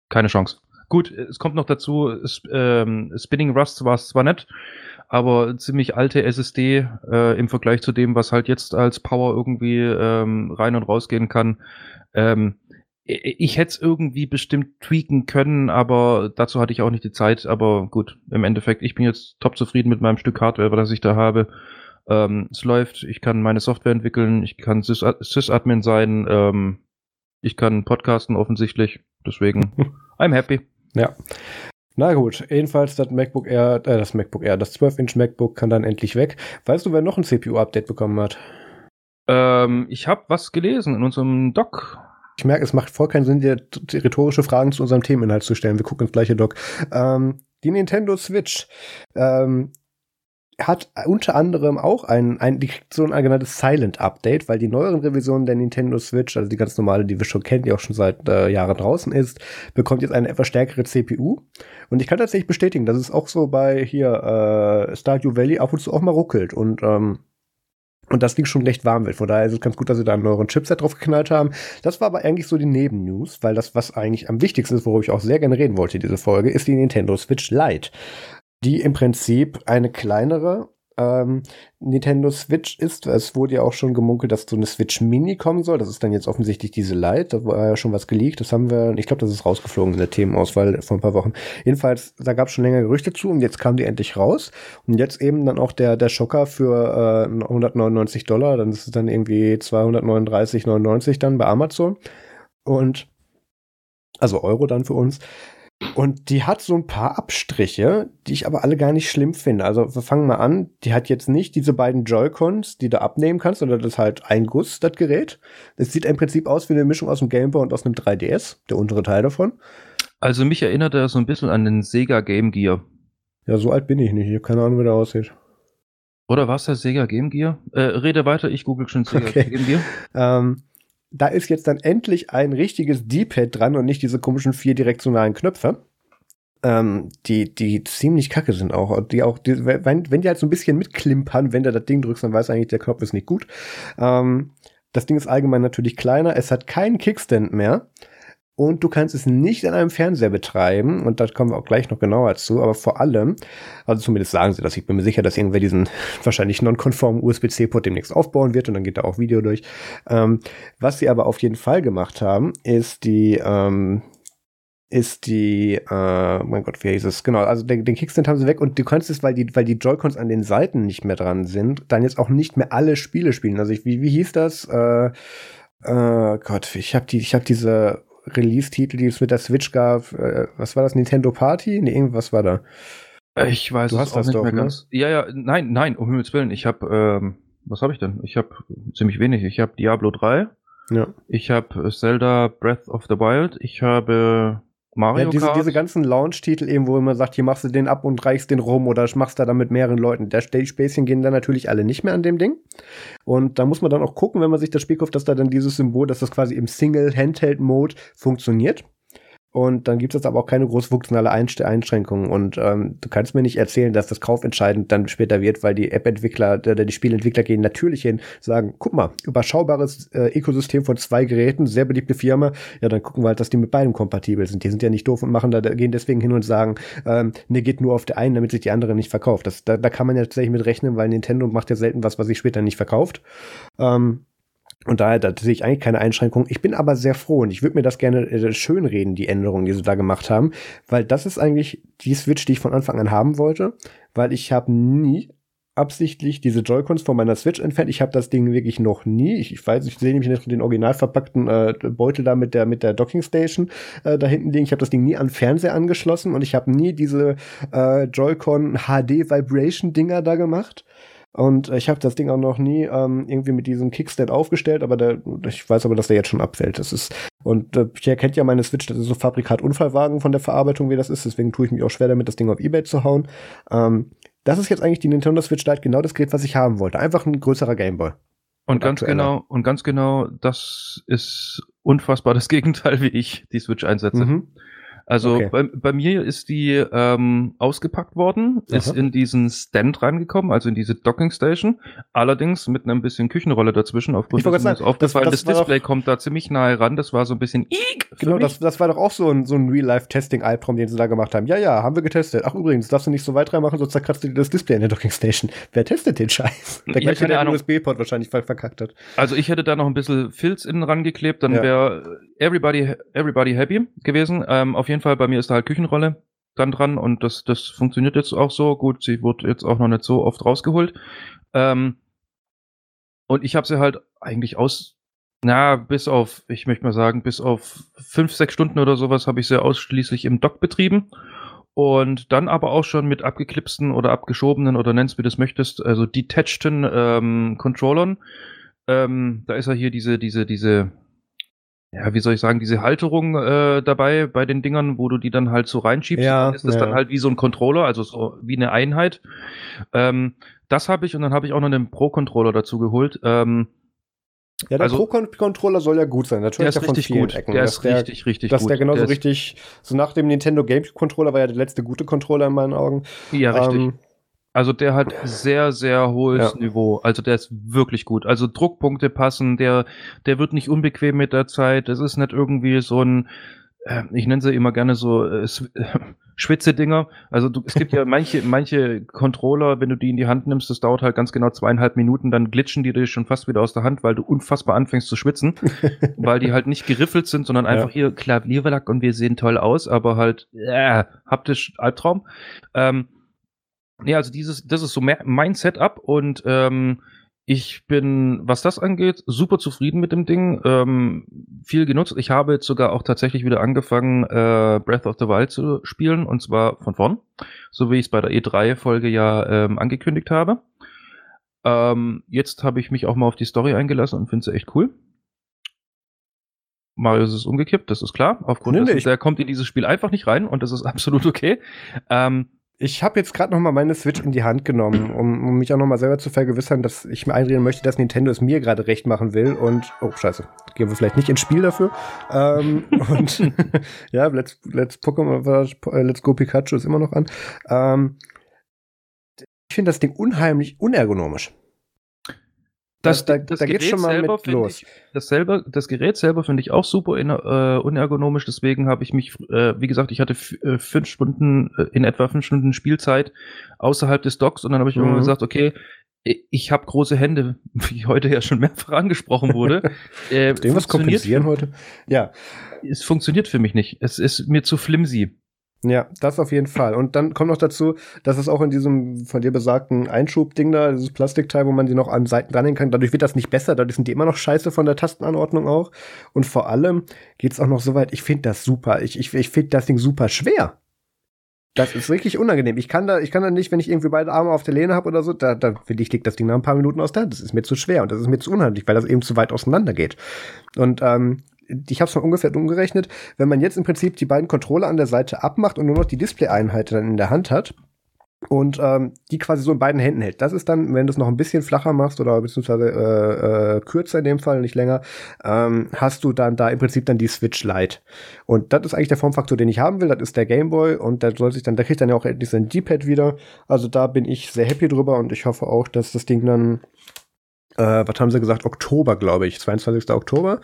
Speaker 2: keine Chance. Gut, es kommt noch dazu, ähm, Spinning Rust war es zwar nett, aber ziemlich alte SSD äh, im Vergleich zu dem, was halt jetzt als Power irgendwie ähm, rein und rausgehen kann. Ähm, ich hätte es irgendwie bestimmt tweaken können, aber dazu hatte ich auch nicht die Zeit. Aber gut, im Endeffekt, ich bin jetzt top zufrieden mit meinem Stück Hardware, das ich da habe. Ähm, es läuft, ich kann meine Software entwickeln, ich kann Sys-Admin sein, ähm, ich kann podcasten offensichtlich. Deswegen, I'm happy.
Speaker 1: Ja. Na gut, jedenfalls das MacBook Air, äh, das MacBook Air, das 12-Inch MacBook kann dann endlich weg. Weißt du, wer noch ein CPU-Update bekommen hat?
Speaker 2: Ähm, ich habe was gelesen in unserem Doc.
Speaker 1: Ich merke, es macht voll keinen Sinn, dir rhetorische Fragen zu unserem Themeninhalt zu stellen. Wir gucken ins gleiche Doc. Ähm, die Nintendo Switch. Ähm, hat unter anderem auch ein, ein die kriegt so ein allgemeines Silent Update, weil die neueren Revisionen der Nintendo Switch, also die ganz normale, die wir schon kennen, die auch schon seit äh, Jahren draußen ist, bekommt jetzt eine etwas stärkere CPU. Und ich kann tatsächlich bestätigen, dass es auch so bei hier äh, Stardew Valley ab und zu auch mal ruckelt und ähm, und das Ding schon recht warm wird. Von daher ist es ganz gut, dass sie da einen neueren Chipset drauf geknallt haben. Das war aber eigentlich so die Nebennews, weil das, was eigentlich am wichtigsten ist, worüber ich auch sehr gerne reden wollte, diese Folge, ist die Nintendo Switch Lite die im Prinzip eine kleinere ähm, Nintendo Switch ist. Es wurde ja auch schon gemunkelt, dass so eine Switch Mini kommen soll. Das ist dann jetzt offensichtlich diese Lite. Da war ja schon was geleakt. Das haben wir, ich glaube, das ist rausgeflogen in der Themenauswahl vor ein paar Wochen. Jedenfalls, da gab es schon länger Gerüchte zu und jetzt kam die endlich raus. Und jetzt eben dann auch der, der Schocker für äh, 199 Dollar. Dann ist es dann irgendwie 239,99 dann bei Amazon. Und also Euro dann für uns. Und die hat so ein paar Abstriche, die ich aber alle gar nicht schlimm finde. Also wir fangen mal an. Die hat jetzt nicht diese beiden Joy-Cons, die du abnehmen kannst, sondern das ist halt ein Guss, das Gerät. Es sieht im Prinzip aus wie eine Mischung aus einem Game Boy und aus einem 3DS, der untere Teil davon.
Speaker 2: Also mich erinnert er so ein bisschen an den Sega Game Gear.
Speaker 1: Ja, so alt bin ich nicht. Ich habe keine Ahnung, wie der aussieht.
Speaker 2: Oder war es der Sega Game Gear? Äh, rede weiter, ich google schon Sega okay. Game Gear.
Speaker 1: Ähm, da ist jetzt dann endlich ein richtiges D-Pad dran und nicht diese komischen vier direktionalen Knöpfe. Ähm, die, die ziemlich kacke sind auch. Die auch, die, wenn, wenn die halt so ein bisschen mitklimpern, wenn du das Ding drückst, dann weiß eigentlich, der Knopf ist nicht gut. Ähm, das Ding ist allgemein natürlich kleiner. Es hat keinen Kickstand mehr und du kannst es nicht an einem Fernseher betreiben und da kommen wir auch gleich noch genauer zu, aber vor allem, also zumindest sagen sie das, ich bin mir sicher, dass irgendwer diesen wahrscheinlich non-konformen USB-C-Port demnächst aufbauen wird und dann geht da auch Video durch. Ähm, was sie aber auf jeden Fall gemacht haben, ist die, ähm, ist die, äh, mein Gott, wie hieß es? Genau, also den, den Kickstand haben sie weg und du kannst es, weil die, weil die Joy-Cons an den Seiten nicht mehr dran sind, dann jetzt auch nicht mehr alle Spiele spielen. Also ich, wie, wie hieß das? Äh, äh, Gott, ich habe die, ich habe diese Release-Titel, die es mit der Switch gab. Äh, was war das? Nintendo Party? Nee, irgendwas war da.
Speaker 2: Ich weiß
Speaker 1: du hast das nicht doch, mehr ne? ganz.
Speaker 2: Ja, ja, nein, nein, um Himmels Willen. Ich habe, ähm, was habe ich denn? Ich habe ziemlich wenig. Ich habe Diablo 3. Ja. Ich habe Zelda Breath of the Wild. Ich habe Mario
Speaker 1: ja, diese,
Speaker 2: Kart.
Speaker 1: diese ganzen Launch-Titel eben, wo man sagt, hier machst du den ab und reichst den rum oder machst da dann mit mehreren Leuten. Der Späßchen gehen dann natürlich alle nicht mehr an dem Ding. Und da muss man dann auch gucken, wenn man sich das Spiel kauft, dass da dann dieses Symbol, dass das quasi im Single-Handheld-Mode funktioniert. Und dann gibt es aber auch keine groß funktionale Einschränkungen. Und ähm, du kannst mir nicht erzählen, dass das kaufentscheidend dann später wird, weil die App-Entwickler oder die Spielentwickler gehen natürlich hin, sagen, guck mal, überschaubares äh, Ökosystem von zwei Geräten, sehr beliebte Firma, ja, dann gucken wir halt, dass die mit beidem kompatibel sind. Die sind ja nicht doof und machen da, gehen deswegen hin und sagen, ähm, ne, geht nur auf der einen, damit sich die andere nicht verkauft. Das, da, da kann man ja tatsächlich mit rechnen, weil Nintendo macht ja selten was, was sich später nicht verkauft. Ähm, und daher, da sehe ich eigentlich keine Einschränkung. Ich bin aber sehr froh und ich würde mir das gerne äh, schönreden, die Änderungen, die sie da gemacht haben, weil das ist eigentlich die Switch, die ich von Anfang an haben wollte, weil ich habe nie absichtlich diese Joy-Cons von meiner Switch entfernt. Ich habe das Ding wirklich noch nie. Ich, ich weiß, ich sehe nämlich den original verpackten äh, Beutel da mit der mit der Docking Station äh, da hinten liegen. Ich habe das Ding nie an Fernseher angeschlossen und ich habe nie diese äh, Joy-Con HD Vibration Dinger da gemacht. Und ich habe das Ding auch noch nie ähm, irgendwie mit diesem Kickstand aufgestellt, aber der, ich weiß aber, dass der jetzt schon abfällt. Das ist, und äh, Pierre kennt ja meine Switch, das ist so Fabrikat-Unfallwagen von der Verarbeitung, wie das ist. Deswegen tue ich mich auch schwer damit, das Ding auf Ebay zu hauen. Ähm, das ist jetzt eigentlich die Nintendo Switch Lite, genau das Gerät, was ich haben wollte. Einfach ein größerer Gameboy.
Speaker 2: Und, und ganz aktueller. genau, und ganz genau, das ist unfassbar das Gegenteil, wie ich die Switch einsetze. Mhm. Also okay. bei, bei mir ist die ähm, ausgepackt worden, Aha. ist in diesen Stand reingekommen, also in diese Docking Station, allerdings mit einem bisschen Küchenrolle dazwischen. Aufgrund
Speaker 1: dessen ist
Speaker 2: aufgefallen, das, das, das Display doch, kommt da ziemlich nahe ran. Das war so ein bisschen
Speaker 1: Genau, das, das war doch auch so ein, so ein Real-Life-Testing-Albtraum, den sie da gemacht haben. Ja, ja, haben wir getestet. Ach übrigens, darfst du nicht so weit reinmachen, sonst zerkratzt du dir das Display in der Docking Station. Wer testet den Scheiß? Der
Speaker 2: ja,
Speaker 1: gleiche, der den USB-Port wahrscheinlich verkackt hat.
Speaker 2: Also ich hätte da noch ein bisschen Filz innen rangeklebt, dann ja. wäre everybody, everybody happy gewesen. Ähm, auf jeden Fall, bei mir ist da halt Küchenrolle dann dran und das, das funktioniert jetzt auch so. Gut, sie wird jetzt auch noch nicht so oft rausgeholt. Ähm, und ich habe sie halt eigentlich aus, na, bis auf, ich möchte mal sagen, bis auf fünf, sechs Stunden oder sowas habe ich sie ausschließlich im Dock betrieben. Und dann aber auch schon mit abgeklipsten oder abgeschobenen oder nennst wie du das möchtest, also detacheden ähm, Controllern. Ähm, da ist ja hier diese, diese, diese, ja, wie soll ich sagen, diese Halterung äh, dabei bei den Dingern, wo du die dann halt so reinschiebst.
Speaker 1: Ja,
Speaker 2: ist das
Speaker 1: ja.
Speaker 2: dann halt wie so ein Controller, also so wie eine Einheit. Ähm, das habe ich und dann habe ich auch noch einen Pro-Controller dazu geholt. Ähm,
Speaker 1: ja, der also, Pro-Controller soll ja gut sein.
Speaker 2: Natürlich der ist
Speaker 1: ja
Speaker 2: richtig gut. Ecken.
Speaker 1: Der ist der, richtig, richtig dass gut. Dass der genauso der richtig, so nach dem Nintendo GameCube-Controller war ja der letzte gute Controller in meinen Augen.
Speaker 2: Ja, richtig. Ähm, also der hat sehr, sehr hohes ja. Niveau. Also der ist wirklich gut. Also Druckpunkte passen, der, der wird nicht unbequem mit der Zeit. Es ist nicht irgendwie so ein, äh, ich nenne sie immer gerne so äh, Schwitze-Dinger. Also du, es gibt ja manche, manche Controller, wenn du die in die Hand nimmst, das dauert halt ganz genau zweieinhalb Minuten, dann glitschen die dir schon fast wieder aus der Hand, weil du unfassbar anfängst zu schwitzen, weil die halt nicht geriffelt sind, sondern einfach ja. hier Klavierlack und wir sehen toll aus, aber halt äh, haptisch Albtraum. Ähm, Nee, also dieses, das ist so mein Setup und ähm, ich bin, was das angeht, super zufrieden mit dem Ding. Ähm, viel genutzt. Ich habe jetzt sogar auch tatsächlich wieder angefangen, äh, Breath of the Wild zu spielen und zwar von vorn, so wie ich es bei der E3-Folge ja ähm, angekündigt habe. Ähm, jetzt habe ich mich auch mal auf die Story eingelassen und finde sie echt cool. Marius ist umgekippt, das ist klar. Aufgrund nee, dessen, der kommt in dieses Spiel einfach nicht rein und das ist absolut okay. Ähm,
Speaker 1: ich habe jetzt gerade noch mal meine Switch in die Hand genommen, um, um mich auch noch mal selber zu vergewissern, dass ich mir einreden möchte, dass Nintendo es mir gerade recht machen will. Und oh scheiße, gehen wir vielleicht nicht ins Spiel dafür. Ähm, und ja, let's let's Pokémon, äh, Let's Go Pikachu ist immer noch an. Ähm, ich finde das Ding unheimlich unergonomisch.
Speaker 2: Das, da, das da geht schon mal mit los. Ich, das, selber, das Gerät selber finde ich auch super in, äh, unergonomisch, deswegen habe ich mich, äh, wie gesagt, ich hatte äh, fünf Stunden, äh, in etwa fünf Stunden Spielzeit außerhalb des Docks und dann habe ich mhm. irgendwann gesagt, okay, ich habe große Hände, wie heute ja schon mehrfach angesprochen wurde.
Speaker 1: äh, was kompensieren heute?
Speaker 2: Ja. Es funktioniert für mich nicht. Es ist mir zu flimsy.
Speaker 1: Ja, das auf jeden Fall. Und dann kommt noch dazu, dass es auch in diesem von dir besagten Einschubding da, dieses Plastikteil, wo man sie noch an Seiten dranhängen kann, dadurch wird das nicht besser, dadurch sind die immer noch scheiße von der Tastenanordnung auch. Und vor allem geht's auch noch so weit, ich finde das super. Ich, ich, ich finde das Ding super schwer. Das ist wirklich unangenehm. Ich kann da, ich kann da nicht, wenn ich irgendwie beide Arme auf der Lehne habe oder so, da, da will ich, leg das Ding nach ein paar Minuten aus der Hand. Das ist mir zu schwer und das ist mir zu unheimlich, weil das eben zu weit auseinander geht. Und ähm, ich habe es mal ungefähr umgerechnet, wenn man jetzt im Prinzip die beiden Controller an der Seite abmacht und nur noch die Display-Einheit dann in der Hand hat, und ähm, die quasi so in beiden Händen hält. Das ist dann, wenn du es noch ein bisschen flacher machst oder beziehungsweise äh, äh, kürzer in dem Fall, nicht länger, ähm, hast du dann da im Prinzip dann die Switch Lite. Und das ist eigentlich der Formfaktor, den ich haben will. Das ist der Game Boy und der soll sich dann, der kriegt dann ja auch endlich sein D-Pad wieder. Also da bin ich sehr happy drüber und ich hoffe auch, dass das Ding dann, äh, was haben sie gesagt, Oktober, glaube ich, 22. Oktober.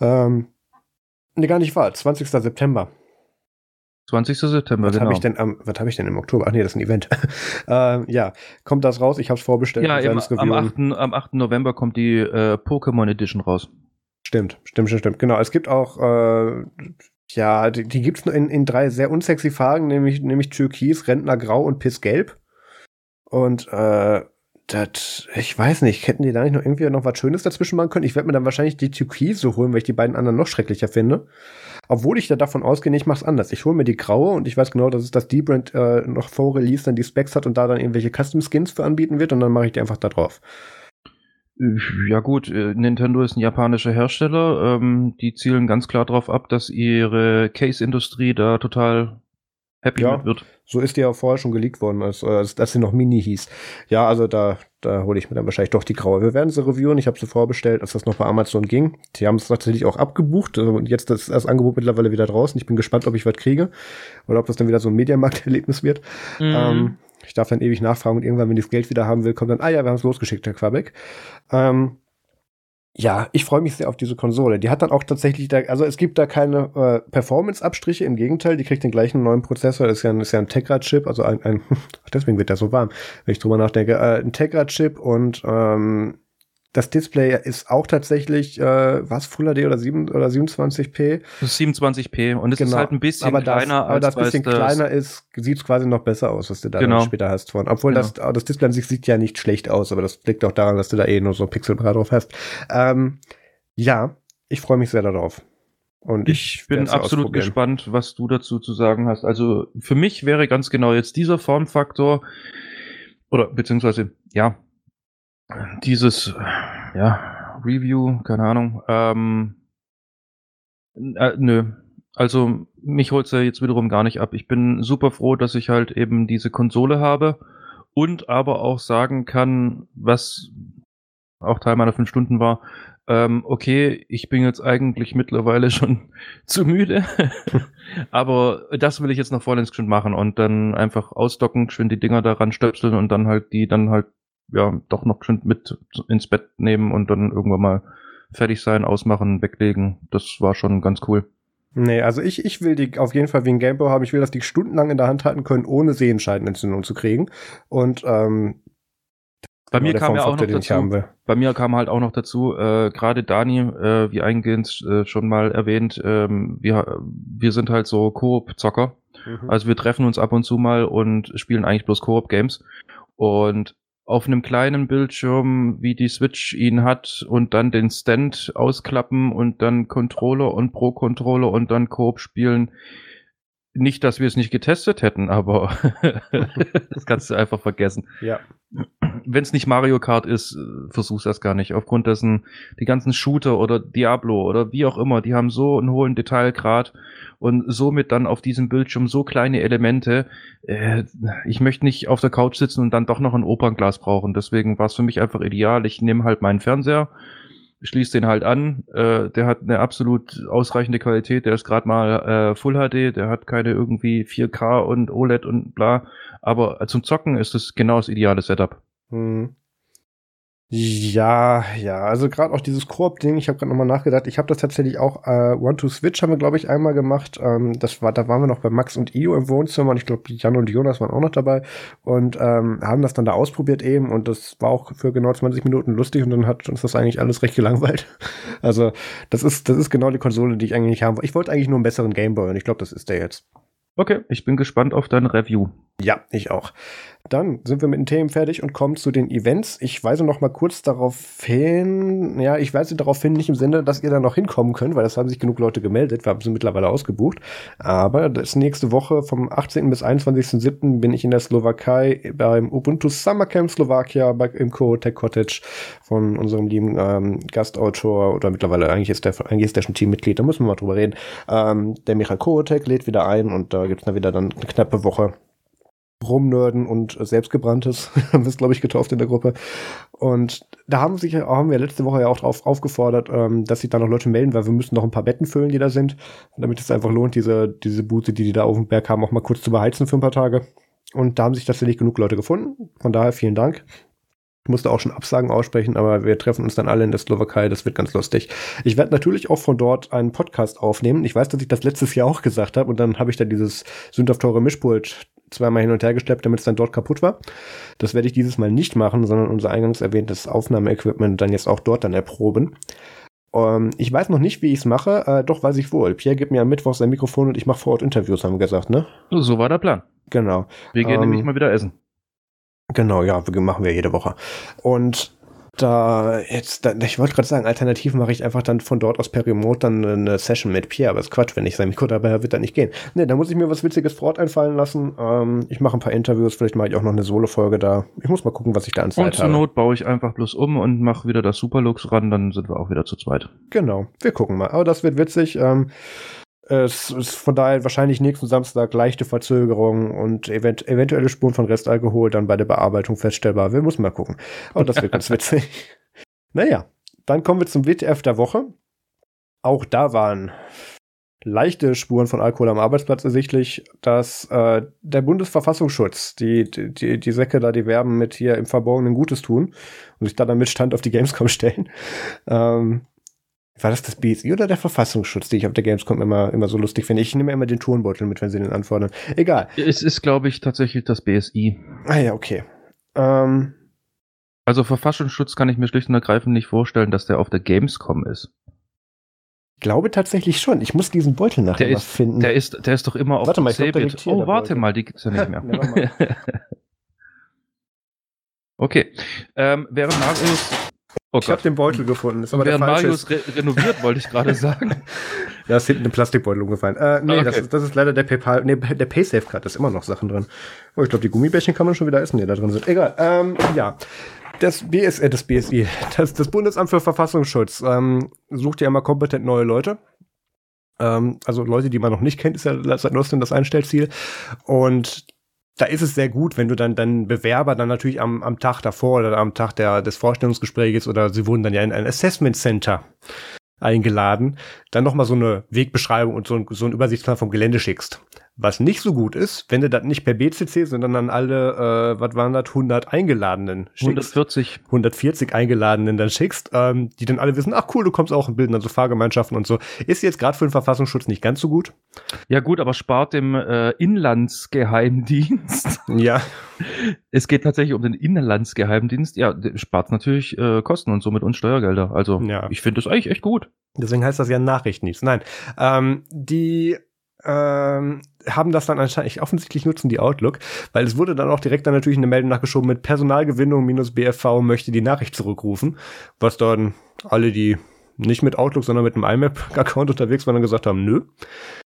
Speaker 1: Ähm, ne, gar nicht wahr, 20. September
Speaker 2: 20. September,
Speaker 1: was genau. Hab ich denn am, was habe ich denn im Oktober? Ach nee, das ist ein Event. äh, ja, kommt das raus? Ich habe es vorbestellt.
Speaker 2: Ja, eben, am, 8., am 8. November kommt die äh, Pokémon Edition raus.
Speaker 1: Stimmt, stimmt, stimmt, stimmt. Genau, es gibt auch, äh, ja, die, die gibt es in, in drei sehr unsexy Farben, nämlich, nämlich Türkis, Rentnergrau und Pissgelb. Und äh, das, ich weiß nicht, hätten die da nicht noch irgendwie noch was Schönes dazwischen machen können? Ich werde mir dann wahrscheinlich die Türkise holen, weil ich die beiden anderen noch schrecklicher finde. Obwohl ich da davon ausgehe, ich mache es anders. Ich hole mir die graue und ich weiß genau, dass es das D-Brand äh, noch vor Release dann die Specs hat und da dann irgendwelche Custom Skins für anbieten wird und dann mache ich die einfach da drauf.
Speaker 2: Ja gut, äh, Nintendo ist ein japanischer Hersteller. Ähm, die zielen ganz klar darauf ab, dass ihre Case-Industrie da total happy
Speaker 1: ja, wird. So ist die ja vorher schon geleakt worden, als, als dass sie noch Mini hieß. Ja, also da, da hole ich mir dann wahrscheinlich doch die graue. Wir werden sie reviewen. Ich habe sie vorbestellt, als das noch bei Amazon ging. Die haben es tatsächlich auch abgebucht. Also und jetzt ist das Angebot mittlerweile wieder draußen. Ich bin gespannt, ob ich was kriege oder ob das dann wieder so ein Mediamarkt-Erlebnis wird. Mhm. Ähm, ich darf dann ewig nachfragen und irgendwann, wenn ich das Geld wieder haben will, kommt dann, ah ja, wir haben es losgeschickt, Herr Quabeck. Ähm, ja, ich freue mich sehr auf diese Konsole. Die hat dann auch tatsächlich, da, also es gibt da keine äh, Performance-Abstriche, im Gegenteil, die kriegt den gleichen neuen Prozessor, das ist ja ein, ist ja ein Tegra-Chip, also ein, ein deswegen wird der so warm, wenn ich drüber nachdenke, äh, ein Tegra-Chip und ähm, das Display ist auch tatsächlich, äh, was, Full HD oder, 7, oder 27p?
Speaker 2: Das ist 27p und es genau. ist halt ein bisschen aber das, kleiner.
Speaker 1: Aber das bisschen das kleiner ist, sieht es quasi noch besser aus, was du da genau. später hast von. Obwohl genau. das, das Display an sich sieht ja nicht schlecht aus, aber das liegt auch daran, dass du da eh nur so Pixelbrat drauf hast. Ähm, ja, ich freue mich sehr darauf.
Speaker 2: Und ich, ich bin absolut gespannt, was du dazu zu sagen hast. Also für mich wäre ganz genau jetzt dieser Formfaktor oder beziehungsweise ja dieses, ja, Review, keine Ahnung, ähm, äh, nö. Also mich holt's ja jetzt wiederum gar nicht ab. Ich bin super froh, dass ich halt eben diese Konsole habe und aber auch sagen kann, was auch Teil meiner fünf Stunden war, ähm, okay, ich bin jetzt eigentlich mittlerweile schon zu müde, aber das will ich jetzt noch vollends schon machen und dann einfach ausdocken, schön die Dinger daran stöpseln und dann halt die dann halt ja, doch noch schön mit ins Bett nehmen und dann irgendwann mal fertig sein, ausmachen, weglegen. Das war schon ganz cool.
Speaker 1: Nee, also ich, ich will die auf jeden Fall wie ein Gameboy haben. Ich will, dass die stundenlang in der Hand halten können, ohne Sehenscheidenentzündung zu kriegen. Und ähm,
Speaker 2: bei mir kam ja auch noch dazu, bei mir kam halt auch noch dazu, äh, gerade Dani, äh, wie eingehend äh, schon mal erwähnt, ähm, wir, wir sind halt so Koop-Zocker. Mhm. Also wir treffen uns ab und zu mal und spielen eigentlich bloß Koop-Games. Und auf einem kleinen Bildschirm, wie die Switch ihn hat und dann den Stand ausklappen und dann Controller und Pro-Controller und dann Coop spielen. Nicht, dass wir es nicht getestet hätten, aber das kannst du einfach vergessen.
Speaker 1: Ja.
Speaker 2: Wenn es nicht Mario Kart ist, versuch's das gar nicht. Aufgrund dessen, die ganzen Shooter oder Diablo oder wie auch immer, die haben so einen hohen Detailgrad und somit dann auf diesem Bildschirm so kleine Elemente. Äh, ich möchte nicht auf der Couch sitzen und dann doch noch ein Opernglas brauchen. Deswegen war es für mich einfach ideal. Ich nehme halt meinen Fernseher, schließe den halt an. Äh, der hat eine absolut ausreichende Qualität. Der ist gerade mal äh, Full HD. Der hat keine irgendwie 4K und OLED und bla. Aber zum Zocken ist es genau das ideale Setup.
Speaker 1: Hm. Ja, ja, also gerade auch dieses Koop-Ding, ich habe gerade nochmal nachgedacht, ich habe das tatsächlich auch, äh, One-to-Switch haben wir, glaube ich, einmal gemacht. Ähm, das war, da waren wir noch bei Max und Io im Wohnzimmer und ich glaube, Jan und Jonas waren auch noch dabei und ähm, haben das dann da ausprobiert eben und das war auch für genau 20 Minuten lustig und dann hat uns das eigentlich alles recht gelangweilt. Also, das ist, das ist genau die Konsole, die ich eigentlich haben wollte. Ich wollte eigentlich nur einen besseren Gameboy und ich glaube, das ist der jetzt.
Speaker 2: Okay, ich bin gespannt auf deine Review.
Speaker 1: Ja, ich auch. Dann sind wir mit den Themen fertig und kommen zu den Events. Ich weise noch mal kurz darauf hin, ja, ich weise darauf hin, nicht im Sinne, dass ihr da noch hinkommen könnt, weil das haben sich genug Leute gemeldet. Wir haben sie mittlerweile ausgebucht. Aber das nächste Woche vom 18. bis 21.07. bin ich in der Slowakei beim Ubuntu Summer Camp Slowakia bei, im Co-Tech Cottage von unserem lieben ähm, Gastautor oder mittlerweile eigentlich ist der, eigentlich ist der schon Teammitglied, da müssen wir mal drüber reden. Ähm, der Michael Kotek lädt wieder ein und da gibt's dann wieder dann eine knappe Woche Rumnörden und selbstgebranntes, haben wir es, glaube ich, getauft in der Gruppe. Und da haben sich haben wir letzte Woche ja auch drauf aufgefordert, ähm, dass sich da noch Leute melden, weil wir müssen noch ein paar Betten füllen, die da sind, damit es einfach lohnt, diese, diese Boote, die die da auf dem Berg haben, auch mal kurz zu beheizen für ein paar Tage. Und da haben sich tatsächlich genug Leute gefunden. Von daher vielen Dank. Ich musste auch schon Absagen aussprechen, aber wir treffen uns dann alle in der Slowakei. Das wird ganz lustig. Ich werde natürlich auch von dort einen Podcast aufnehmen. Ich weiß, dass ich das letztes Jahr auch gesagt habe und dann habe ich da dieses Sündhaft Mischpult zweimal hin und her geschleppt, damit es dann dort kaputt war. Das werde ich dieses Mal nicht machen, sondern unser eingangs erwähntes Aufnahmeequipment dann jetzt auch dort dann erproben. Ähm, ich weiß noch nicht, wie ich es mache, äh, doch weiß ich wohl. Pierre gibt mir am Mittwoch sein Mikrofon und ich mache vor Ort Interviews, haben wir gesagt, ne?
Speaker 2: So war der Plan.
Speaker 1: Genau.
Speaker 2: Wir gehen ähm, nämlich mal wieder essen.
Speaker 1: Genau, ja, machen wir jede Woche. Und da jetzt, da, ich wollte gerade sagen, alternativ mache ich einfach dann von dort aus per Remote dann eine Session mit Pierre, aber es ist Quatsch, wenn ich sein Mikro dabei habe, wird dann nicht gehen. Ne, da muss ich mir was Witziges vor Ort einfallen lassen. Ähm, ich mache ein paar Interviews, vielleicht mache ich auch noch eine Solo-Folge da. Ich muss mal gucken, was ich da an
Speaker 2: Zeit habe. Und zur Not baue ich einfach bloß um und mache wieder das Superlux ran, dann sind wir auch wieder zu zweit.
Speaker 1: Genau, wir gucken mal. Aber das wird witzig. Ähm, es ist von daher wahrscheinlich nächsten Samstag leichte Verzögerung und event eventuelle Spuren von Restalkohol dann bei der Bearbeitung feststellbar. Wir müssen mal gucken. Aber das wird ganz witzig. Naja, dann kommen wir zum WTF der Woche. Auch da waren leichte Spuren von Alkohol am Arbeitsplatz ersichtlich, dass äh, der Bundesverfassungsschutz, die, die, die Säcke da, die werben mit hier im Verborgenen Gutes tun und sich da dann mit Stand auf die Gamescom stellen, ähm, war das das BSI oder der Verfassungsschutz, die ich auf der Gamescom immer, immer so lustig finde? Ich nehme immer den Turnbeutel mit, wenn sie den anfordern. Egal.
Speaker 2: Es ist, glaube ich, tatsächlich das BSI.
Speaker 1: Ah ja, okay. Ähm,
Speaker 2: also Verfassungsschutz kann ich mir schlicht und ergreifend nicht vorstellen, dass der auf der Gamescom ist.
Speaker 1: Ich glaube tatsächlich schon. Ich muss diesen Beutel nachher
Speaker 2: der ist, finden. Der ist, der ist doch immer auf
Speaker 1: warte mal,
Speaker 2: Oh, warte mal, die gibt's ja nicht mehr. okay. Ähm, während Marius
Speaker 1: Oh ich habe den Beutel gefunden.
Speaker 2: Das ist aber Während der Marius re renoviert, wollte ich gerade sagen.
Speaker 1: da ist hinten ein Plastikbeutel umgefallen. Äh, nee, ah, okay. das, ist, das ist leider der PayPal, nee, der PaySafe-Card, da ist immer noch Sachen drin. Oh, ich glaube, die Gummibärchen kann man schon wieder essen, die da drin sind. Egal. Ähm, ja. Das BS, äh, das BSI, das, das Bundesamt für Verfassungsschutz, ähm, sucht ja immer kompetent neue Leute. Ähm, also Leute, die man noch nicht kennt, ist ja seit neuestem das Einstellziel. Und da ist es sehr gut, wenn du dann dann Bewerber dann natürlich am, am Tag davor oder am Tag der, des Vorstellungsgesprächs oder sie wurden dann ja in ein Assessment Center eingeladen, dann nochmal so eine Wegbeschreibung und so ein, so ein Übersichtsplan vom Gelände schickst. Was nicht so gut ist, wenn du das nicht per BCC, sondern an alle, äh, was waren das, 100 Eingeladenen
Speaker 2: schickst. 140.
Speaker 1: 140 Eingeladenen dann schickst, ähm, die dann alle wissen, ach cool, du kommst auch und bilden dann so Fahrgemeinschaften und so. Ist jetzt gerade für den Verfassungsschutz nicht ganz so gut.
Speaker 2: Ja gut, aber spart dem äh, Inlandsgeheimdienst.
Speaker 1: ja.
Speaker 2: Es geht tatsächlich um den Inlandsgeheimdienst. Ja, spart natürlich äh, Kosten und somit uns Steuergelder. Also ja. ich finde das eigentlich echt gut.
Speaker 1: Deswegen heißt das ja Nachrichtendienst. Nein, ähm, die ähm, haben das dann anscheinend offensichtlich nutzen die Outlook, weil es wurde dann auch direkt dann natürlich eine Meldung nachgeschoben mit Personalgewinnung minus BFV möchte die Nachricht zurückrufen, was dann alle, die nicht mit Outlook, sondern mit einem IMAP-Account unterwegs waren, dann gesagt haben, nö.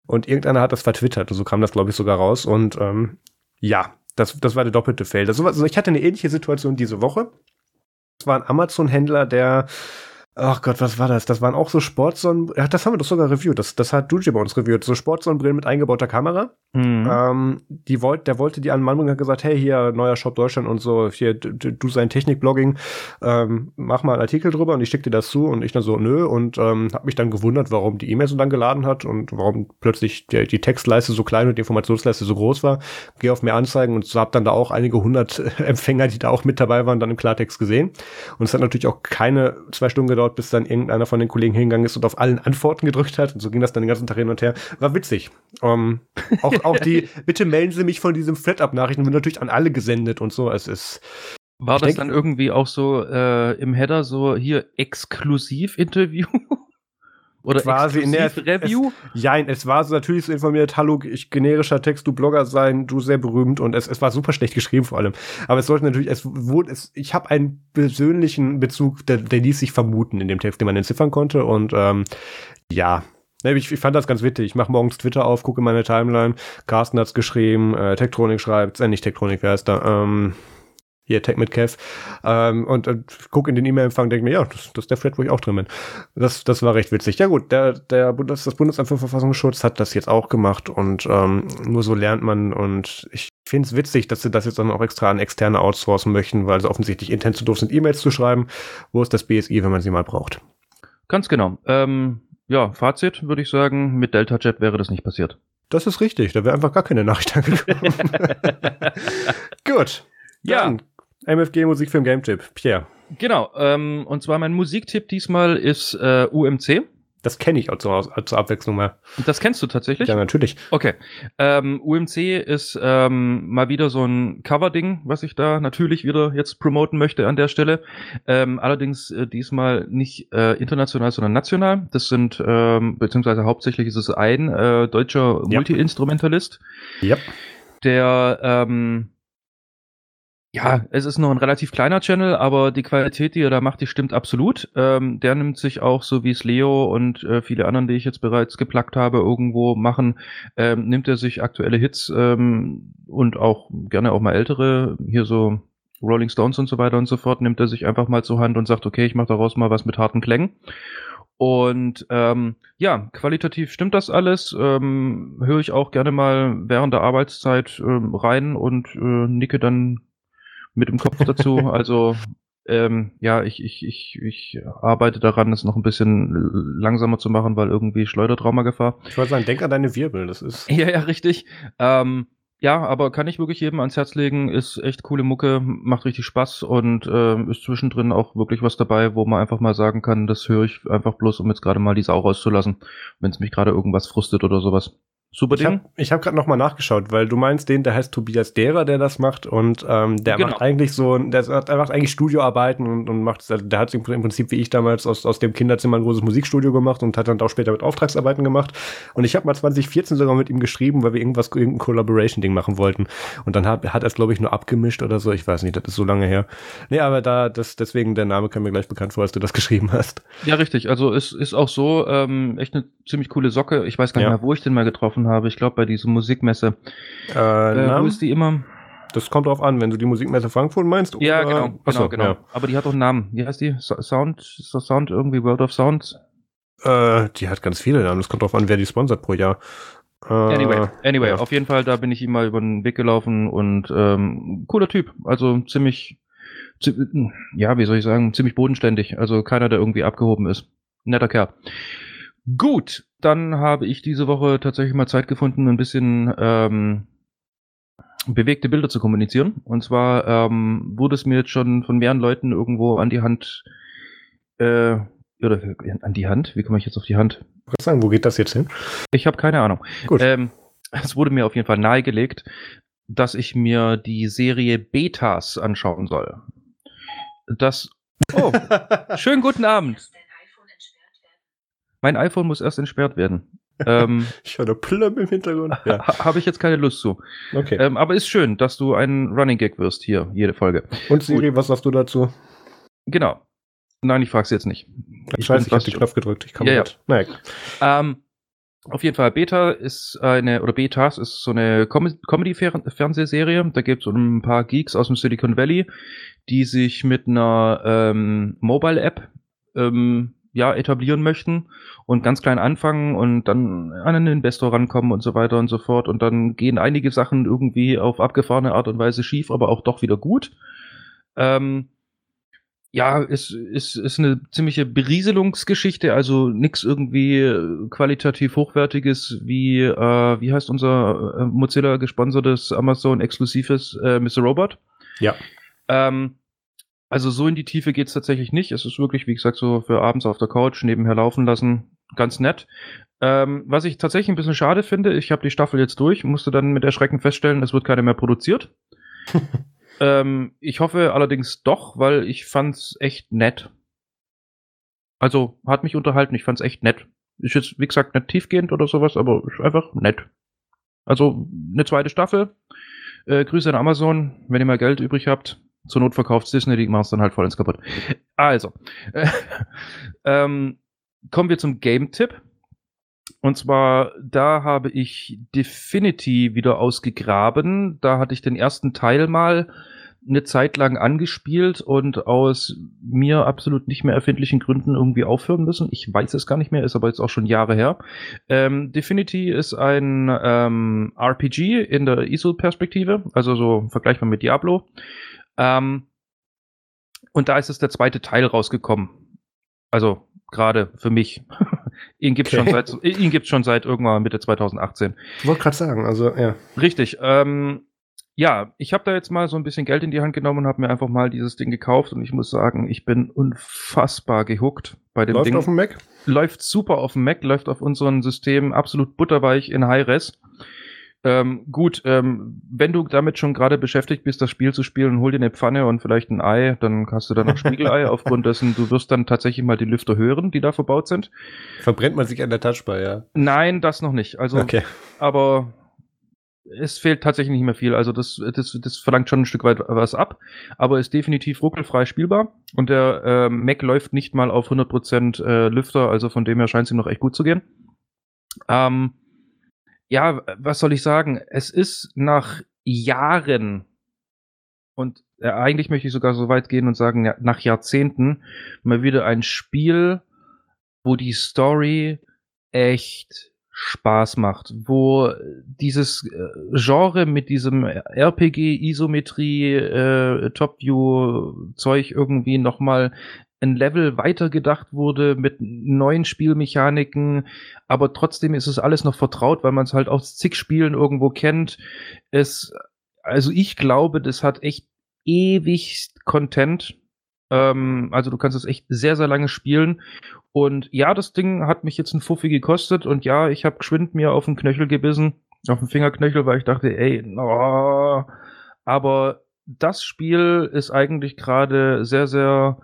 Speaker 1: Und irgendeiner hat das vertwittert, so kam das, glaube ich, sogar raus. Und ähm, ja, das, das war der doppelte Fail. also ich hatte eine ähnliche Situation diese Woche. Es war ein Amazon-Händler, der Ach Gott, was war das? Das waren auch so Sportsonnen. Ja, das haben wir doch sogar reviewt. Das, das hat Duji bei uns reviewt. So Sportsonnenbrillen mit eingebauter Kamera. Mhm. Ähm, die wollt, der wollte die an Mann und hat gesagt, hey, hier, neuer Shop Deutschland und so, hier, du, du sein Technikblogging, ähm, mach mal einen Artikel drüber und ich schick dir das zu und ich dann so, nö, und ähm, hab mich dann gewundert, warum die E-Mail so lang geladen hat und warum plötzlich die, die Textleiste so klein und die Informationsleiste so groß war. Geh auf mehr Anzeigen und so hab dann da auch einige hundert Empfänger, die da auch mit dabei waren, dann im Klartext gesehen. Und es hat natürlich auch keine zwei Stunden gedauert, gedauert, bis dann irgendeiner von den Kollegen hingegangen ist und auf allen Antworten gedrückt hat. Und so ging das dann den ganzen Tag hin und her. War witzig. Ähm, auch, auch die, bitte melden Sie mich von diesem Flat-Up-Nachrichten, wird natürlich an alle gesendet und so. Es ist.
Speaker 2: War das denk, dann irgendwie auch so äh, im Header so hier Exklusiv-Interview? Oder
Speaker 1: quasi in der
Speaker 2: Review?
Speaker 1: Es, ja, es war so natürlich so informiert, hallo, ich generischer Text, du Blogger sein, du sehr berühmt und es, es war super schlecht geschrieben vor allem. Aber es sollte natürlich, es wurde, es, ich habe einen persönlichen Bezug, der, der ließ sich vermuten in dem Text, den man entziffern konnte und ähm, ja, ich, ich fand das ganz witzig. Ich mache morgens Twitter auf, gucke meine Timeline. Carsten hat's geschrieben, äh, Tektronik schreibt, äh, nicht Tektronik, wer ist da? Ähm, hier Tech mit Kev ähm, und, und guck in den E-Mail-Empfang, denke mir, ja, das, das ist der Thread, wo ich auch drin bin. Das, das war recht witzig. Ja gut, der, der Bundes, das Bundesamt für Verfassungsschutz hat das jetzt auch gemacht und ähm, nur so lernt man und ich finde es witzig, dass sie das jetzt dann auch extra an Externe outsourcen möchten, weil sie offensichtlich intern zu doof sind, E-Mails zu schreiben. Wo ist das BSI, wenn man sie mal braucht?
Speaker 2: Ganz genau. Ähm, ja, Fazit würde ich sagen, mit Delta Jet wäre das nicht passiert.
Speaker 1: Das ist richtig, da wäre einfach gar keine Nachricht angekommen. Gut. Ja, MFG Musikfilm Game Tipp. Pierre.
Speaker 2: Genau. Ähm, und zwar mein Musiktipp diesmal ist äh, UMC.
Speaker 1: Das kenne ich auch zur, zur, Abwechslung mal.
Speaker 2: Das kennst du tatsächlich?
Speaker 1: Ja, natürlich.
Speaker 2: Okay. Ähm, UMC ist ähm, mal wieder so ein Cover-Ding, was ich da natürlich wieder jetzt promoten möchte an der Stelle. Ähm, allerdings äh, diesmal nicht äh, international, sondern national. Das sind, ähm, beziehungsweise hauptsächlich ist es ein äh, deutscher ja. Multi-Instrumentalist.
Speaker 1: Ja.
Speaker 2: Der ähm, ja, es ist noch ein relativ kleiner Channel, aber die Qualität, die er da macht, die stimmt absolut. Ähm, der nimmt sich auch, so wie es Leo und äh, viele anderen, die ich jetzt bereits geplagt habe, irgendwo machen, ähm, nimmt er sich aktuelle Hits ähm, und auch gerne auch mal ältere, hier so Rolling Stones und so weiter und so fort, nimmt er sich einfach mal zur Hand und sagt, okay, ich mache daraus mal was mit harten Klängen. Und ähm, ja, qualitativ stimmt das alles. Ähm, Höre ich auch gerne mal während der Arbeitszeit ähm, rein und äh, nicke dann mit dem Kopf dazu. Also ähm, ja, ich, ich, ich, ich arbeite daran, es noch ein bisschen langsamer zu machen, weil irgendwie Schleudertraumagefahr.
Speaker 1: Ich wollte sagen, denk an deine Wirbel, das ist.
Speaker 2: Ja, ja, richtig. Ähm, ja, aber kann ich wirklich jedem ans Herz legen, ist echt coole Mucke, macht richtig Spaß und äh, ist zwischendrin auch wirklich was dabei, wo man einfach mal sagen kann, das höre ich einfach bloß, um jetzt gerade mal die Sau rauszulassen, wenn es mich gerade irgendwas frustet oder sowas.
Speaker 1: Super Ding. Ich habe hab gerade noch mal nachgeschaut, weil du meinst den, der heißt Tobias Derer, der das macht und ähm, der genau. macht eigentlich so, der, der macht eigentlich Studioarbeiten und, und macht, also der hat im Prinzip wie ich damals aus, aus dem Kinderzimmer ein großes Musikstudio gemacht und hat dann auch später mit Auftragsarbeiten gemacht. Und ich habe mal 2014 sogar mit ihm geschrieben, weil wir irgendwas, irgendein Collaboration-Ding machen wollten. Und dann hat, hat er es, glaube ich, nur abgemischt oder so. Ich weiß nicht, das ist so lange her. Nee, aber da, das, deswegen der Name kam mir gleich bekannt vor, als du das geschrieben hast.
Speaker 2: Ja, richtig. Also es ist auch so, ähm, echt eine ziemlich coole Socke. Ich weiß gar nicht ja. mehr, wo ich den mal getroffen habe. Ich glaube bei dieser Musikmesse.
Speaker 1: Äh, äh,
Speaker 2: wo ist die immer?
Speaker 1: Das kommt drauf an, wenn du die Musikmesse Frankfurt meinst.
Speaker 2: Ja, oder? genau, genau, Achso, genau. Ja. Aber die hat auch einen Namen. Wie heißt die? Sound, ist das Sound irgendwie World of Sound?
Speaker 1: Äh, die hat ganz viele Namen. Das kommt drauf an, wer die sponsert pro Jahr.
Speaker 2: Äh, anyway, anyway, ja. auf jeden Fall, da bin ich ihm mal über den Weg gelaufen und ähm, cooler Typ. Also ziemlich, ja, wie soll ich sagen, ziemlich bodenständig. Also keiner, der irgendwie abgehoben ist. Netter Kerl. Gut, dann habe ich diese Woche tatsächlich mal Zeit gefunden, ein bisschen ähm, bewegte Bilder zu kommunizieren. Und zwar ähm, wurde es mir jetzt schon von mehreren Leuten irgendwo an die Hand äh, oder an die Hand. Wie komme ich jetzt auf die Hand?
Speaker 1: Was sagen, wo geht das jetzt hin?
Speaker 2: Ich habe keine Ahnung. Gut. Ähm, es wurde mir auf jeden Fall nahegelegt, dass ich mir die Serie Betas anschauen soll. Das. Oh, schönen guten Abend. Mein iPhone muss erst entsperrt werden.
Speaker 1: Ähm, ich höre Plum im Hintergrund.
Speaker 2: Ja. Habe ich jetzt keine Lust zu. Okay. Ähm, aber ist schön, dass du ein Running Gag wirst hier, jede Folge.
Speaker 1: Und Siri, Gut. was sagst du dazu?
Speaker 2: Genau. Nein, ich frage jetzt nicht.
Speaker 1: Ich, weiß, ich habe den Knopf gedrückt. Ich
Speaker 2: komme ja, ja. Naja. Ähm, auf jeden Fall, Beta ist eine, oder Betas ist so eine Com Comedy-Fernsehserie. Da gibt es ein paar Geeks aus dem Silicon Valley, die sich mit einer ähm, Mobile-App ähm, ja, etablieren möchten und ganz klein anfangen und dann an einen Investor rankommen und so weiter und so fort. Und dann gehen einige Sachen irgendwie auf abgefahrene Art und Weise schief, aber auch doch wieder gut. Ähm, ja, ist, ist, ist eine ziemliche Berieselungsgeschichte, also nix irgendwie qualitativ hochwertiges wie, äh, wie heißt unser äh, Mozilla gesponsertes Amazon exklusives äh, Mr. Robot.
Speaker 1: Ja.
Speaker 2: Ähm, also so in die Tiefe geht's tatsächlich nicht. Es ist wirklich, wie gesagt, so für abends auf der Couch nebenher laufen lassen. Ganz nett. Ähm, was ich tatsächlich ein bisschen schade finde, ich habe die Staffel jetzt durch, musste dann mit Erschrecken feststellen, es wird keine mehr produziert. ähm, ich hoffe allerdings doch, weil ich fand's echt nett. Also hat mich unterhalten, ich fand's echt nett. Ist jetzt, wie gesagt, nicht tiefgehend oder sowas, aber ist einfach nett. Also eine zweite Staffel. Äh, Grüße an Amazon, wenn ihr mal Geld übrig habt. Zur Not verkauft Disney, die machen es dann halt voll ins kaputt. Also, äh, ähm, kommen wir zum Game-Tipp. Und zwar, da habe ich Definity wieder ausgegraben. Da hatte ich den ersten Teil mal eine Zeit lang angespielt und aus mir absolut nicht mehr erfindlichen Gründen irgendwie aufhören müssen. Ich weiß es gar nicht mehr, ist aber jetzt auch schon Jahre her. Ähm, Definity ist ein ähm, RPG in der ISO-Perspektive, also so vergleichbar mit Diablo. Ähm, und da ist es der zweite Teil rausgekommen. Also gerade für mich. ihn gibt okay. schon seit ihn gibt's schon seit irgendwann Mitte 2018.
Speaker 1: Ich wollte gerade sagen, also ja.
Speaker 2: Richtig. Ähm, ja, ich habe da jetzt mal so ein bisschen Geld in die Hand genommen und habe mir einfach mal dieses Ding gekauft und ich muss sagen, ich bin unfassbar gehuckt bei dem
Speaker 1: läuft
Speaker 2: Ding.
Speaker 1: Läuft auf dem Mac?
Speaker 2: Läuft super auf dem Mac, läuft auf unserem System absolut butterweich in High-Res. Ähm, gut, ähm, wenn du damit schon gerade beschäftigt bist, das Spiel zu spielen, hol dir eine Pfanne und vielleicht ein Ei, dann hast du dann noch Spiegelei, aufgrund dessen du wirst dann tatsächlich mal die Lüfter hören, die da verbaut sind.
Speaker 1: Verbrennt man sich an der Touchbar, ja?
Speaker 2: Nein, das noch nicht. Also,
Speaker 1: okay.
Speaker 2: aber es fehlt tatsächlich nicht mehr viel. Also das, das, das verlangt schon ein Stück weit was ab, aber ist definitiv ruckelfrei spielbar und der äh, Mac läuft nicht mal auf 100% äh, Lüfter, also von dem her scheint es ihm noch echt gut zu gehen. Ähm, ja, was soll ich sagen? Es ist nach Jahren und äh, eigentlich möchte ich sogar so weit gehen und sagen, nach Jahrzehnten mal wieder ein Spiel, wo die Story echt Spaß macht, wo dieses äh, Genre mit diesem RPG, Isometrie, äh, irgendwie nochmal ein Level weitergedacht wurde mit neuen Spielmechaniken, aber trotzdem ist es alles noch vertraut, weil man es halt aus zig Spielen irgendwo kennt. Es, also ich glaube, das hat echt ewig Content. Ähm, also du kannst es echt sehr, sehr lange spielen und ja, das Ding hat mich jetzt ein Fuffi gekostet und ja, ich habe geschwind mir auf den Knöchel gebissen, auf den Fingerknöchel, weil ich dachte, ey, no. aber das Spiel ist eigentlich gerade sehr, sehr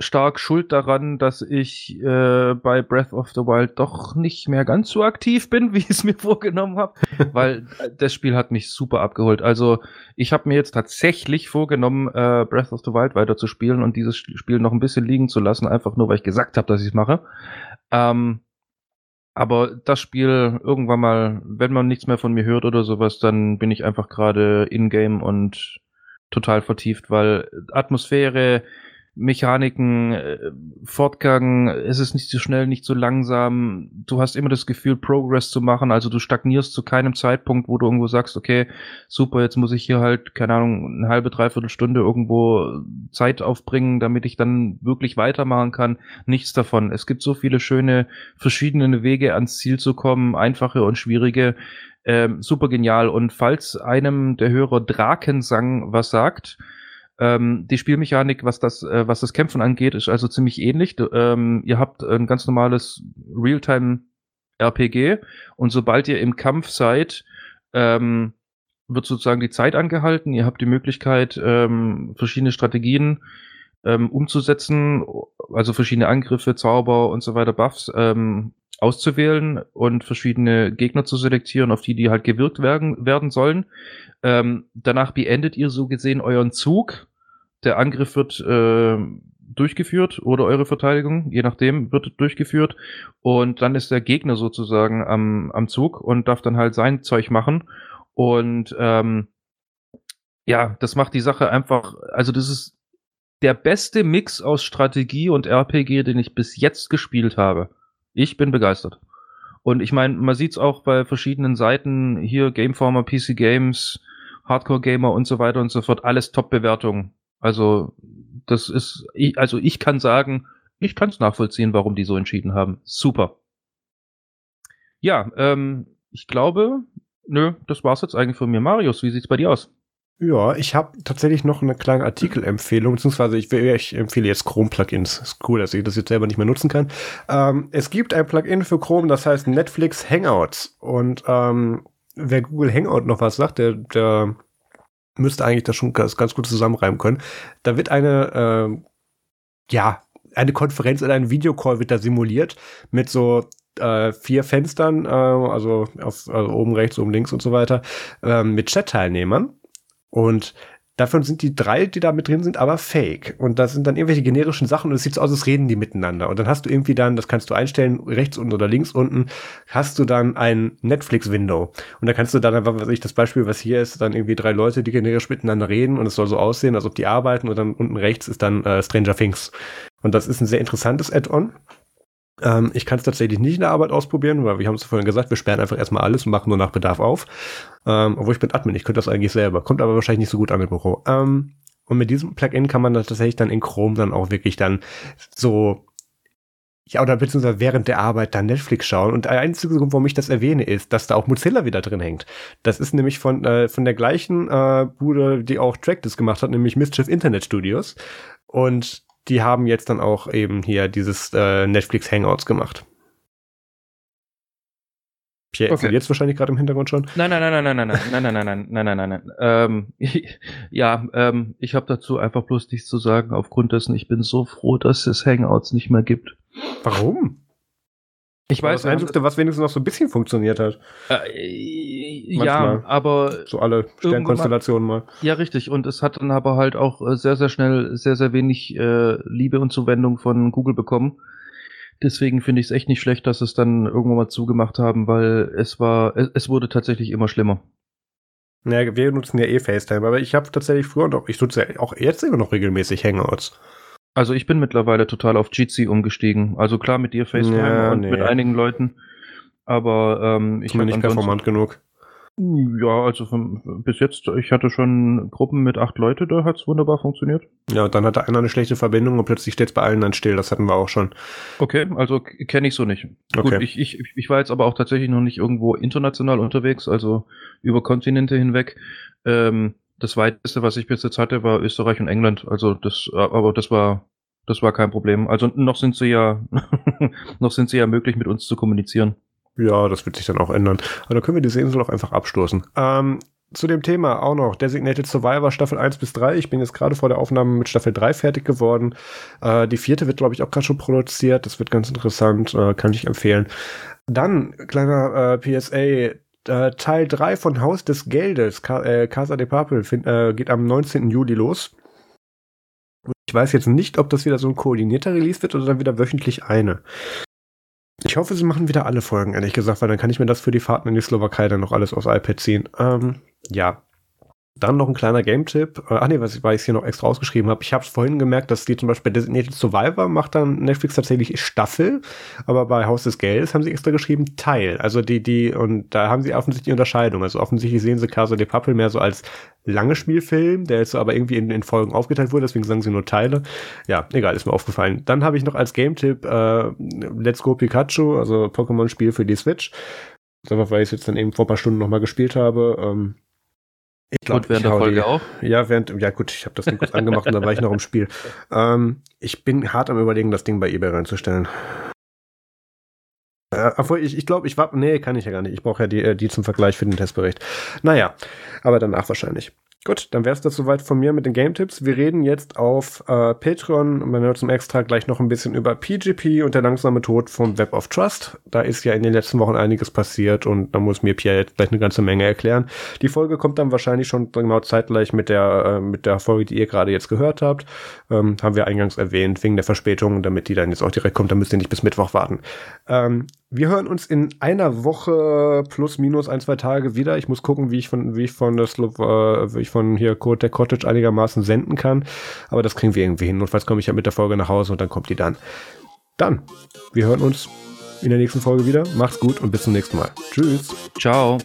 Speaker 2: stark schuld daran, dass ich äh, bei Breath of the Wild doch nicht mehr ganz so aktiv bin, wie ich es mir vorgenommen habe, weil äh, das Spiel hat mich super abgeholt. Also ich habe mir jetzt tatsächlich vorgenommen, äh, Breath of the Wild weiter zu spielen und dieses Spiel noch ein bisschen liegen zu lassen, einfach nur, weil ich gesagt habe, dass ich es mache. Ähm, aber das Spiel irgendwann mal, wenn man nichts mehr von mir hört oder sowas, dann bin ich einfach gerade in-game und total vertieft, weil Atmosphäre, Mechaniken, äh, Fortgang, es ist nicht so schnell, nicht so langsam. Du hast immer das Gefühl, Progress zu machen. Also du stagnierst zu keinem Zeitpunkt, wo du irgendwo sagst, okay, super, jetzt muss ich hier halt, keine Ahnung, eine halbe, dreiviertel Stunde irgendwo Zeit aufbringen, damit ich dann wirklich weitermachen kann. Nichts davon. Es gibt so viele schöne, verschiedene Wege ans Ziel zu kommen, einfache und schwierige. Ähm, super genial. Und falls einem der Hörer Drakensang was sagt, ähm, die Spielmechanik, was das, äh, was das Kämpfen angeht, ist also ziemlich ähnlich. Du, ähm, ihr habt ein ganz normales Realtime RPG und sobald ihr im Kampf seid, ähm, wird sozusagen die Zeit angehalten. Ihr habt die Möglichkeit, ähm, verschiedene Strategien ähm, umzusetzen, also verschiedene Angriffe, Zauber und so weiter, Buffs ähm, auszuwählen und verschiedene Gegner zu selektieren, auf die die halt gewirkt werden, werden sollen. Ähm, danach beendet ihr so gesehen euren Zug der Angriff wird äh, durchgeführt oder eure Verteidigung, je nachdem, wird durchgeführt. Und dann ist der Gegner sozusagen am, am Zug und darf dann halt sein Zeug machen. Und ähm, ja, das macht die Sache einfach, also das ist der beste Mix aus Strategie und RPG, den ich bis jetzt gespielt habe. Ich bin begeistert. Und ich meine, man sieht es auch bei verschiedenen Seiten, hier Gameformer, PC Games, Hardcore Gamer und so weiter und so fort, alles Top-Bewertungen. Also, das ist, ich, also ich kann sagen, ich kann es nachvollziehen, warum die so entschieden haben. Super. Ja, ähm, ich glaube, nö, das war's jetzt eigentlich von mir. Marius, wie sieht's bei dir aus?
Speaker 1: Ja, ich habe tatsächlich noch eine kleine Artikelempfehlung, beziehungsweise ich, ich empfehle jetzt Chrome-Plugins. Ist cool, dass ich das jetzt selber nicht mehr nutzen kann. Ähm, es gibt ein Plugin für Chrome, das heißt Netflix Hangouts. Und ähm, wer Google Hangout noch was sagt, der, der müsste eigentlich das schon ganz, ganz gut zusammenreimen können. Da wird eine, äh, ja, eine Konferenz oder ein Videocall wird da simuliert mit so äh, vier Fenstern, äh, also, auf, also oben rechts, oben links und so weiter, äh, mit Chat-Teilnehmern. Und Davon sind die drei, die da mit drin sind, aber fake. Und das sind dann irgendwelche generischen Sachen und es sieht so aus, als reden die miteinander. Und dann hast du irgendwie dann, das kannst du einstellen, rechts unten oder links unten, hast du dann ein Netflix-Window. Und da kannst du dann einfach, was ich, das Beispiel, was hier ist, dann irgendwie drei Leute, die generisch miteinander reden und es soll so aussehen, als ob die arbeiten und dann unten rechts ist dann äh, Stranger Things. Und das ist ein sehr interessantes Add-on. Ähm, ich kann es tatsächlich nicht in der Arbeit ausprobieren, weil wir haben es vorhin gesagt, wir sperren einfach erstmal alles und machen nur nach Bedarf auf. Ähm, obwohl ich bin Admin, ich könnte das eigentlich selber. Kommt aber wahrscheinlich nicht so gut an im Büro. Ähm, und mit diesem Plugin kann man das tatsächlich dann in Chrome dann auch wirklich dann so ja, oder beziehungsweise während der Arbeit dann Netflix schauen. Und der einzige Grund, warum ich das erwähne, ist, dass da auch Mozilla wieder drin hängt. Das ist nämlich von, äh, von der gleichen äh, Bude, die auch Tracklist gemacht hat, nämlich Mischief Internet Studios. Und die haben jetzt dann auch eben hier dieses äh, Netflix Hangouts gemacht. Pierre okay. jetzt wahrscheinlich gerade im Hintergrund schon.
Speaker 2: Nein, nein, nein, nein, nein, nein, nein, nein, nein, nein, nein, nein, nein, nein. Ähm, ja, ähm, ich habe dazu einfach bloß nichts zu sagen. Aufgrund dessen, ich bin so froh, dass es Hangouts nicht mehr gibt.
Speaker 1: Warum? Ich weiß, das Einzige, was wenigstens noch so ein bisschen funktioniert hat.
Speaker 2: Äh, ja, aber
Speaker 1: so alle Sternkonstellationen mal.
Speaker 2: Ja, richtig. Und es hat dann aber halt auch äh, sehr, sehr schnell sehr, sehr wenig äh, Liebe und Zuwendung von Google bekommen. Deswegen finde ich es echt nicht schlecht, dass es dann irgendwann mal zugemacht haben, weil es war, es, es wurde tatsächlich immer schlimmer.
Speaker 1: Ja, wir nutzen ja eh FaceTime, aber ich habe tatsächlich früher und auch, ich nutze ja auch jetzt immer noch regelmäßig Hangouts.
Speaker 2: Also ich bin mittlerweile total auf Jitsi umgestiegen. Also klar mit dir FaceTime ja, und nee. mit einigen Leuten. Aber ähm,
Speaker 1: ich bin nicht performant genug.
Speaker 2: Ja, also von, bis jetzt, ich hatte schon Gruppen mit acht Leute, da hat es wunderbar funktioniert.
Speaker 1: Ja, und dann hatte einer eine schlechte Verbindung und plötzlich steht es bei allen dann still, das hatten wir auch schon.
Speaker 2: Okay, also kenne ich so nicht. Okay. Gut, ich, ich, ich war jetzt aber auch tatsächlich noch nicht irgendwo international unterwegs, also über Kontinente hinweg. Ähm, das weiteste, was ich bis jetzt hatte, war Österreich und England. Also das, aber das war, das war kein Problem. Also noch sind sie ja, noch sind sie ja möglich, mit uns zu kommunizieren.
Speaker 1: Ja, das wird sich dann auch ändern. Aber da können wir diese Insel auch einfach abstoßen. Ähm, zu dem Thema auch noch Designated Survivor Staffel 1 bis 3. Ich bin jetzt gerade vor der Aufnahme mit Staffel 3 fertig geworden. Äh, die vierte wird, glaube ich, auch gerade schon produziert. Das wird ganz interessant, äh, kann ich empfehlen. Dann, kleiner äh, PSA, äh, Teil 3 von Haus des Geldes, Ka äh, Casa de Papel, find, äh, geht am 19. Juli los. Ich weiß jetzt nicht, ob das wieder so ein koordinierter Release wird oder dann wieder wöchentlich eine. Ich hoffe, sie machen wieder alle Folgen, ehrlich gesagt, weil dann kann ich mir das für die Fahrten in die Slowakei dann noch alles aufs iPad ziehen. Ähm, ja, dann noch ein kleiner Game-Tipp. Äh, ach nee, was weil ich hier noch extra ausgeschrieben habe. Ich habe es vorhin gemerkt, dass die zum Beispiel Designated Survivor macht dann Netflix tatsächlich Staffel, aber bei Haus des Geldes haben sie extra geschrieben Teil. Also die, die, und da haben sie offensichtlich die Unterscheidung. Also offensichtlich sehen sie Casa de Papel mehr so als lange Spielfilm, der jetzt aber irgendwie in, in Folgen aufgeteilt wurde, deswegen sagen sie nur Teile. Ja, egal, ist mir aufgefallen. Dann habe ich noch als Game-Tipp äh, Let's Go Pikachu, also Pokémon-Spiel für die Switch. Einfach weil ich es jetzt dann eben vor ein paar Stunden nochmal gespielt habe. Ähm,
Speaker 2: ich glaube, während der Folge die, auch?
Speaker 1: Ja, während, ja gut, ich habe das Ding kurz angemacht und da war ich noch im Spiel. Ähm, ich bin hart am überlegen, das Ding bei eBay reinzustellen. Äh, obwohl, ich, ich glaube, ich war, nee, kann ich ja gar nicht. Ich brauche ja die, äh, die zum Vergleich für den Testbericht. Naja, aber danach wahrscheinlich. Gut, dann wäre es das soweit von mir mit den Game-Tipps. Wir reden jetzt auf äh, Patreon, man hört zum Extra gleich noch ein bisschen über PGP und der langsame Tod vom Web of Trust. Da ist ja in den letzten Wochen einiges passiert und da muss mir Pierre jetzt gleich eine ganze Menge erklären. Die Folge kommt dann wahrscheinlich schon genau zeitgleich mit der, äh, mit der Folge, die ihr gerade jetzt gehört habt. Ähm, haben wir eingangs erwähnt, wegen der Verspätung, damit die dann jetzt auch direkt kommt, dann müsst ihr nicht bis Mittwoch warten. Ähm, wir hören uns in einer Woche plus minus ein, zwei Tage wieder. Ich muss gucken, wie ich von, wie ich von der Slo äh, wie ich von hier der Cottage einigermaßen senden kann. Aber das kriegen wir irgendwie hin. Notfalls komme ich ja mit der Folge nach Hause und dann kommt die dann. Dann, wir hören uns in der nächsten Folge wieder. Macht's gut und bis zum nächsten Mal. Tschüss.
Speaker 2: Ciao.